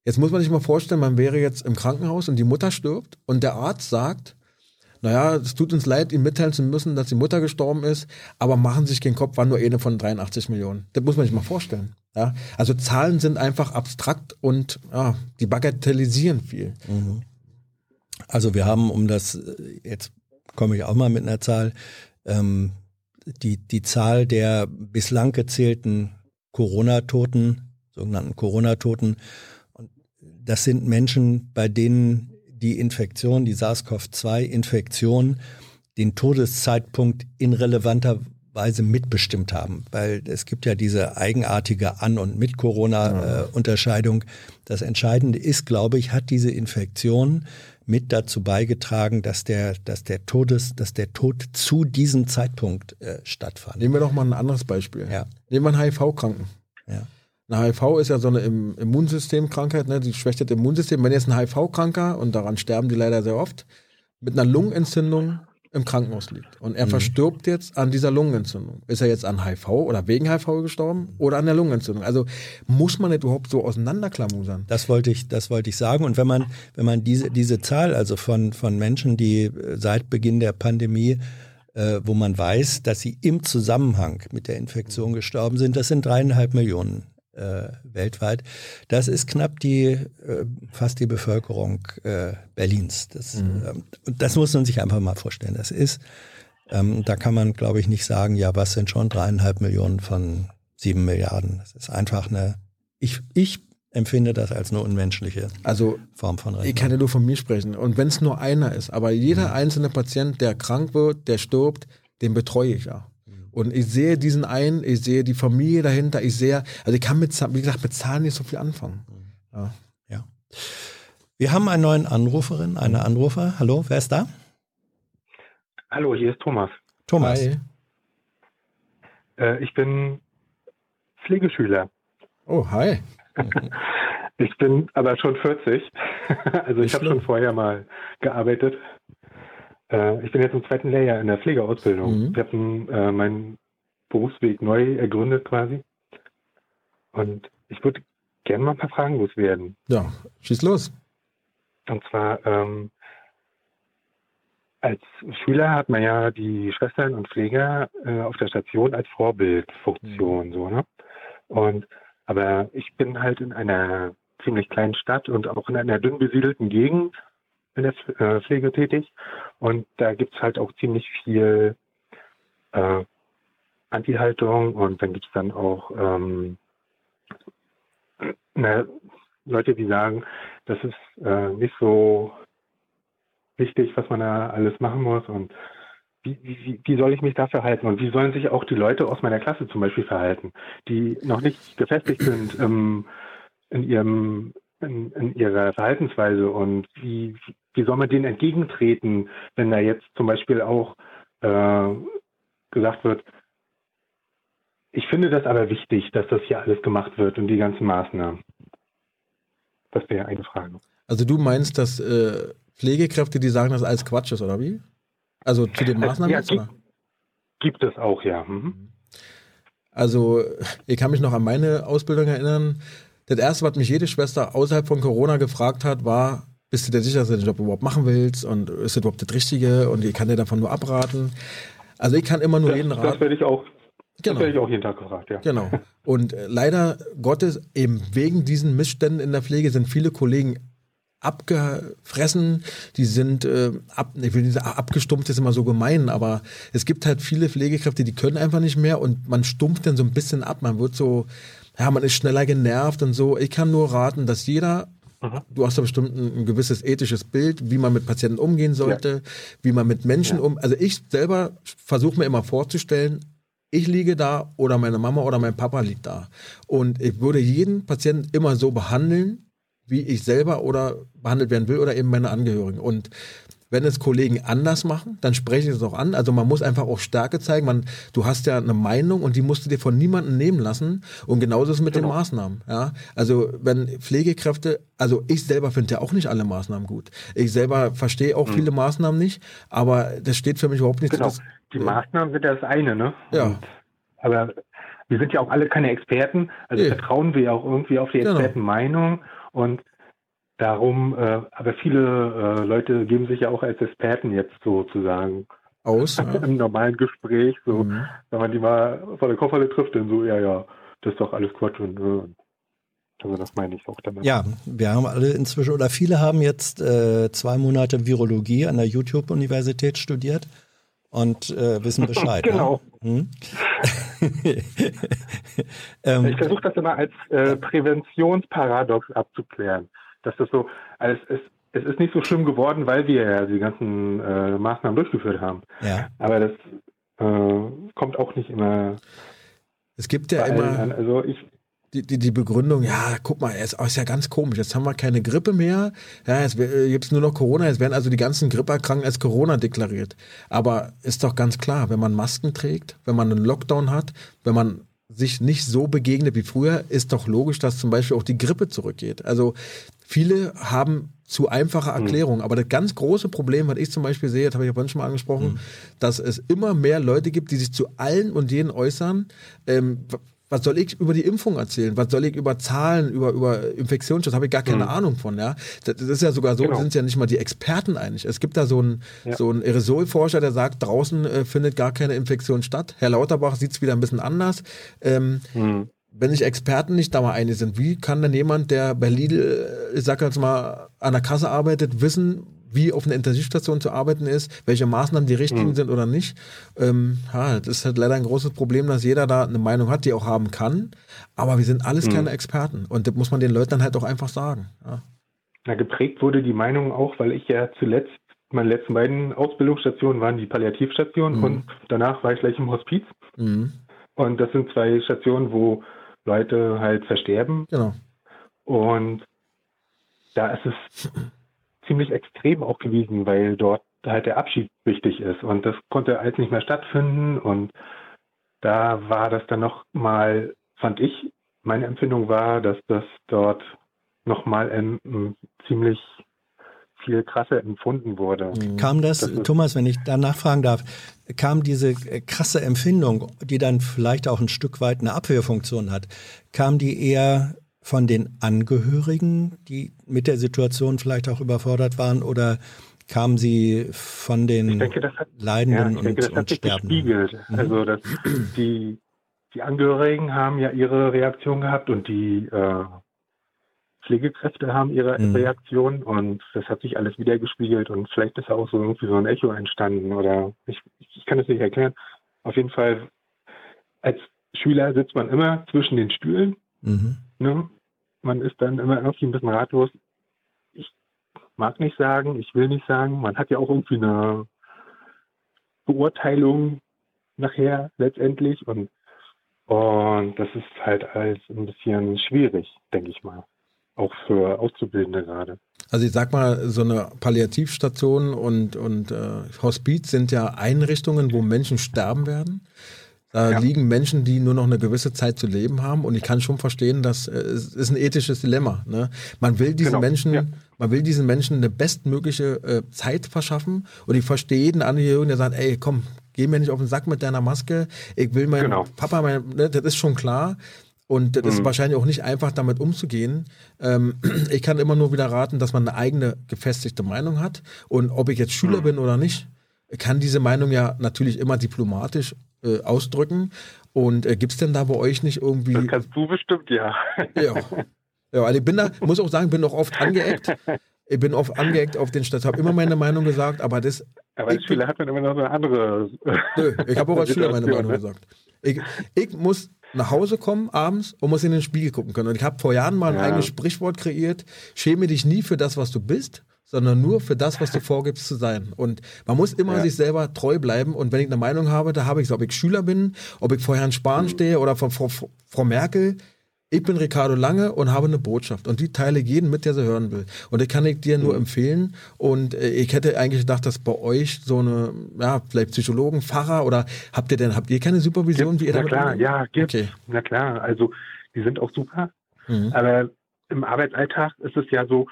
Jetzt muss man sich mal vorstellen, man wäre jetzt im Krankenhaus und die Mutter stirbt und der Arzt sagt, naja, es tut uns leid, Ihnen mitteilen zu müssen, dass die Mutter gestorben ist, aber machen Sie sich den Kopf, war nur eine von 83 Millionen. Das muss man sich mal vorstellen. Ja? Also Zahlen sind einfach abstrakt und ja, die bagatellisieren viel. Mhm. Also wir haben, um das jetzt komme ich auch mal mit einer Zahl, ähm, die, die Zahl der bislang gezählten Corona-Toten, sogenannten Corona-Toten, das sind Menschen, bei denen die Infektion, die SARS-CoV-2-Infektion den Todeszeitpunkt in relevanter Weise mitbestimmt haben, weil es gibt ja diese eigenartige An- und Mit-Corona-Unterscheidung. Das Entscheidende ist, glaube ich, hat diese Infektion mit dazu beigetragen, dass der, dass der Todes, dass der Tod zu diesem Zeitpunkt äh, stattfand. Nehmen wir doch mal ein anderes Beispiel. Ja. Nehmen wir einen HIV-Kranken. Ja. Eine HIV ist ja so eine Immunsystemkrankheit, ne? die schwächt das Immunsystem. Wenn jetzt ein HIV-Kranker, und daran sterben die leider sehr oft, mit einer Lungenentzündung im Krankenhaus liegt und er mhm. verstirbt jetzt an dieser Lungenentzündung. Ist er jetzt an HIV oder wegen HIV gestorben oder an der Lungenentzündung? Also muss man nicht überhaupt so auseinanderklammern? Das wollte ich, das wollte ich sagen. Und wenn man, wenn man diese, diese Zahl, also von, von Menschen, die äh, seit Beginn der Pandemie äh, wo man weiß, dass sie im Zusammenhang mit der Infektion gestorben sind. Das sind dreieinhalb Millionen äh, weltweit. Das ist knapp die, äh, fast die Bevölkerung äh, Berlins. Das, mhm. ähm, und das muss man sich einfach mal vorstellen. Das ist, ähm, da kann man, glaube ich, nicht sagen, ja, was sind schon dreieinhalb Millionen von sieben Milliarden. Das ist einfach eine, ich, ich empfinde das als eine unmenschliche also, Form von Rechnung. Ich kann ja nur von mir sprechen. Und wenn es nur einer ist, aber jeder mhm. einzelne Patient, der krank wird, der stirbt, den betreue ich ja. Und ich sehe diesen einen, ich sehe die Familie dahinter, ich sehe, also ich kann mit, wie gesagt, mit Zahlen nicht so viel anfangen. Ja. ja. Wir haben einen neuen Anruferin, eine Anrufer. Hallo, wer ist da? Hallo, hier ist Thomas. Thomas. Hi. Äh, ich bin Pflegeschüler. Oh, hi. (laughs) ich bin aber schon 40. (laughs) also ich habe schon vorher mal gearbeitet. Äh, ich bin jetzt im zweiten Lehrjahr in der Pflegeausbildung. Mhm. Ich habe äh, meinen Berufsweg neu ergründet quasi. Und ich würde gerne mal ein paar Fragen loswerden. Ja, schieß los. Und zwar, ähm, als Schüler hat man ja die Schwestern und Pfleger äh, auf der Station als Vorbildfunktion, mhm. so, ne? Und, aber ich bin halt in einer ziemlich kleinen Stadt und auch in einer dünn besiedelten Gegend in der äh, Pflege tätig. Und da gibt es halt auch ziemlich viel äh, Anti-Haltung. Und dann gibt es dann auch ähm, na, Leute, die sagen, das ist äh, nicht so wichtig, was man da alles machen muss. Und wie, wie, wie soll ich mich da verhalten und wie sollen sich auch die Leute aus meiner Klasse zum Beispiel verhalten, die noch nicht gefestigt sind ähm, in ihrem in, in ihrer Verhaltensweise und wie, wie soll man denen entgegentreten, wenn da jetzt zum Beispiel auch äh, gesagt wird, ich finde das aber wichtig, dass das hier alles gemacht wird und die ganzen Maßnahmen. Das wäre eine Frage. Also du meinst, dass äh, Pflegekräfte, die sagen, dass alles Quatsch ist, oder wie? Also zu den Maßnahmen? Ja, gibt, gibt, es auch, ja. Mhm. Also ich kann mich noch an meine Ausbildung erinnern. Das erste, was mich jede Schwester außerhalb von Corona gefragt hat, war, bist du dir sicher, dass du den Job überhaupt machen willst und ist das überhaupt das Richtige und ich kann dir davon nur abraten. Also ich kann immer nur das, jeden raten. Das werde ich auch. Genau. Das werde ich auch jeden Tag gefragt, ja. Genau. Und äh, leider Gottes, eben wegen diesen Missständen in der Pflege sind viele Kollegen abgefressen, die sind äh, ab, ich will sagen, abgestumpft ist immer so gemein, aber es gibt halt viele Pflegekräfte, die können einfach nicht mehr und man stumpft dann so ein bisschen ab, man wird so, ja, man ist schneller genervt und so. Ich kann nur raten, dass jeder Mhm. Du hast ja bestimmt ein, ein, gewisses ethisches Bild, wie man mit Patienten umgehen sollte, ja. wie man mit Menschen ja. um. Also ich selber versuche mir immer vorzustellen, ich liege da oder meine Mama oder mein Papa liegt da. Und ich würde jeden Patienten immer so behandeln, wie ich selber oder behandelt werden will oder eben meine Angehörigen. Und wenn es Kollegen anders machen, dann spreche ich es auch an. Also man muss einfach auch Stärke zeigen. Man, du hast ja eine Meinung und die musst du dir von niemandem nehmen lassen. Und genauso ist es mit genau. den Maßnahmen. Ja? Also wenn Pflegekräfte, also ich selber finde ja auch nicht alle Maßnahmen gut. Ich selber verstehe auch mhm. viele Maßnahmen nicht, aber das steht für mich überhaupt nicht genau. zu. Die Maßnahmen sind das eine, ne? Ja. Und, aber wir sind ja auch alle keine Experten, also nee. vertrauen wir ja auch irgendwie auf die genau. Expertenmeinung genau. und Darum, äh, aber viele äh, Leute geben sich ja auch als Experten jetzt sozusagen aus ja. (laughs) im normalen Gespräch, so mhm. wenn man die mal vor der Kofferle trifft, dann so, ja, ja, das ist doch alles Quatsch und äh, also das meine ich auch damit. Ja, wir haben alle inzwischen, oder viele haben jetzt äh, zwei Monate Virologie an der YouTube-Universität studiert und äh, wissen (laughs) Bescheid. Ne? genau. Ne? Hm? (laughs) ähm, ich versuche das immer als äh, Präventionsparadox abzuklären dass das so, als es es ist nicht so schlimm geworden, weil wir ja die ganzen äh, Maßnahmen durchgeführt haben. Ja. Aber das äh, kommt auch nicht immer. Es gibt ja immer. An. Also ich, die, die, die Begründung, ja, guck mal, es ist ja ganz komisch. Jetzt haben wir keine Grippe mehr. Ja, jetzt gibt es nur noch Corona. Jetzt werden also die ganzen Gripperkranken als Corona deklariert. Aber ist doch ganz klar, wenn man Masken trägt, wenn man einen Lockdown hat, wenn man sich nicht so begegnet wie früher, ist doch logisch, dass zum Beispiel auch die Grippe zurückgeht. Also viele haben zu einfache mhm. Erklärungen. Mhm. Aber das ganz große Problem, was ich zum Beispiel sehe, das habe ich ja vorhin schon mal angesprochen, mhm. dass es immer mehr Leute gibt, die sich zu allen und jeden äußern. Ähm, was soll ich über die Impfung erzählen? Was soll ich über Zahlen, über, über Infektionsschutz? Habe ich gar keine mhm. Ahnung von, ja. Das, das, ist ja sogar so, genau. sind ja nicht mal die Experten eigentlich. Es gibt da so einen, ja. so einen Aerosolforscher, der sagt, draußen äh, findet gar keine Infektion statt. Herr Lauterbach sieht es wieder ein bisschen anders. Ähm, mhm wenn sich Experten nicht da mal einig sind, wie kann denn jemand, der bei Lidl, ich sag jetzt mal, an der Kasse arbeitet, wissen, wie auf einer Intensivstation zu arbeiten ist, welche Maßnahmen die richtigen mhm. sind oder nicht. Ähm, ja, das ist halt leider ein großes Problem, dass jeder da eine Meinung hat, die auch haben kann. Aber wir sind alles mhm. keine Experten. Und das muss man den Leuten dann halt auch einfach sagen. Ja. Na, geprägt wurde die Meinung auch, weil ich ja zuletzt, meine letzten beiden Ausbildungsstationen waren die Palliativstationen mhm. und danach war ich gleich im Hospiz. Mhm. Und das sind zwei Stationen, wo Leute halt versterben. Genau. Und da ist es (laughs) ziemlich extrem auch gewesen, weil dort halt der Abschied wichtig ist. Und das konnte alles nicht mehr stattfinden. Und da war das dann noch mal, fand ich, meine Empfindung war, dass das dort noch mal ähm, ziemlich viel krasser empfunden wurde. Mhm. Kam das, das Thomas, wenn ich da nachfragen darf, kam diese äh, krasse Empfindung, die dann vielleicht auch ein Stück weit eine Abwehrfunktion hat, kam die eher von den Angehörigen, die mit der Situation vielleicht auch überfordert waren, oder kam sie von den denke, hat, Leidenden ja, denke, und, und Sterbenden? Gespiegelt. Mhm. Also dass die, die Angehörigen haben ja ihre Reaktion gehabt und die äh, Pflegekräfte haben ihre mhm. Reaktion und das hat sich alles wieder gespiegelt und vielleicht ist auch so irgendwie so ein Echo entstanden oder ich, ich kann es nicht erklären. Auf jeden Fall, als Schüler sitzt man immer zwischen den Stühlen. Mhm. Ne? Man ist dann immer irgendwie ein bisschen ratlos. Ich mag nicht sagen, ich will nicht sagen. Man hat ja auch irgendwie eine Beurteilung nachher letztendlich und und das ist halt alles ein bisschen schwierig, denke ich mal auch für Auszubildende gerade. Also ich sag mal, so eine Palliativstation und, und äh, Hospiz sind ja Einrichtungen, wo Menschen sterben werden. Da ja. liegen Menschen, die nur noch eine gewisse Zeit zu leben haben. Und ich kann schon verstehen, dass äh, es ist ein ethisches Dilemma. Ne? Man will diesen genau. Menschen, ja. man will diesen Menschen eine bestmögliche äh, Zeit verschaffen. Und ich verstehe jeden Angehörigen, der sagt, ey, komm, geh mir nicht auf den Sack mit deiner Maske. Ich will meinen genau. Papa, mein, ne, das ist schon klar. Und das mhm. ist wahrscheinlich auch nicht einfach, damit umzugehen. Ähm, (clears throat) ich kann immer nur wieder raten, dass man eine eigene gefestigte Meinung hat. Und ob ich jetzt Schüler mhm. bin oder nicht, kann diese Meinung ja natürlich immer diplomatisch äh, ausdrücken. Und äh, gibt es denn da bei euch nicht irgendwie. Das kannst du bestimmt, ja. Ja. Ja, also ich bin da, muss auch sagen, bin auch oft angeeckt. Ich bin oft angeeckt auf den Stadt, habe immer meine Meinung gesagt, aber das. Aber als Schüler hat man immer noch eine andere. Nö, ich habe auch als Schüler meine Meinung ne? gesagt. Ich, ich muss nach Hause kommen abends und muss in den Spiegel gucken können. Und ich habe vor Jahren mal ein ja. eigenes Sprichwort kreiert: Schäme dich nie für das, was du bist, sondern nur für das, was du vorgibst zu sein. Und man muss immer ja. sich selber treu bleiben. Und wenn ich eine Meinung habe, da habe ich es, ob ich Schüler bin, ob ich vor Herrn Spahn mhm. stehe oder vor, Frau Merkel. Ich bin Ricardo Lange und habe eine Botschaft und die teile jeden mit, der sie hören will. Und die kann ich dir nur mhm. empfehlen. Und äh, ich hätte eigentlich gedacht, dass bei euch so eine, ja, vielleicht Psychologen, Pfarrer oder habt ihr denn, habt ihr keine Supervision, gibt, wie ihr Na klar, macht? ja, gibt. Okay. Na klar, also die sind auch super. Mhm. Aber im Arbeitsalltag ist es ja so,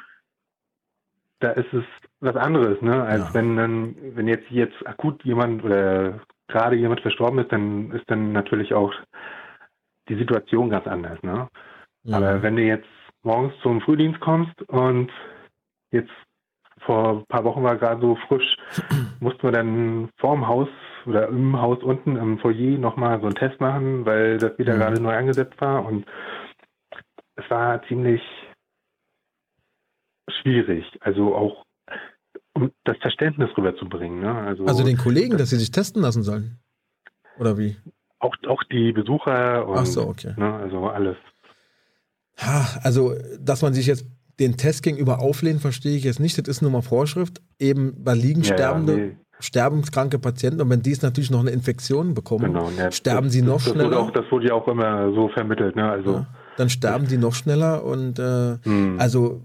da ist es was anderes, ne? Als ja. wenn dann, wenn jetzt jetzt akut jemand oder gerade jemand verstorben ist, dann ist dann natürlich auch die Situation ganz anders. Ne? Mhm. Aber wenn du jetzt morgens zum Frühdienst kommst und jetzt vor ein paar Wochen war gerade so frisch, (clears throat) mussten wir dann vorm Haus oder im Haus unten im Foyer nochmal so einen Test machen, weil das wieder mhm. gerade neu angesetzt war und es war ziemlich schwierig. Also auch um das Verständnis rüberzubringen. Ne? Also, also den Kollegen, dass sie sich testen lassen sollen? Oder wie? Auch, auch die Besucher und Ach so, okay. ne, also alles. Ja, also, dass man sich jetzt den Test gegenüber auflehnen verstehe ich jetzt nicht. Das ist nur mal Vorschrift. Eben bei liegen Ja, ja, sterbende, nee. sterbenskranke Patienten und wenn die es natürlich noch eine Infektion bekommen, Genau, ja, sterben das, sie noch das, das wurde schneller. auch, das wurde ja auch immer so vermittelt, ne? Also, Ja. dann sterben die noch schneller und äh, hm. also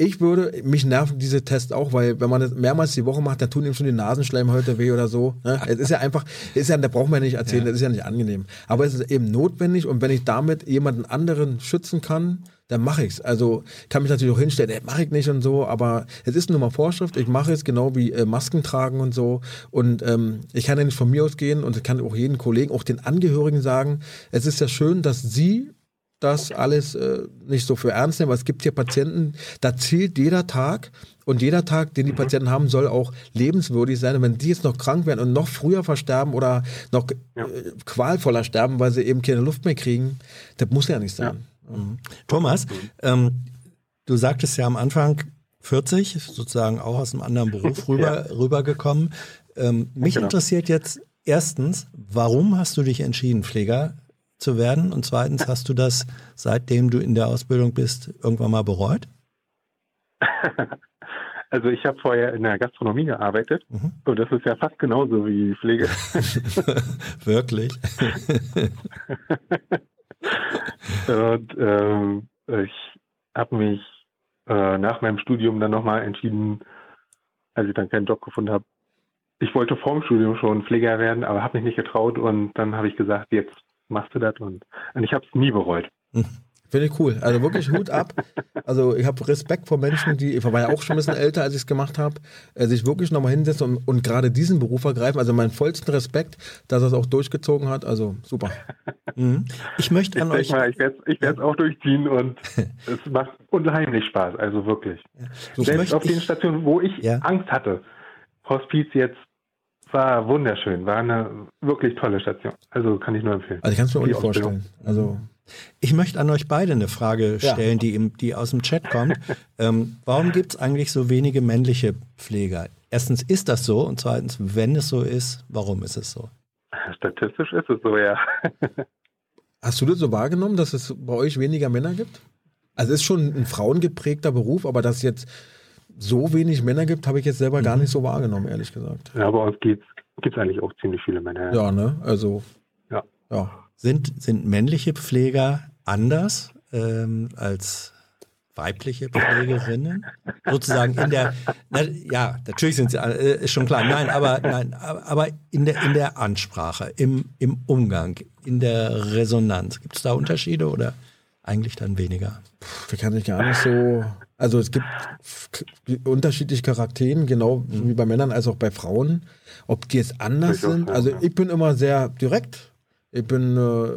ich würde, mich nerven diese Tests auch, weil wenn man das mehrmals die Woche macht, dann tun ihm schon die Nasenschleimhäute weh oder so. Ne? Es ist ja einfach, es ist ja, da braucht man ja nicht erzählen, das ist ja nicht angenehm. Aber es ist eben notwendig und wenn ich damit jemanden anderen schützen kann, dann mache ich's. Also kann mich natürlich auch hinstellen, ey, mache ich nicht und so, aber es ist nun mal Vorschrift, ich mache es genau wie äh, Masken tragen und so. Und ähm, ich kann ja nicht von mir ausgehen und ich kann auch jeden Kollegen, auch den Angehörigen sagen, es ist ja schön, dass sie das alles äh, nicht so für ernst nehmen, weil es gibt hier Patienten, da zählt jeder Tag und jeder Tag, den die Patienten haben, soll auch lebenswürdig sein. Und wenn die jetzt noch krank werden und noch früher versterben oder noch Ja. äh, qualvoller sterben, weil sie eben keine Luft mehr kriegen, das muss ja nicht sein. Thomas, ähm, du sagtest ja am Anfang 40, sozusagen auch aus einem anderen Beruf (laughs) rüber, rübergekommen. Ähm, mich Genau. interessiert jetzt erstens, warum hast du dich entschieden, Pfleger zu werden? Und zweitens, hast du das, seitdem du in der Ausbildung bist, irgendwann mal bereut? (laughs) also ich habe vorher in der Gastronomie gearbeitet Mhm. und das ist ja fast genauso wie Pflege. (laughs) Wirklich? (laughs) Und ähm, ich habe mich äh, nach meinem Studium dann nochmal entschieden, als ich dann keinen Job gefunden habe. Ich wollte vorm Studium schon Pfleger werden, aber habe mich nicht getraut und dann habe ich gesagt, jetzt machst du das und, und ich habe es nie bereut. Finde ich cool. Also wirklich Hut ab. Also ich habe Respekt vor Menschen, die, ich war ja auch schon ein bisschen älter, als ich es gemacht habe, äh, sich wirklich nochmal hinsetzen und, und gerade diesen Beruf ergreifen. Also meinen vollsten Respekt, dass er es auch durchgezogen hat. Also super. Mhm. Ich möchte Ich an denke euch. mal, ich werde es ich auch durchziehen und (laughs) es macht unheimlich Spaß, also wirklich. So, Selbst möchte auf den ich- Stationen, wo ich Ja. Angst hatte, Hospiz jetzt war wunderschön, war eine wirklich tolle Station. Also kann ich nur empfehlen. Also ich kann es mir auch nicht vorstellen. Also Ich möchte an euch beide eine Frage Ja. stellen, die, im, die aus dem Chat kommt. (laughs) ähm, warum gibt es eigentlich so wenige männliche Pfleger? Erstens, ist das so? Und zweitens, wenn es so ist, warum ist es so? Statistisch ist es so, ja. (laughs) hast du das so wahrgenommen, dass es bei euch weniger Männer gibt? Also es ist schon ein frauengeprägter Beruf, aber dass jetzt so wenig Männer gibt, habe ich jetzt selber gar nicht so wahrgenommen, ehrlich gesagt. ja bei uns gibt es eigentlich auch ziemlich viele Männer. Ja, ne? Also Ja. ja. Sind, sind männliche Pfleger anders ähm, als weibliche Pflegerinnen? (laughs) Sozusagen in der, na, ja, natürlich sind sie, äh, ist schon klar, nein, aber, nein, aber aber in der, in der Ansprache, im, im Umgang, in der Resonanz, gibt es da Unterschiede oder eigentlich dann weniger? Da kann ich gar nicht so. Also es gibt unterschiedliche Charakteren, genau wie bei Männern als auch bei Frauen. Ob die jetzt anders sind. ja, Also ja. ich bin immer sehr direkt. Ich bin, äh,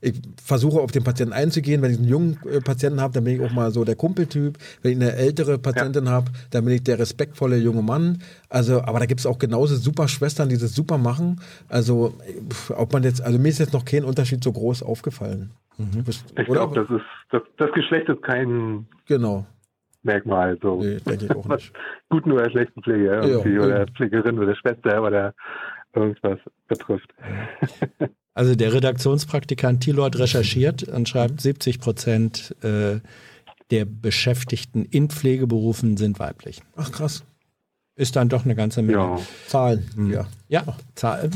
ich versuche auf den Patienten einzugehen. Wenn ich einen jungen äh, Patienten habe, dann bin ich auch mal so der Kumpeltyp. Wenn ich eine ältere Patientin habe, dann bin ich der respektvolle junge Mann. Also, aber da gibt es auch genauso super Schwestern, die das super machen. Also, ob man jetzt, also mir ist jetzt noch kein Unterschied so groß aufgefallen. Bist- Ich glaube, das ist das, das Geschlecht ist kein Genau. Merkmal. So. Nee, denke ich auch Was nicht. (laughs) guten oder schlechten Pflege irgendwie, Ja, oder ja. Pflegerin oder Schwester oder irgendwas betrifft. (laughs) Also der Redaktionspraktikant Thilord recherchiert und schreibt, 70 Prozent äh, der Beschäftigten in Pflegeberufen sind weiblich. Ach krass. Ist dann doch eine ganze Menge. Ja. Zahlen. Ja. Ja, Zahl-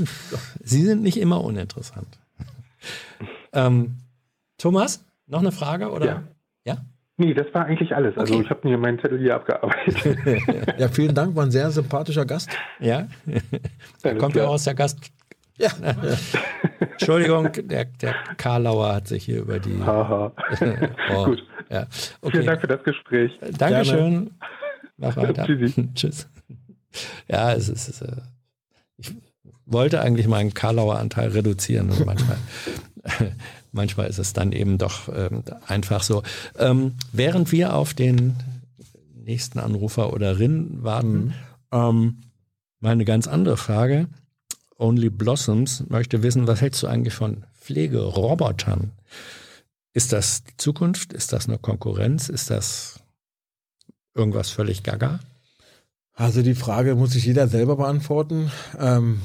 Sie sind nicht immer uninteressant. (laughs) ähm, Thomas, noch eine Frage oder? Ja. Ja? Nee, das war eigentlich alles. Also Okay. ich habe mir meinen Zettel hier abgearbeitet. (laughs) Ja, vielen Dank, war ein sehr sympathischer Gast. Ja? Alles Kommt ja klar. auch aus der Gast. Ja. (laughs) Entschuldigung, der, der Karlauer hat sich hier über die. (laughs) Haha. Oh, Gut. Ja. Vielen Okay. Dank für das Gespräch. Dankeschön. Mach weiter. Tschüss. Ja, es ist. Es, äh, ich wollte eigentlich meinen Karlauer Anteil reduzieren manchmal, (laughs) manchmal ist es dann eben doch ähm, einfach so. Ähm, während wir auf den nächsten Anrufer oder Rin warten, ähm, mal eine ganz andere Frage. Only Blossoms möchte wissen, was hältst du eigentlich von Pflegerobotern? Ist das die Zukunft? Ist das eine Konkurrenz? Ist das irgendwas völlig gaga? Also die Frage muss sich jeder selber beantworten. Ähm,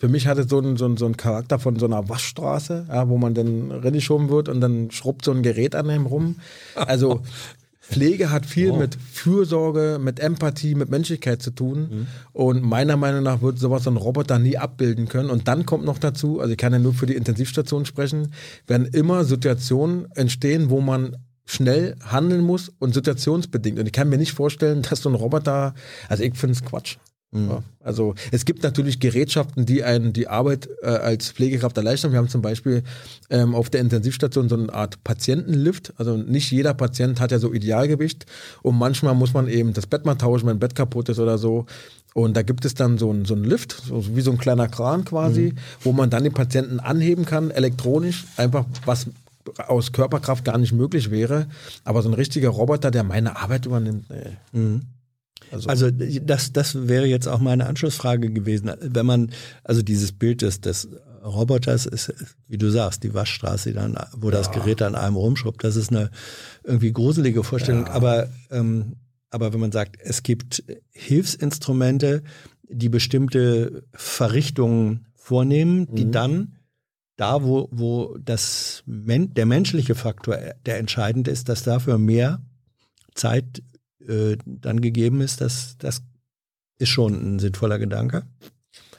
für mich hat es so einen, so, einen, so einen Charakter von so einer Waschstraße, ja, wo man dann reingeschoben wird und dann schrubbt so ein Gerät an einem rum. Also (laughs) Pflege hat viel oh. mit Fürsorge, mit Empathie, mit Menschlichkeit zu tun. Mhm. Und meiner Meinung nach wird sowas so ein Roboter nie abbilden können. Und dann kommt noch dazu, also ich kann ja nur für die Intensivstation sprechen, werden immer Situationen entstehen, wo man schnell handeln muss und situationsbedingt. Und ich kann mir nicht vorstellen, dass so ein Roboter, also ich finde es Quatsch. Mhm. Ja, also es gibt natürlich Gerätschaften, die einen die Arbeit äh, als Pflegekraft erleichtern. Wir haben zum Beispiel ähm, auf der Intensivstation so eine Art Patientenlift. Also nicht jeder Patient hat ja so Idealgewicht und manchmal muss man eben das Bett mal tauschen, wenn ein Bett kaputt ist oder so. Und da gibt es dann so einen so Lift, so wie so ein kleiner Kran quasi, mhm. wo man dann den Patienten anheben kann, elektronisch, einfach was aus Körperkraft gar nicht möglich wäre. Aber so ein richtiger Roboter, der meine Arbeit übernimmt, nee. Mhm. Also, also, das, das wäre jetzt auch meine Anschlussfrage gewesen. Wenn man, also dieses Bild des, des Roboters ist, wie du sagst, die Waschstraße, dann, wo ja. das Gerät an einem rumschrubbt, das ist eine irgendwie gruselige Vorstellung. Ja. Aber, ähm, aber wenn man sagt, es gibt Hilfsinstrumente, die bestimmte Verrichtungen vornehmen, die mhm. dann da, wo, wo das, der menschliche Faktor der entscheidende ist, dass dafür mehr Zeit äh, dann gegeben ist, das, das ist schon ein sinnvoller Gedanke.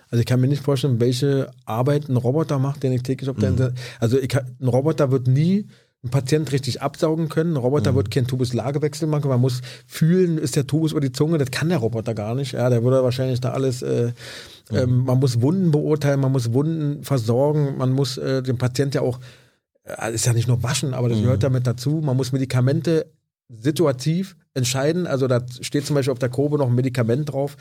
Also ich kann mir nicht vorstellen, welche Arbeit ein Roboter macht, den ich täglich auf der mhm. Also ich, ein Roboter wird nie einen Patient richtig absaugen können. Ein Roboter mhm. wird keinen Tubus-Lagewechsel machen. Man muss fühlen, ist der Tubus über die Zunge. Das kann der Roboter gar nicht. Ja, der würde wahrscheinlich da alles. Äh, mhm. ähm, man muss Wunden beurteilen, man muss Wunden versorgen, man muss äh, den Patient ja auch. Äh, ist ja nicht nur waschen, aber das mhm. gehört damit dazu. Man muss Medikamente situativ entscheiden. Also da steht zum Beispiel auf der Kurve noch ein Medikament drauf,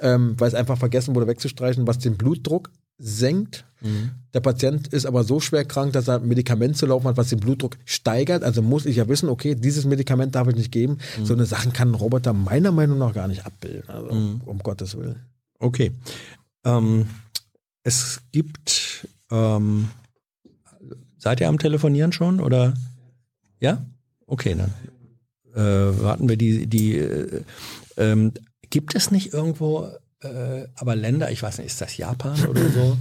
ähm, weil es einfach vergessen wurde wegzustreichen, was den Blutdruck senkt. Mhm. Der Patient ist aber so schwer krank, dass er ein Medikament zu laufen hat, was den Blutdruck steigert. Also muss ich ja wissen, okay, dieses Medikament darf ich nicht geben. Mhm. So eine Sachen kann ein Roboter meiner Meinung nach gar nicht abbilden. Also mhm. um Gottes Willen. Okay. Ähm, es gibt, ähm, seid ihr am Telefonieren schon oder? Ja? Okay, dann äh, warten wir die, die äh, ähm, gibt es nicht irgendwo, äh, aber Länder, ich weiß nicht, ist das Japan oder so?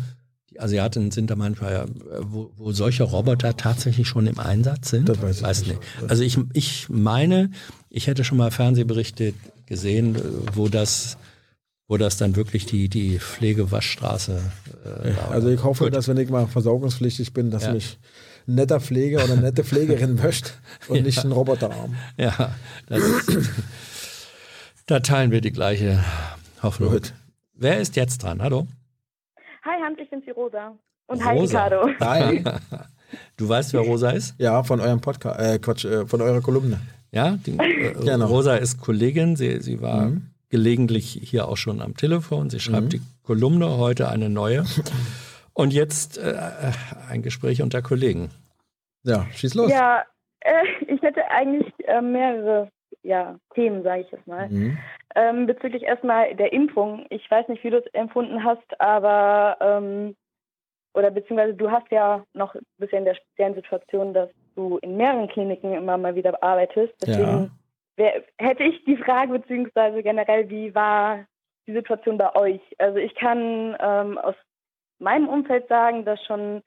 Die Asiaten sind da manchmal, wo, wo solche Roboter tatsächlich schon im Einsatz sind. Das weiß ich weiß nicht. nicht. Also ich, ich meine, ich hätte schon mal Fernsehberichte gesehen, wo das wo das dann wirklich die, die Pflegewaschstraße. Äh, also ich hoffe, Gut. dass wenn ich mal versorgungspflichtig bin, dass ja. mich netter Pfleger oder nette Pflegerin möchte und ja. nicht ein Roboterarm. Ja, ist, (clears throat) da teilen wir die gleiche Hoffnung. Gut. Wer ist jetzt dran? Hallo? Hi Hans, ich bin die Rosa. Und hi Ricardo. Hi. (laughs) Du weißt, wer Rosa ist? Ja, von eurem Podcast, äh, Quatsch, äh, von eurer Kolumne. Ja, die, äh, (laughs) genau. Rosa ist Kollegin, sie, sie war mhm. gelegentlich hier auch schon am Telefon. Sie schreibt mhm. die Kolumne, heute eine neue. Und jetzt äh, ein Gespräch unter Kollegen. Ja, schieß los. Ja, äh, ich hätte eigentlich äh, mehrere ja, Themen, sage ich jetzt mal. Mhm. Ähm, bezüglich erstmal der Impfung. Ich weiß nicht, wie du es empfunden hast, aber ähm, oder beziehungsweise du hast ja noch ein bisschen in der speziellen Situation, dass du in mehreren Kliniken immer mal wieder arbeitest. Deswegen ja. wär, hätte ich die Frage, beziehungsweise generell, wie war die Situation bei euch? Also ich kann ähm, aus meinem Umfeld sagen, dass schon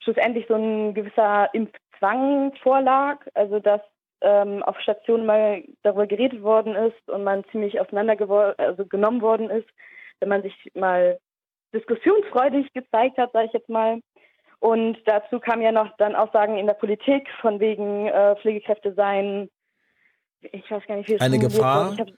schlussendlich so ein gewisser Impfzwang vorlag, also dass ähm, auf Stationen mal darüber geredet worden ist und man ziemlich auseinander also genommen worden ist, wenn man sich mal diskussionsfreudig gezeigt hat, sage ich jetzt mal. Und dazu kamen ja noch dann Aussagen in der Politik von wegen äh, Pflegekräfte seien, ich weiß gar nicht, wie es Eine Gefahr? Hab,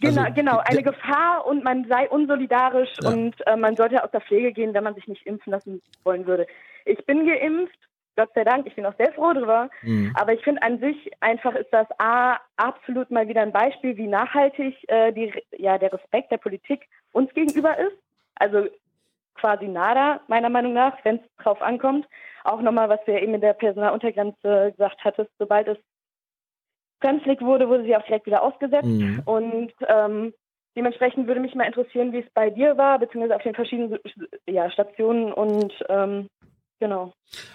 Genau, also, genau, eine Gefahr und man sei unsolidarisch ja. und äh, man sollte aus der Pflege gehen, wenn man sich nicht impfen lassen wollen würde. Ich bin geimpft, Gott sei Dank, ich bin auch sehr froh drüber. Mhm. Aber ich finde an sich einfach ist das A, absolut mal wieder ein Beispiel, wie nachhaltig äh, die, ja, der Respekt der Politik uns gegenüber ist. Also quasi nada, meiner Meinung nach, wenn es drauf ankommt. Auch nochmal, was du ja eben in der Personaluntergrenze gesagt hattest, sobald es brenzlig wurde, wurde sie auch direkt wieder ausgesetzt. Mhm. Und ähm, dementsprechend würde mich mal interessieren, wie es bei dir war, beziehungsweise auf den verschiedenen ja, Stationen und ähm, genau.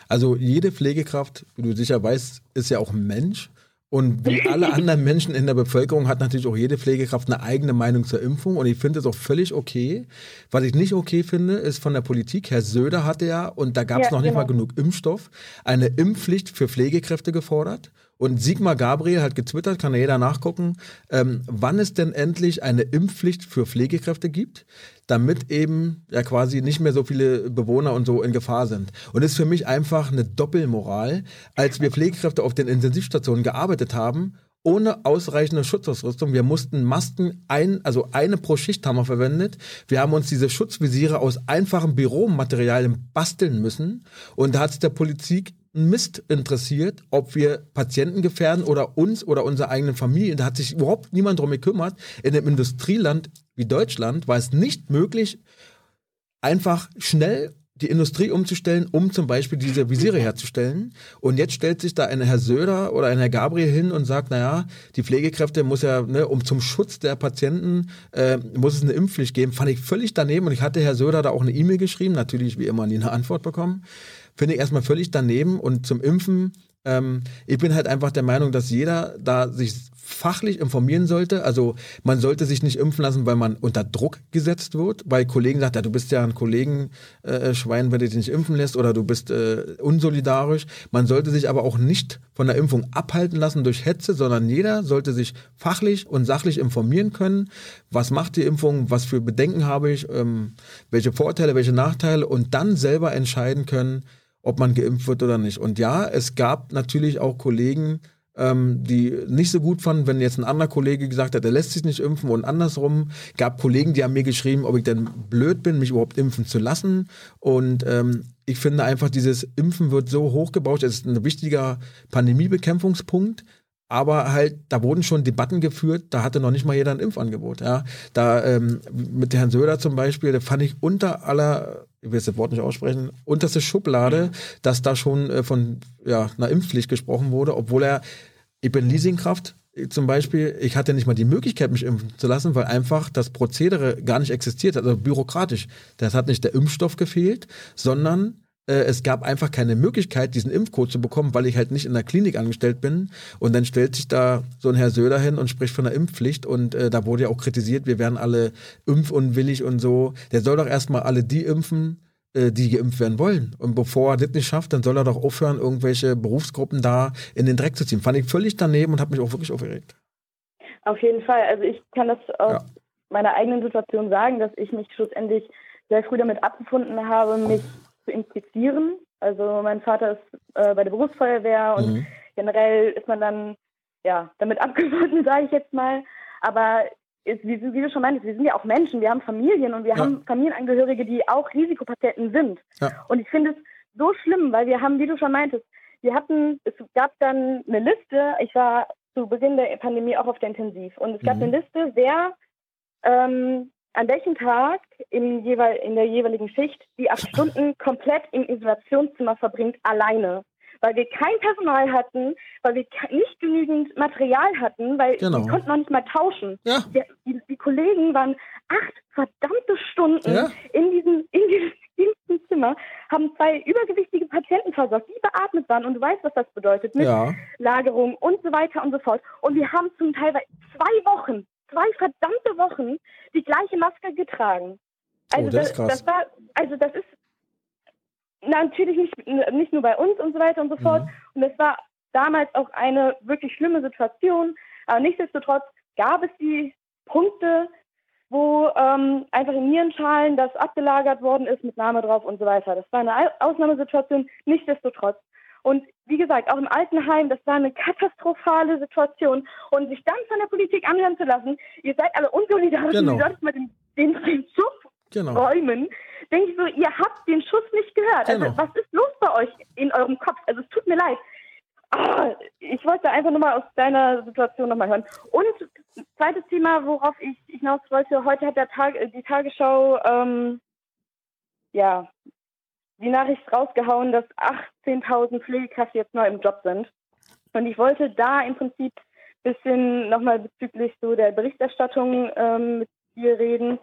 Also jede Pflegekraft, wie du sicher weißt, ist ja auch ein Mensch. Und wie alle (laughs) anderen Menschen in der Bevölkerung hat natürlich auch jede Pflegekraft eine eigene Meinung zur Impfung. Und ich finde es auch völlig okay. Was ich nicht okay finde, ist von der Politik. Herr Söder hatte ja, und da gab es ja, noch nicht genau. mal genug Impfstoff, eine Impfpflicht für Pflegekräfte gefordert. Und Sigmar Gabriel hat getwittert, kann ja jeder nachgucken, ähm, wann es denn endlich eine Impfpflicht für Pflegekräfte gibt, damit eben ja quasi nicht mehr so viele Bewohner und so in Gefahr sind. Und das ist für mich einfach eine Doppelmoral. Als wir Pflegekräfte auf den Intensivstationen gearbeitet haben, ohne ausreichende Schutzausrüstung. Wir mussten Masken ein, also eine pro Schicht haben wir verwendet. Wir haben uns diese Schutzvisiere aus einfachen Büromaterialien basteln müssen. Und da hat es der Politik Mist interessiert, ob wir Patienten gefährden oder uns oder unsere eigenen Familien. Da hat sich überhaupt niemand drum gekümmert. In einem Industrieland wie Deutschland war es nicht möglich, einfach schnell die Industrie umzustellen, um zum Beispiel diese Visiere herzustellen. Und jetzt stellt sich da ein Herr Söder oder ein Herr Gabriel hin und sagt, naja, die Pflegekräfte muss ja, ne, um zum Schutz der Patienten, äh, muss es eine Impfpflicht geben. Fand ich völlig daneben und ich hatte Herr Söder da auch eine E-Mail geschrieben, natürlich wie immer nie eine Antwort bekommen finde ich erstmal völlig daneben. Und zum Impfen, ähm, ich bin halt einfach der Meinung, dass jeder da sich fachlich informieren sollte. Also man sollte sich nicht impfen lassen, weil man unter Druck gesetzt wird, weil Kollegen sagt, ja, du bist ja ein Kollegenschwein, äh, wenn du dich nicht impfen lässt oder du bist äh, unsolidarisch. Man sollte sich aber auch nicht von der Impfung abhalten lassen durch Hetze, sondern jeder sollte sich fachlich und sachlich informieren können. Was macht die Impfung? Was für Bedenken habe ich? Ähm, welche Vorteile, welche Nachteile? Und dann selber entscheiden können, ob man geimpft wird oder nicht. Und ja, es gab natürlich auch Kollegen, ähm, die nicht so gut fanden, wenn jetzt ein anderer Kollege gesagt hat, er lässt sich nicht impfen und andersrum gab Kollegen, die haben mir geschrieben, ob ich denn blöd bin, mich überhaupt impfen zu lassen. Und ähm, ich finde einfach, dieses Impfen wird so hochgebaut, es ist ein wichtiger Pandemiebekämpfungspunkt. Aber halt, da wurden schon Debatten geführt, da hatte noch nicht mal jeder ein Impfangebot. Ja. Da ähm, mit Herrn Söder zum Beispiel, da fand ich unter aller ich will das Wort nicht aussprechen, unterste Schublade, dass da schon äh, von ja, einer Impfpflicht gesprochen wurde, obwohl er, ich bin Leasingkraft, zum Beispiel, ich hatte nicht mal die Möglichkeit, mich impfen zu lassen, weil einfach das Prozedere gar nicht existiert hat, also bürokratisch. Das hat nicht der Impfstoff gefehlt, sondern es gab einfach keine Möglichkeit, diesen Impfcode zu bekommen, weil ich halt nicht in der Klinik angestellt bin. Und dann stellt sich da so ein Herr Söder hin und spricht von der Impfpflicht. Und äh, da wurde ja auch kritisiert, wir wären alle impfunwillig und so. Der soll doch erstmal alle die impfen, äh, die geimpft werden wollen. Und bevor er das nicht schafft, dann soll er doch aufhören, irgendwelche Berufsgruppen da in den Dreck zu ziehen. Fand ich völlig daneben und habe mich auch wirklich aufgeregt. Auf jeden Fall. Also ich kann das aus ja. meiner eigenen Situation sagen, dass ich mich schlussendlich sehr früh damit abgefunden habe, mich zu infizieren. Also mein Vater ist äh, bei der Berufsfeuerwehr und mhm. generell ist man dann ja damit (laughs) abgefunden, sage ich jetzt mal. Aber ist, wie, wie, du schon meintest, wir sind ja auch Menschen, wir haben Familien und wir ja. haben Familienangehörige, die auch Risikopatienten sind. Ja. Und ich finde es so schlimm, weil wir haben, wie du schon meintest, wir hatten, es gab dann eine Liste, ich war zu Beginn der Pandemie auch auf der Intensiv und es gab mhm. eine Liste, wer ähm, an welchem Tag im jeweil, in der jeweiligen Schicht die acht (laughs) Stunden komplett im Isolationszimmer verbringt, alleine. Weil wir kein Personal hatten, weil wir nicht genügend Material hatten, weil genau. wir konnten noch nicht mal tauschen. Ja. Die, die, die, Kollegen waren acht verdammte Stunden ja. in diesem, in diesem (laughs) Zimmer, haben zwei übergewichtige Patienten versorgt, die beatmet waren und du weißt, was das bedeutet mit ja. Lagerung und so weiter und so fort. Und wir haben zum Teil zwei Wochen zwei verdammte Wochen die gleiche Maske getragen. Also oh, das, das, das, war, also das ist natürlich nicht, nicht nur bei uns und so weiter und so fort. Mhm. Und es war damals auch eine wirklich schlimme Situation. Aber nichtsdestotrotz gab es die Punkte, wo ähm, einfach in Nierenschalen das abgelagert worden ist mit Name drauf und so weiter. Das war eine Ausnahmesituation. Nichtsdestotrotz und wie gesagt, auch im Altenheim, das war eine katastrophale Situation. Und sich dann von der Politik anhören zu lassen, ihr seid alle unsolidarisch genau. ihr solltet mal den, den, den Schuss genau. räumen, denke ich so, ihr habt den Schuss nicht gehört. Also, genau. Also was ist los bei euch in eurem Kopf? Also es tut mir leid. Ah, ich wollte einfach nur mal aus deiner Situation nochmal hören. Und zweites Thema, worauf ich hinaus wollte, heute hat der Tag, die Tagesschau ähm, ja, die Nachricht rausgehauen, dass 18.000 Pflegekräfte jetzt neu im Job sind. Und ich wollte da im Prinzip ein bisschen nochmal bezüglich so der Berichterstattung ähm, mit dir reden,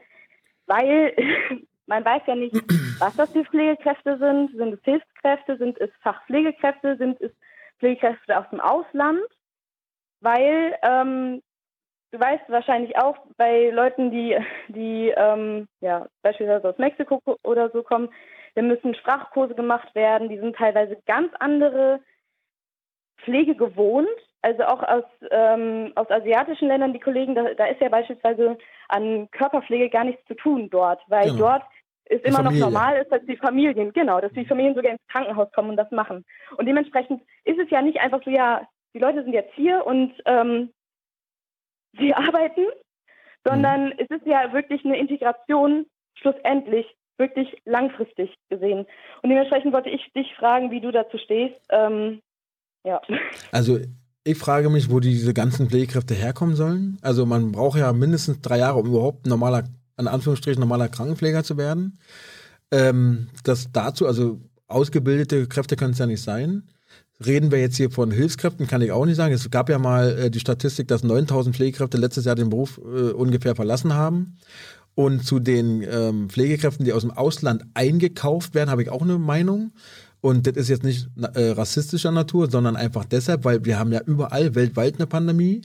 weil (laughs) man weiß ja nicht, (clears throat) was das für Pflegekräfte sind. Sind es Hilfskräfte? Sind es Fachpflegekräfte? Sind es Pflegekräfte aus dem Ausland? weil ähm, du weißt wahrscheinlich auch bei Leuten, die, die ähm, ja, beispielsweise aus Mexiko oder so kommen, da müssen Sprachkurse gemacht werden, die sind teilweise ganz andere Pflege gewohnt, also auch aus, ähm, aus asiatischen Ländern, die Kollegen, da, da ist ja beispielsweise an Körperpflege gar nichts zu tun dort, weil genau. dort ist die immer Familie. noch normal ist, dass die Familien, genau, dass die Familien sogar ins Krankenhaus kommen und das machen. Und dementsprechend ist es ja nicht einfach so, ja, die Leute sind jetzt hier und ähm, sie (laughs) arbeiten, sondern mhm. es ist ja wirklich eine Integration schlussendlich wirklich langfristig gesehen. Und dementsprechend wollte ich dich fragen, wie du dazu stehst. Ähm, ja. Also ich frage mich, wo diese ganzen Pflegekräfte herkommen sollen. Also man braucht ja mindestens drei Jahre, um überhaupt normaler, in Anführungsstrichen normaler Krankenpfleger zu werden. Ähm, das dazu, also ausgebildete Kräfte können es ja nicht sein. Reden wir jetzt hier von Hilfskräften, kann ich auch nicht sagen. Es gab ja mal äh, die Statistik, dass 9000 Pflegekräfte letztes Jahr den Beruf äh, ungefähr verlassen haben. Und zu den ähm, Pflegekräften, die aus dem Ausland eingekauft werden, habe ich auch eine Meinung. Und das ist jetzt nicht äh, rassistischer Natur, sondern einfach deshalb, weil wir haben ja überall weltweit eine Pandemie.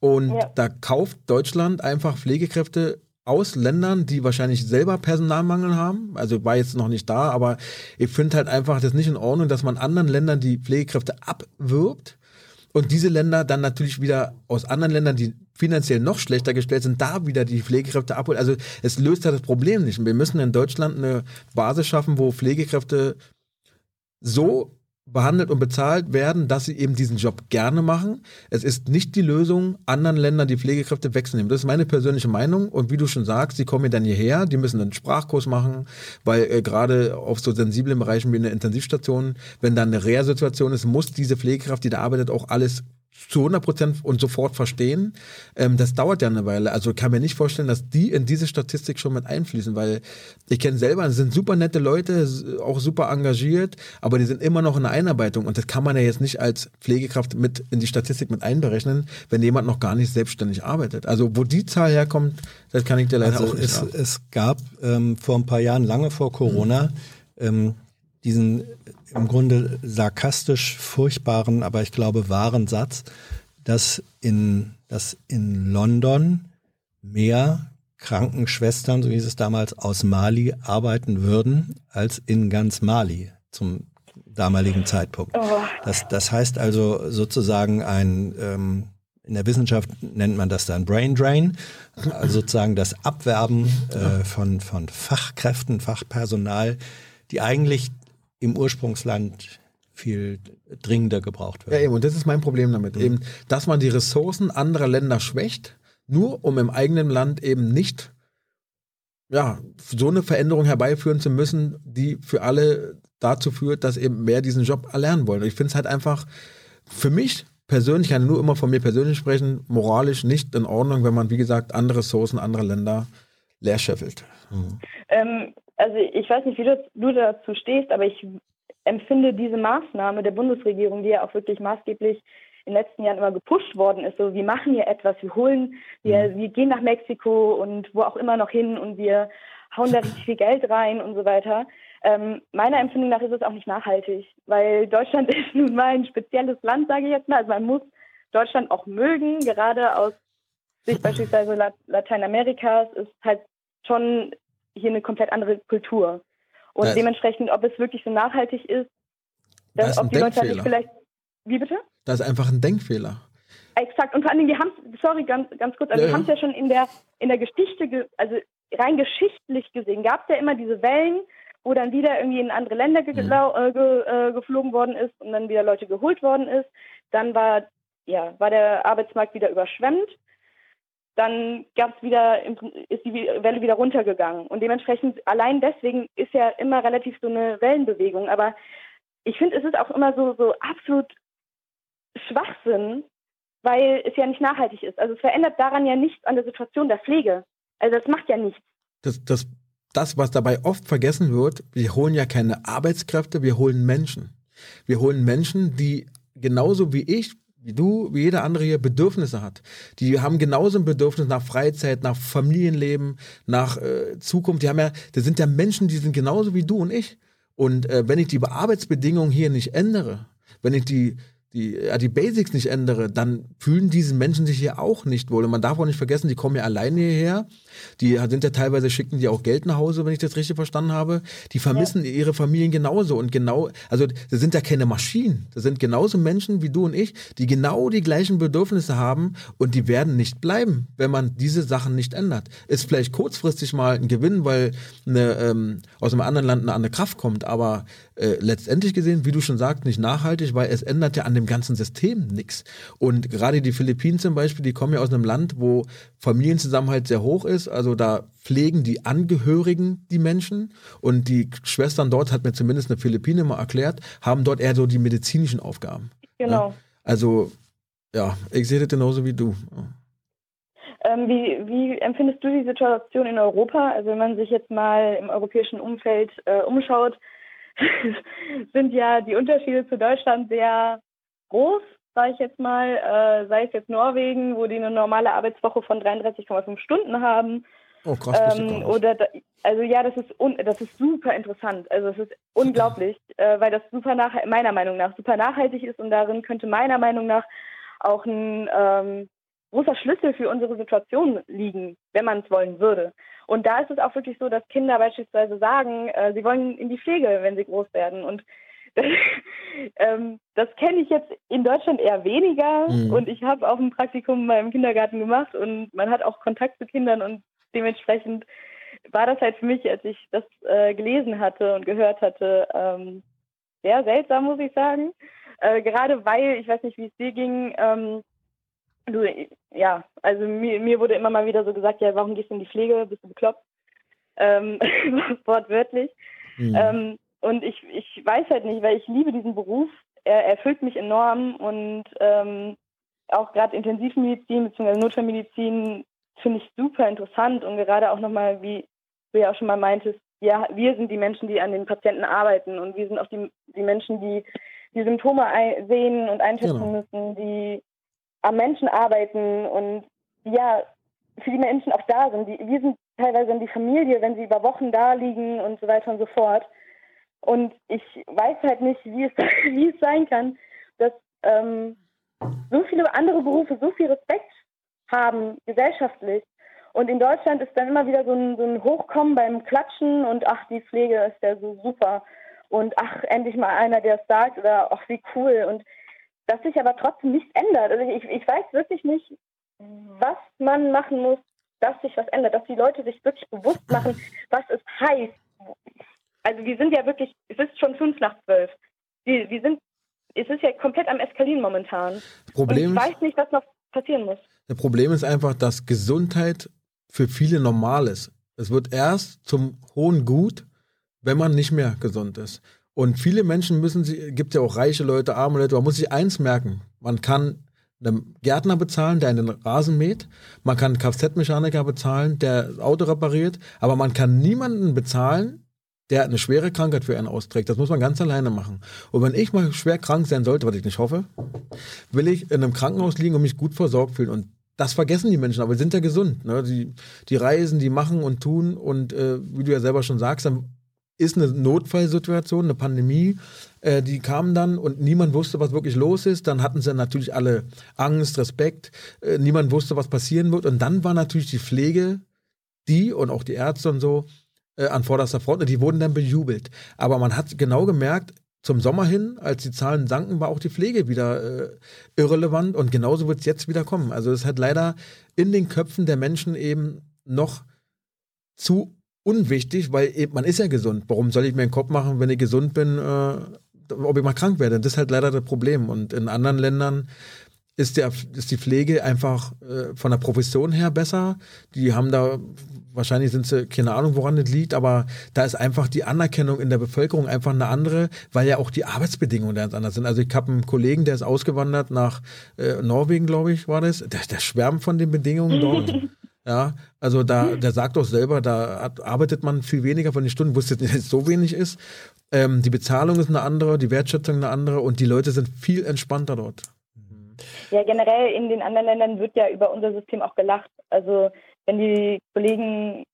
Und ja. da kauft Deutschland einfach Pflegekräfte aus Ländern, die wahrscheinlich selber Personalmangel haben. Also war jetzt noch nicht da, aber ich finde halt einfach das nicht in Ordnung, dass man anderen Ländern die Pflegekräfte abwirbt und diese Länder dann natürlich wieder aus anderen Ländern, die finanziell noch schlechter gestellt sind, da wieder die Pflegekräfte abholen. Also es löst halt das Problem nicht. Wir müssen in Deutschland eine Basis schaffen, wo Pflegekräfte so behandelt und bezahlt werden, dass sie eben diesen Job gerne machen. Es ist nicht die Lösung, anderen Ländern die Pflegekräfte wegzunehmen. Das ist meine persönliche Meinung. Und wie du schon sagst, die kommen dann hierher, die müssen einen Sprachkurs machen, weil äh, gerade auf so sensiblen Bereichen wie eine Intensivstation, wenn dann eine Reha-Situation ist, muss diese Pflegekraft, die da arbeitet, auch alles zu 100 Prozent und sofort verstehen. Ähm, das dauert ja eine Weile. Also kann mir nicht vorstellen, dass die in diese Statistik schon mit einfließen, weil ich kenne selber, es sind super nette Leute, auch super engagiert, aber die sind immer noch in der Einarbeitung und das kann man ja jetzt nicht als Pflegekraft mit in die Statistik mit einberechnen, wenn jemand noch gar nicht selbstständig arbeitet. Also wo die Zahl herkommt, das kann ich dir leider also auch nicht es, sagen. Es gab ähm, vor ein paar Jahren, lange vor Corona, mhm. ähm, diesen im Grunde sarkastisch furchtbaren, aber ich glaube wahren Satz, dass in, dass in London mehr Krankenschwestern, so hieß es damals, aus Mali arbeiten würden, als in ganz Mali zum damaligen Zeitpunkt. Oh. Das, das heißt also sozusagen ein, ähm, in der Wissenschaft nennt man das dann Brain Drain, also sozusagen das Abwerben äh, von, von Fachkräften, Fachpersonal, die eigentlich im Ursprungsland viel dringender gebraucht wird. Ja, eben, und das ist mein Problem damit. Mhm. Eben, dass man die Ressourcen anderer Länder schwächt, nur um im eigenen Land eben nicht ja, so eine Veränderung herbeiführen zu müssen, die für alle dazu führt, dass eben mehr diesen Job erlernen wollen. Und ich finde es halt einfach für mich persönlich, kann ich nur immer von mir persönlich sprechen, moralisch nicht in Ordnung, wenn man, wie gesagt, andere Ressourcen anderer Länder leer scheffelt. Mhm. Ähm, also ich weiß nicht, wie du, du dazu stehst, aber ich empfinde diese Maßnahme der Bundesregierung, die ja auch wirklich maßgeblich in den letzten Jahren immer gepusht worden ist, so wir machen hier etwas, wir holen, wir, mhm. wir gehen nach Mexiko und wo auch immer noch hin und wir hauen da richtig viel Geld rein und so weiter. Ähm, meiner Empfindung nach ist es auch nicht nachhaltig, weil Deutschland (laughs) ist nun mal ein spezielles Land, sage ich jetzt mal. Also man muss Deutschland auch mögen, gerade aus Sicht beispielsweise Lateinamerikas ist halt schon hier eine komplett andere Kultur. Und das dementsprechend, ob es wirklich so nachhaltig ist, dass, ob die Leute halt nicht vielleicht. Wie bitte? Das ist einfach ein Denkfehler. Exakt. Und vor allen Dingen, die haben sorry, ganz, ganz kurz, also ja, die haben es ja schon in der, in der Geschichte, also rein geschichtlich gesehen, gab es ja immer diese Wellen, wo dann wieder irgendwie in andere Länder ge mhm. äh, ge äh, geflogen worden ist und dann wieder Leute geholt worden ist. Dann war, ja, war der Arbeitsmarkt wieder überschwemmt dann gab es wieder, ist die Welle wieder runtergegangen. Und dementsprechend, allein deswegen ist ja immer relativ so eine Wellenbewegung. Aber ich finde, es ist auch immer so, so absolut Schwachsinn, weil es ja nicht nachhaltig ist. Also es verändert daran ja nichts an der Situation der Pflege. Also das macht ja nichts. Das, das, das, was dabei oft vergessen wird, wir holen ja keine Arbeitskräfte, wir holen Menschen. Wir holen Menschen, die genauso wie ich wie du, wie jeder andere hier Bedürfnisse hat. Die haben genauso ein Bedürfnis nach Freizeit, nach Familienleben, nach äh, Zukunft. Die haben ja, das sind ja Menschen, die sind genauso wie du und ich. Und äh, wenn ich die Arbeitsbedingungen hier nicht ändere, wenn ich die die, ja, die Basics nicht ändere, dann fühlen diese Menschen sich hier auch nicht wohl. Und man darf auch nicht vergessen, die kommen ja alleine hierher. Die sind ja teilweise, schicken die auch Geld nach Hause, wenn ich das richtig verstanden habe. Die vermissen ja. ihre Familien genauso. Und genau, also das sind ja keine Maschinen. Das sind genauso Menschen wie du und ich, die genau die gleichen Bedürfnisse haben und die werden nicht bleiben, wenn man diese Sachen nicht ändert. Ist vielleicht kurzfristig mal ein Gewinn, weil eine, ähm, aus einem anderen Land eine andere Kraft kommt, aber äh, letztendlich gesehen, wie du schon sagst, nicht nachhaltig, weil es ändert ja an dem ganzen System nichts. Und gerade die Philippinen zum Beispiel, die kommen ja aus einem Land, wo Familienzusammenhalt sehr hoch ist. Also da pflegen die Angehörigen die Menschen und die Schwestern dort, hat mir zumindest eine Philippine mal erklärt, haben dort eher so die medizinischen Aufgaben. Genau. Ja? Also ja, ich sehe das genauso wie du. Ähm, wie, wie, empfindest du die Situation in Europa? Also wenn man sich jetzt mal im europäischen Umfeld äh, umschaut, (laughs) sind ja die Unterschiede zu Deutschland sehr groß, sage ich jetzt mal. Äh, sei es jetzt Norwegen, wo die eine normale Arbeitswoche von 33,5 Stunden haben. Oh, krass, ähm, oder da, also ja, das ist un, das ist super interessant. Also es ist unglaublich, äh, weil das super nach meiner Meinung nach super nachhaltig ist und darin könnte meiner Meinung nach auch ein ähm, großer Schlüssel für unsere Situation liegen, wenn man es wollen würde. Und da ist es auch wirklich so, dass Kinder beispielsweise sagen, äh, sie wollen in die Pflege, wenn sie groß werden. Und das, (laughs) ähm, das kenne ich jetzt in Deutschland eher weniger. Mhm. Und ich habe auch ein Praktikum beim Kindergarten gemacht und man hat auch Kontakt zu Kindern und dementsprechend war das halt für mich, als ich das äh, gelesen hatte und gehört hatte, ähm, sehr seltsam, muss ich sagen. Äh, gerade weil, ich weiß nicht, wie es dir ging, ähm, Du, ja, also mir, mir wurde immer mal wieder so gesagt, ja, warum gehst du in die Pflege? Bist du bekloppt? Ähm, (laughs) wortwörtlich. Mhm. Ähm, und ich, ich weiß halt nicht, weil ich liebe diesen Beruf. Er erfüllt mich enorm und ähm, auch gerade Intensivmedizin bzw. Notfallmedizin finde ich super interessant und gerade auch nochmal, wie du ja auch schon mal meintest, ja, wir sind die Menschen, die an den Patienten arbeiten und wir sind auch die, die Menschen, die die Symptome sehen und einschätzen genau. müssen, die am Menschen arbeiten und ja, für die Menschen auch da sind. Die, wir sind teilweise in die Familie, wenn sie über Wochen da liegen und so weiter und so fort. Und ich weiß halt nicht, wie es, (laughs) wie es sein kann, dass ähm, so viele andere Berufe so viel Respekt haben, gesellschaftlich. Und in Deutschland ist dann immer wieder so ein, so ein Hochkommen beim Klatschen und ach, die Pflege ist ja so super. Und ach, endlich mal einer, der es sagt oder ach, wie cool. Und dass sich aber trotzdem nichts ändert. Also ich, ich weiß wirklich nicht, was man machen muss, dass sich was ändert, dass die Leute sich wirklich bewusst machen, was es heißt. Also wir sind ja wirklich, es ist schon fünf nach zwölf. Wir, wir sind, es ist ja komplett am Eskalieren momentan. Problem Und ich weiß nicht, was noch passieren muss. Das Problem ist einfach, dass Gesundheit für viele normal ist. Es wird erst zum hohen Gut, wenn man nicht mehr gesund ist. Und viele Menschen müssen sie, gibt ja auch reiche Leute, arme Leute, man muss sich eins merken. Man kann einen Gärtner bezahlen, der einen Rasen mäht. Man kann einen Kfz-Mechaniker bezahlen, der das Auto repariert. Aber man kann niemanden bezahlen, der eine schwere Krankheit für einen austrägt. Das muss man ganz alleine machen. Und wenn ich mal schwer krank sein sollte, was ich nicht hoffe, will ich in einem Krankenhaus liegen und mich gut versorgt fühlen. Und das vergessen die Menschen, aber sind ja gesund. Ne? Die, die reisen, die machen und tun. Und äh, wie du ja selber schon sagst, dann ist eine Notfallsituation, eine Pandemie. Äh, die kam dann und niemand wusste, was wirklich los ist. Dann hatten sie natürlich alle Angst, Respekt. Äh, niemand wusste, was passieren wird. Und dann war natürlich die Pflege, die und auch die Ärzte und so, äh, an vorderster Front. Und die wurden dann bejubelt. Aber man hat genau gemerkt, zum Sommer hin, als die Zahlen sanken, war auch die Pflege wieder äh, irrelevant. Und genauso wird es jetzt wieder kommen. Also es hat leider in den Köpfen der Menschen eben noch zu unwichtig, weil man ist ja gesund. Warum soll ich mir einen Kopf machen, wenn ich gesund bin, äh, ob ich mal krank werde? Das ist halt leider das Problem. Und in anderen Ländern ist, der, ist die Pflege einfach äh, von der Profession her besser. Die haben da, wahrscheinlich sind sie, keine Ahnung, woran das liegt, aber da ist einfach die Anerkennung in der Bevölkerung einfach eine andere, weil ja auch die Arbeitsbedingungen ganz anders sind. Also ich habe einen Kollegen, der ist ausgewandert nach äh, Norwegen, glaube ich, war das. Der, der schwärmt von den Bedingungen dort. (laughs) Ja, also da, der sagt doch selber, da arbeitet man viel weniger von den Stunden, wo es jetzt so wenig ist. Ähm, die Bezahlung ist eine andere, die Wertschätzung eine andere und die Leute sind viel entspannter dort. Ja, generell in den anderen Ländern wird ja über unser System auch gelacht. Also wenn die Kollegen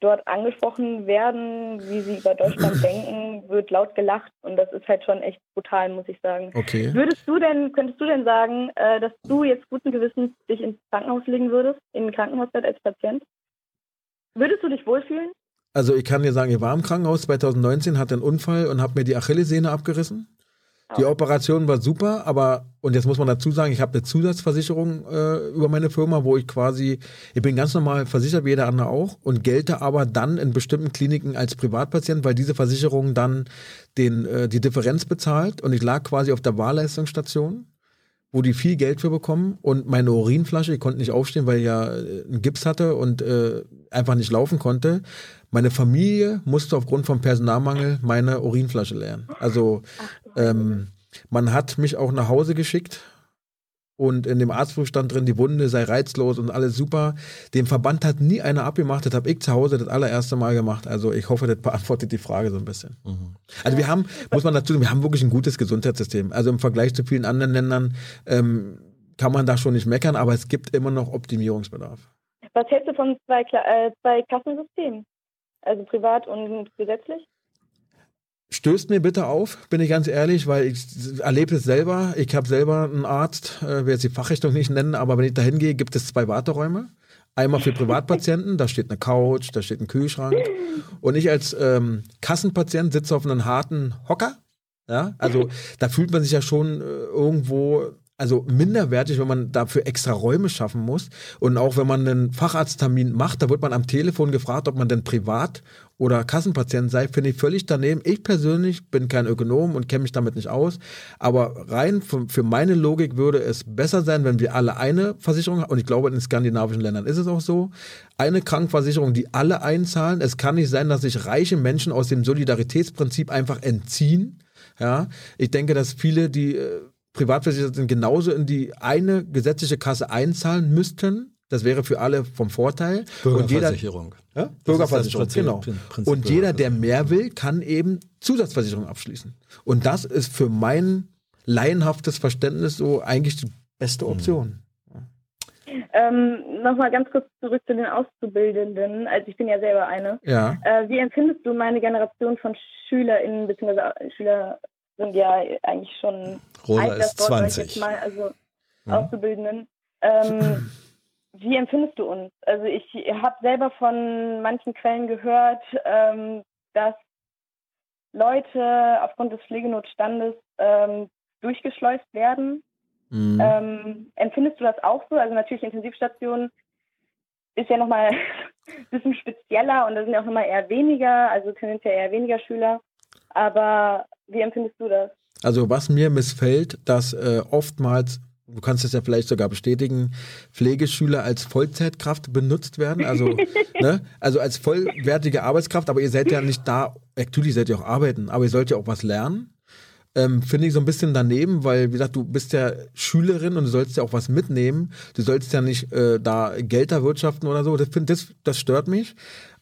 dort angesprochen werden, wie sie über Deutschland (clears throat) denken, wird laut gelacht und das ist halt schon echt brutal, muss ich sagen. Okay. Würdest du denn, könntest du denn sagen, äh, dass du jetzt guten Gewissens dich ins Krankenhaus legen würdest, in ein Krankenhausbett als Patient? Würdest du dich wohlfühlen? Also ich kann dir sagen, ich war im Krankenhaus 2019, hatte einen Unfall und habe mir die Achillessehne abgerissen. Die Operation war super, aber, und jetzt muss man dazu sagen, ich habe eine Zusatzversicherung äh, über meine Firma, wo ich quasi, ich bin ganz normal versichert, wie jeder andere auch, und gelte aber dann in bestimmten Kliniken als Privatpatient, weil diese Versicherung dann den, äh, die Differenz bezahlt. Und ich lag quasi auf der Wahlleistungsstation wo die viel Geld für bekommen. Und meine Urinflasche, ich konnte nicht aufstehen, weil ich ja äh, einen Gips hatte und äh, einfach nicht laufen konnte. Meine Familie musste aufgrund vom Personalmangel meine Urinflasche leeren. Also ähm, man hat mich auch nach Hause geschickt und in dem Arztbrief stand drin, die Wunde sei reizlos und alles super. Den Verband hat nie einer abgemacht, das habe ich zu Hause das allererste Mal gemacht. Also ich hoffe, das beantwortet die Frage so ein bisschen. Mhm. Also wir haben, muss man dazu sagen, wir haben wirklich ein gutes Gesundheitssystem. Also im Vergleich zu vielen anderen Ländern ähm, kann man da schon nicht meckern, aber es gibt immer noch Optimierungsbedarf. Was hältst du von zwei, äh, zwei Kassensystemen? Also privat und gesetzlich? Stößt mir bitte auf, bin ich ganz ehrlich, weil ich erlebe es selber. Ich habe selber einen Arzt, äh, werde jetzt die Fachrichtung nicht nennen, aber wenn ich da hingehe, gibt es zwei Warteräume. Einmal für Privatpatienten, da steht eine Couch, da steht ein Kühlschrank. Und ich als ähm, Kassenpatient sitze auf einem harten Hocker. Ja, also da fühlt man sich ja schon äh, irgendwo also minderwertig, wenn man dafür extra Räume schaffen muss. Und auch wenn man einen Facharzttermin macht, da wird man am Telefon gefragt, ob man denn privat oder Kassenpatient sei, finde ich völlig daneben. Ich persönlich bin kein Ökonom und kenne mich damit nicht aus. Aber rein für meine Logik würde es besser sein, wenn wir alle eine Versicherung haben. Und ich glaube, in den skandinavischen Ländern ist es auch so. Eine Krankenversicherung, die alle einzahlen. Es kann nicht sein, dass sich reiche Menschen aus dem Solidaritätsprinzip einfach entziehen. Ja, ich denke, dass viele, die privatversichert sind, genauso in die eine gesetzliche Kasse einzahlen müssten. Das wäre für alle vom Vorteil. Bürgerversicherung. Und jeder, ja? Bürgerversicherung, genau. Prinzip und jeder, der mehr will, kann eben Zusatzversicherung abschließen. Und das ist für mein laienhaftes Verständnis so eigentlich die beste mhm. Option. Ähm, Nochmal ganz kurz zurück zu den Auszubildenden. Also ich bin ja selber eine. Ja. Äh, wie empfindest du meine Generation von SchülerInnen bzw. Schüler sind ja eigentlich schon Rosa ist 20. Mal, also mhm. Auszubildenden. Ähm, (laughs) wie empfindest du uns? Also ich habe selber von manchen Quellen gehört, ähm, dass Leute aufgrund des Pflegenotstandes ähm, durchgeschleust werden. Mhm. Ähm, empfindest du das auch so? Also natürlich Intensivstation ist ja nochmal (laughs) ein bisschen spezieller und da sind ja auch nochmal eher weniger, also tendenziell eher weniger Schüler. Aber wie empfindest du das? Also was mir missfällt, dass äh, oftmals du kannst es ja vielleicht sogar bestätigen, Pflegeschüler als Vollzeitkraft benutzt werden, also, (laughs) ne, also als vollwertige Arbeitskraft, aber ihr seid ja nicht da, natürlich seid ihr auch arbeiten, aber ihr sollt ja auch was lernen. Ähm, Finde ich so ein bisschen daneben, weil, wie gesagt, du bist ja Schülerin und du sollst ja auch was mitnehmen. Du sollst ja nicht äh, da Geld erwirtschaften oder so. Das, das, das stört mich.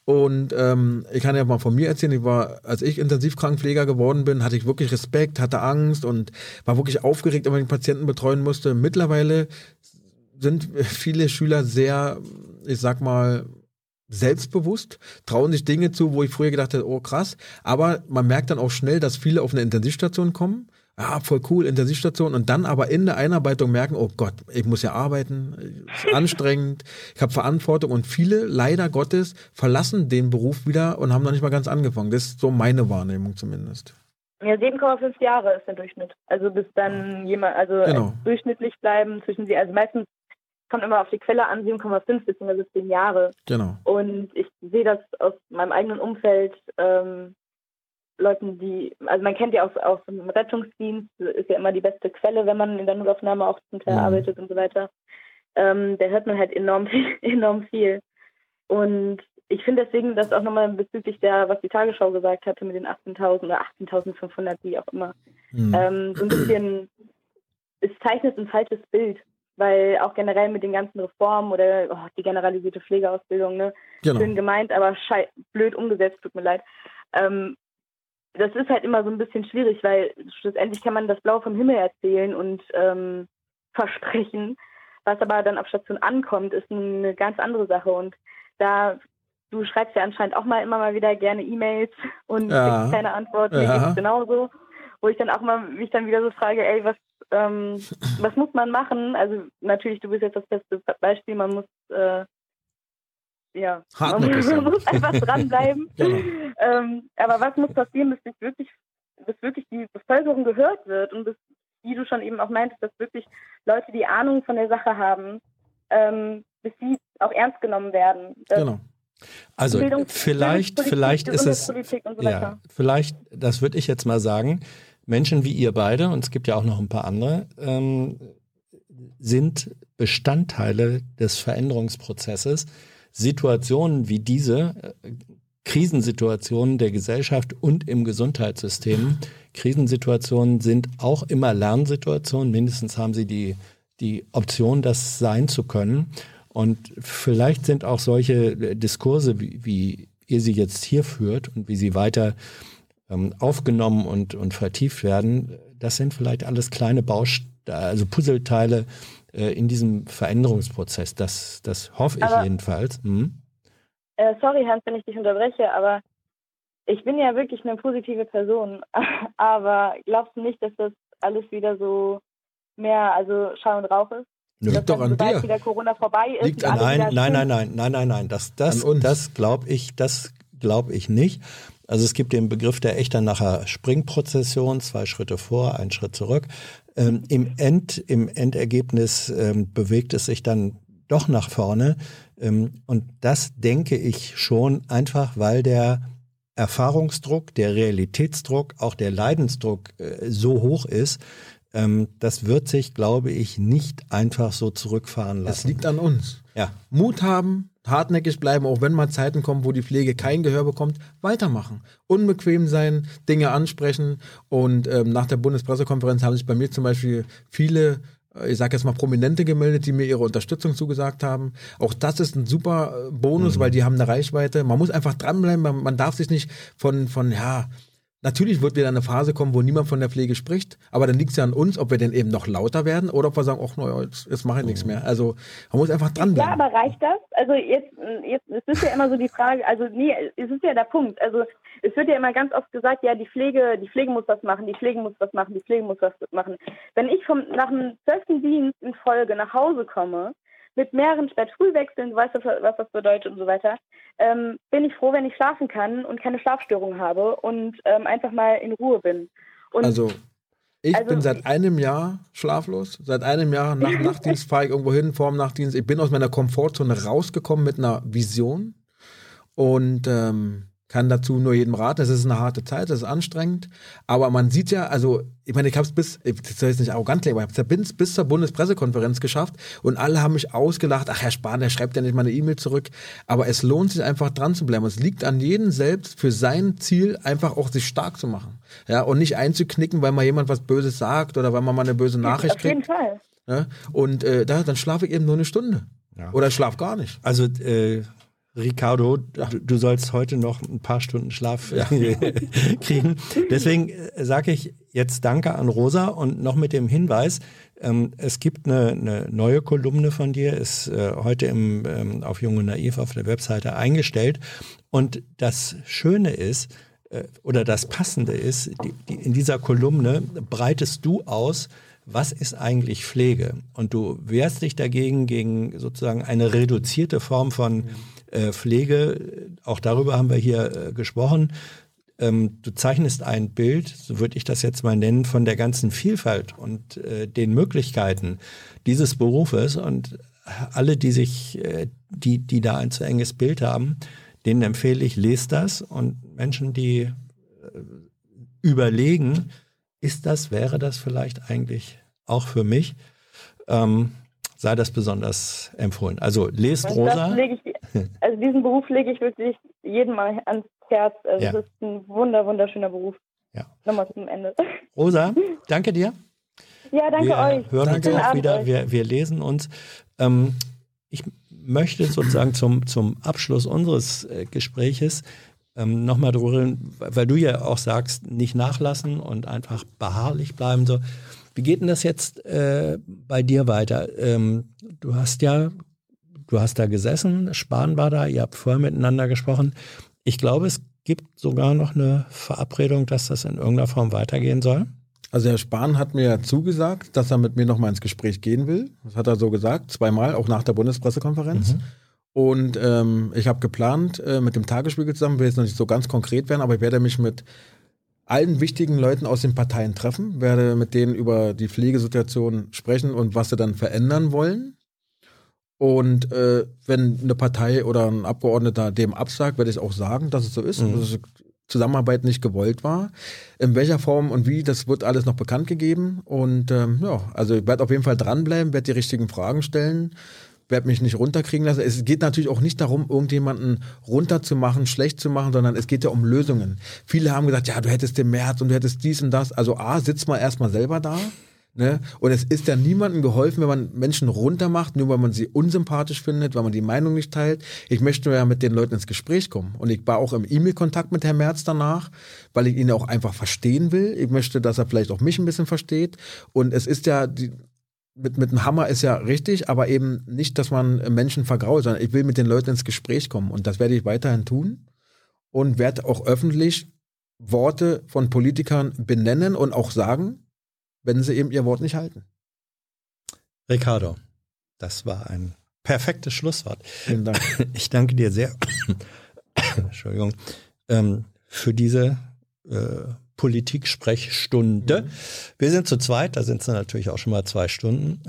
Und ähm, ich kann ja mal von mir erzählen, ich war, als ich Intensivkrankenpfleger geworden bin, hatte ich wirklich Respekt, hatte Angst und war wirklich aufgeregt, wenn ich Patienten betreuen musste. Mittlerweile sind viele Schüler sehr, ich sag mal, selbstbewusst, trauen sich Dinge zu, wo ich früher gedacht hätte, oh krass. Aber man merkt dann auch schnell, dass viele auf eine Intensivstation kommen ah, voll cool, Intensivstation und dann aber in der Einarbeitung merken, oh Gott, ich muss ja arbeiten, ist anstrengend, ich habe Verantwortung und viele, leider Gottes, verlassen den Beruf wieder und haben noch nicht mal ganz angefangen. Das ist so meine Wahrnehmung zumindest. Ja, 7,5 Jahre ist der Durchschnitt. Also bis dann jemand, also genau. durchschnittlich bleiben zwischen sie, also meistens kommt immer auf die Quelle an, 7,5 bzw. 10 Jahre. Genau. Und ich sehe das aus meinem eigenen Umfeld, ähm, Leuten, die, also man kennt ja auch aus dem Rettungsdienst, ist ja immer die beste Quelle, wenn man in der Notaufnahme auch zum Teil mhm. arbeitet und so weiter. Ähm, da hört man halt enorm viel, (laughs) enorm viel. Und ich finde deswegen, dass auch nochmal bezüglich der, was die Tagesschau gesagt hatte mit den 18.000 oder 18.500, wie auch immer, mhm. ähm, so ein bisschen, es zeichnet ein falsches Bild, weil auch generell mit den ganzen Reformen oder oh, die generalisierte Pflegeausbildung, ne, genau. schön gemeint, aber blöd umgesetzt, tut mir leid. Ähm, das ist halt immer so ein bisschen schwierig, weil schlussendlich kann man das Blau vom Himmel erzählen und ähm, versprechen. Was aber dann auf Station ankommt, ist eine ganz andere Sache. Und da du schreibst ja anscheinend auch mal immer mal wieder gerne E-Mails und Ja. kriegst keine Antwort. Mir Ja. geht's genauso. Wo ich dann auch mal mich dann wieder so frage, ey, was, ähm, was muss man machen? Also natürlich, du bist jetzt das beste Beispiel, man muss äh, ja, man Hartnäckig man muss einfach dranbleiben. (laughs) Genau. ähm, aber was muss passieren, bis sich wirklich, bis wirklich die Bevölkerung gehört wird und bis, wie du schon eben auch meintest, dass wirklich Leute, die Ahnung von der Sache haben, ähm, bis sie auch ernst genommen werden. Genau. Also Bildungs- vielleicht, vielleicht ist es, so ja, vielleicht, das würde ich jetzt mal sagen, Menschen wie ihr beide, und es gibt ja auch noch ein paar andere, ähm, sind Bestandteile des Veränderungsprozesses. Situationen wie diese, äh, Krisensituationen der Gesellschaft und im Gesundheitssystem. Krisensituationen sind auch immer Lernsituationen. Mindestens haben sie die, die Option, das sein zu können. Und vielleicht sind auch solche äh, Diskurse, wie, wie ihr sie jetzt hier führt und wie sie weiter ähm, aufgenommen und, und vertieft werden, das sind vielleicht alles kleine Bausteine, also Puzzleteile äh, in diesem Veränderungsprozess. Das, das hoffe ich Aber- jedenfalls. Hm? Äh, sorry, Hans, wenn ich dich unterbreche, aber ich bin ja wirklich eine positive Person. (laughs) aber glaubst du nicht, dass das alles wieder so mehr, also Schall und Rauch ist? Liegt doch an dir. wieder Corona vorbei ist, Liegt an- Nein, nein, nein, nein, nein, nein, nein. Das, das, das glaube ich, das glaube ich nicht. Also es gibt den Begriff der Echternacher Springprozession, zwei Schritte vor, ein Schritt zurück. Ähm, im, End, Im Endergebnis ähm, bewegt es sich dann doch nach vorne. Ähm, und das denke ich schon einfach, weil der Erfahrungsdruck, der Realitätsdruck, auch der Leidensdruck äh, so hoch ist, ähm, das wird sich, glaube ich, nicht einfach so zurückfahren lassen. Es liegt an uns. ja. Mut haben, hartnäckig bleiben, auch wenn mal Zeiten kommen, wo die Pflege kein Gehör bekommt, weitermachen. Unbequem sein, Dinge ansprechen. Und ähm, nach der Bundespressekonferenz haben sich bei mir zum Beispiel viele, äh, ich sage jetzt mal Prominente gemeldet, die mir ihre Unterstützung zugesagt haben. Auch das ist ein super äh, Bonus, weil die haben eine Reichweite. Man muss einfach dranbleiben, man, man darf sich nicht von, von ja, Natürlich wird wieder eine Phase kommen, wo niemand von der Pflege spricht, aber dann liegt es ja an uns, ob wir denn eben noch lauter werden oder ob wir sagen, ach, naja, jetzt, jetzt mache ich nichts mehr. Also man muss einfach Ja, dranbleiben. aber reicht das? Also jetzt, jetzt es ist ja immer so die Frage, also nee, es ist ja der Punkt. Also es wird ja immer ganz oft gesagt, ja, die Pflege, die Pflege muss was machen, die Pflege muss was machen, die Pflege muss was machen. Wenn ich vom nach einem zwölften Dienst in Folge nach Hause komme, mit mehreren Spät-Frühwechseln, du weißt, was das bedeutet und so weiter, ähm, bin ich froh, wenn ich schlafen kann und keine Schlafstörungen habe und ähm, einfach mal in Ruhe bin. Und Also, ich Also- bin seit einem Jahr schlaflos. Seit einem Jahr nach (laughs) Nachtdienst fahre ich irgendwo hin, vor dem Nachtdienst. Ich bin aus meiner Komfortzone rausgekommen mit einer Vision und ähm, kann dazu nur jedem raten. Es ist eine harte Zeit, es ist anstrengend, aber man sieht ja, also ich meine, ich habe es bis, ich soll jetzt nicht arrogant klingen, aber ich habe es bis zur Bundespressekonferenz geschafft und alle haben mich ausgelacht. Ach, Herr Spahn, der schreibt ja nicht mal eine E-Mail zurück. Aber es lohnt sich einfach dran zu bleiben. Es liegt an jedem selbst, für sein Ziel einfach auch sich stark zu machen. Ja, und nicht einzuknicken, weil mal jemand was Böses sagt oder weil man mal eine böse Nachricht auf jeden kriegt. Fall. Ja? Und äh, da, dann schlafe ich eben nur eine Stunde. Oder schlaf gar nicht. Also äh, Ricardo, du, sollst heute noch ein paar Stunden Schlaf (laughs) kriegen. Deswegen sage ich jetzt Danke an Rosa und noch mit dem Hinweis, ähm, es gibt eine, eine neue Kolumne von dir, ist äh, heute im, ähm, auf Jung und Naiv auf der Webseite eingestellt. Und das Schöne ist, äh, oder das Passende ist, die, die, in dieser Kolumne breitest du aus, was ist eigentlich Pflege? Und du wehrst dich dagegen gegen sozusagen eine reduzierte Form von äh, Pflege. Auch darüber haben wir hier äh, gesprochen. Ähm, du zeichnest ein Bild, so würde ich das jetzt mal nennen, von der ganzen Vielfalt und äh, den Möglichkeiten dieses Berufes. Und alle, die sich, äh, die, die da ein zu enges Bild haben, denen empfehle ich, lest das. Und Menschen, die äh, überlegen, ist das, wäre das vielleicht eigentlich auch für mich, ähm, sei das besonders empfohlen. Also lest Und Rosa. Ich, also diesen Beruf lege ich wirklich jedem mal ans Herz. Also Ja. es ist ein wunder, wunderschöner Beruf. Ja. Nochmal zum Ende. Rosa, danke dir. Ja, danke wir euch. hören Danke. uns auch wieder, wir, wir lesen uns. Ähm, ich möchte sozusagen zum, zum Abschluss unseres äh, Gespräches ähm, nochmal drüber, weil du ja auch sagst, nicht nachlassen und einfach beharrlich bleiben. So. Wie geht denn das jetzt äh, bei dir weiter? Ähm, du hast ja du hast da gesessen, Spahn war da, ihr habt vorher miteinander gesprochen. Ich glaube, es gibt sogar noch eine Verabredung, dass das in irgendeiner Form weitergehen soll. Also Herr Spahn hat mir ja zugesagt, dass er mit mir nochmal ins Gespräch gehen will. Das hat er so gesagt, zweimal, auch nach der Bundespressekonferenz. Mhm. Und ähm, ich habe geplant, äh, mit dem Tagesspiegel zusammen, will jetzt noch nicht so ganz konkret werden, aber ich werde mich mit allen wichtigen Leuten aus den Parteien treffen, werde mit denen über die Pflegesituation sprechen und was sie dann verändern wollen. Und äh, wenn eine Partei oder ein Abgeordneter dem absagt, werde ich auch sagen, dass es so ist, mhm. dass die Zusammenarbeit nicht gewollt war. In welcher Form und wie, das wird alles noch bekannt gegeben. Und ähm, ja, also ich werde auf jeden Fall dranbleiben, werde die richtigen Fragen stellen, werde mich nicht runterkriegen lassen. Es geht natürlich auch nicht darum, irgendjemanden runterzumachen, schlecht zu machen, sondern es geht ja um Lösungen. Viele haben gesagt, ja, du hättest den März und du hättest dies und das. Also A, sitzt mal erstmal selber da Ne? Und es ist ja niemandem geholfen, wenn man Menschen runtermacht, nur weil man sie unsympathisch findet, weil man die Meinung nicht teilt. Ich möchte ja mit den Leuten ins Gespräch kommen. Und ich war auch im E-Mail-Kontakt mit Herrn Merz danach, weil ich ihn auch einfach verstehen will. Ich möchte, dass er vielleicht auch mich ein bisschen versteht. Und es ist ja, die, mit, mit einem Hammer ist ja richtig, aber eben nicht, dass man Menschen vergrault, sondern ich will mit den Leuten ins Gespräch kommen. Und das werde ich weiterhin tun und werde auch öffentlich Worte von Politikern benennen und auch sagen, wenn sie eben ihr Wort nicht halten. Ricardo, das war ein perfektes Schlusswort. Vielen Dank. (laughs) Ich danke dir sehr, (coughs) Entschuldigung, ähm, für diese äh, Politik-Sprechstunde. Mhm. Wir sind zu zweit, da sind es natürlich auch schon mal zwei Stunden.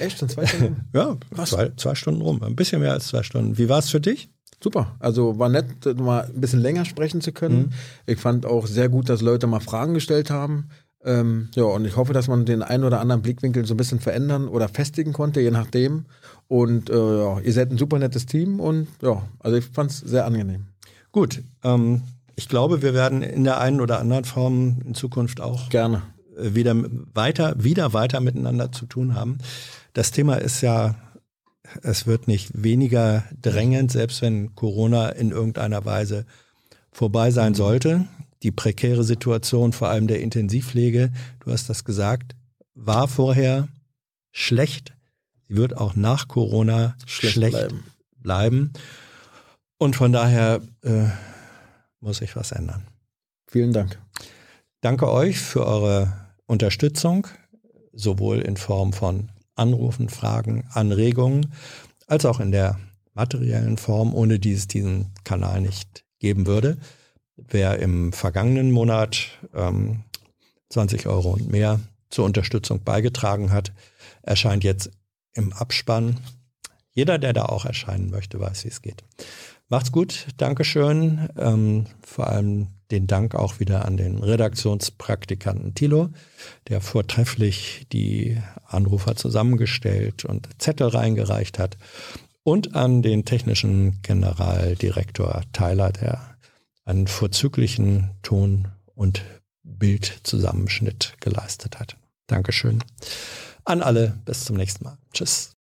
Echt, schon zwei Stunden? (laughs) ja, zwei, zwei Stunden rum, ein bisschen mehr als zwei Stunden. Wie war es für dich? Super. Also war nett, mal ein bisschen länger sprechen zu können. Mhm. Ich fand auch sehr gut, dass Leute mal Fragen gestellt haben. Ähm, ja, und ich hoffe, dass man den einen oder anderen Blickwinkel so ein bisschen verändern oder festigen konnte, je nachdem. Und äh, ja, ihr seid ein super nettes Team und ja, also ich fand es sehr angenehm. Gut, ähm, ich glaube, wir werden in der einen oder anderen Form in Zukunft auch gerne äh, wieder weiter, wieder weiter miteinander zu tun haben. Das Thema ist ja, es wird nicht weniger drängend, selbst wenn Corona in irgendeiner Weise vorbei sein sollte die prekäre Situation vor allem der Intensivpflege, du hast das gesagt, war vorher schlecht. Sie wird auch nach Corona schlecht, schlecht bleiben. bleiben. Und von daher äh, muss sich was ändern. Vielen Dank. Danke euch für eure Unterstützung, sowohl in Form von Anrufen, Fragen, Anregungen, als auch in der materiellen Form, ohne die es diesen Kanal nicht geben würde. Wer im vergangenen Monat ähm, 20 Euro und mehr zur Unterstützung beigetragen hat, erscheint jetzt im Abspann. Jeder, der da auch erscheinen möchte, weiß, wie es geht. Macht's gut, Dankeschön. Ähm, vor allem den Dank auch wieder an den Redaktionspraktikanten Thilo, der vortrefflich die Anrufer zusammengestellt und Zettel reingereicht hat. Und an den technischen Generaldirektor Tyler, der einen vorzüglichen Ton- und Bildzusammenschnitt geleistet hat. Dankeschön. An alle, bis zum nächsten Mal. Tschüss.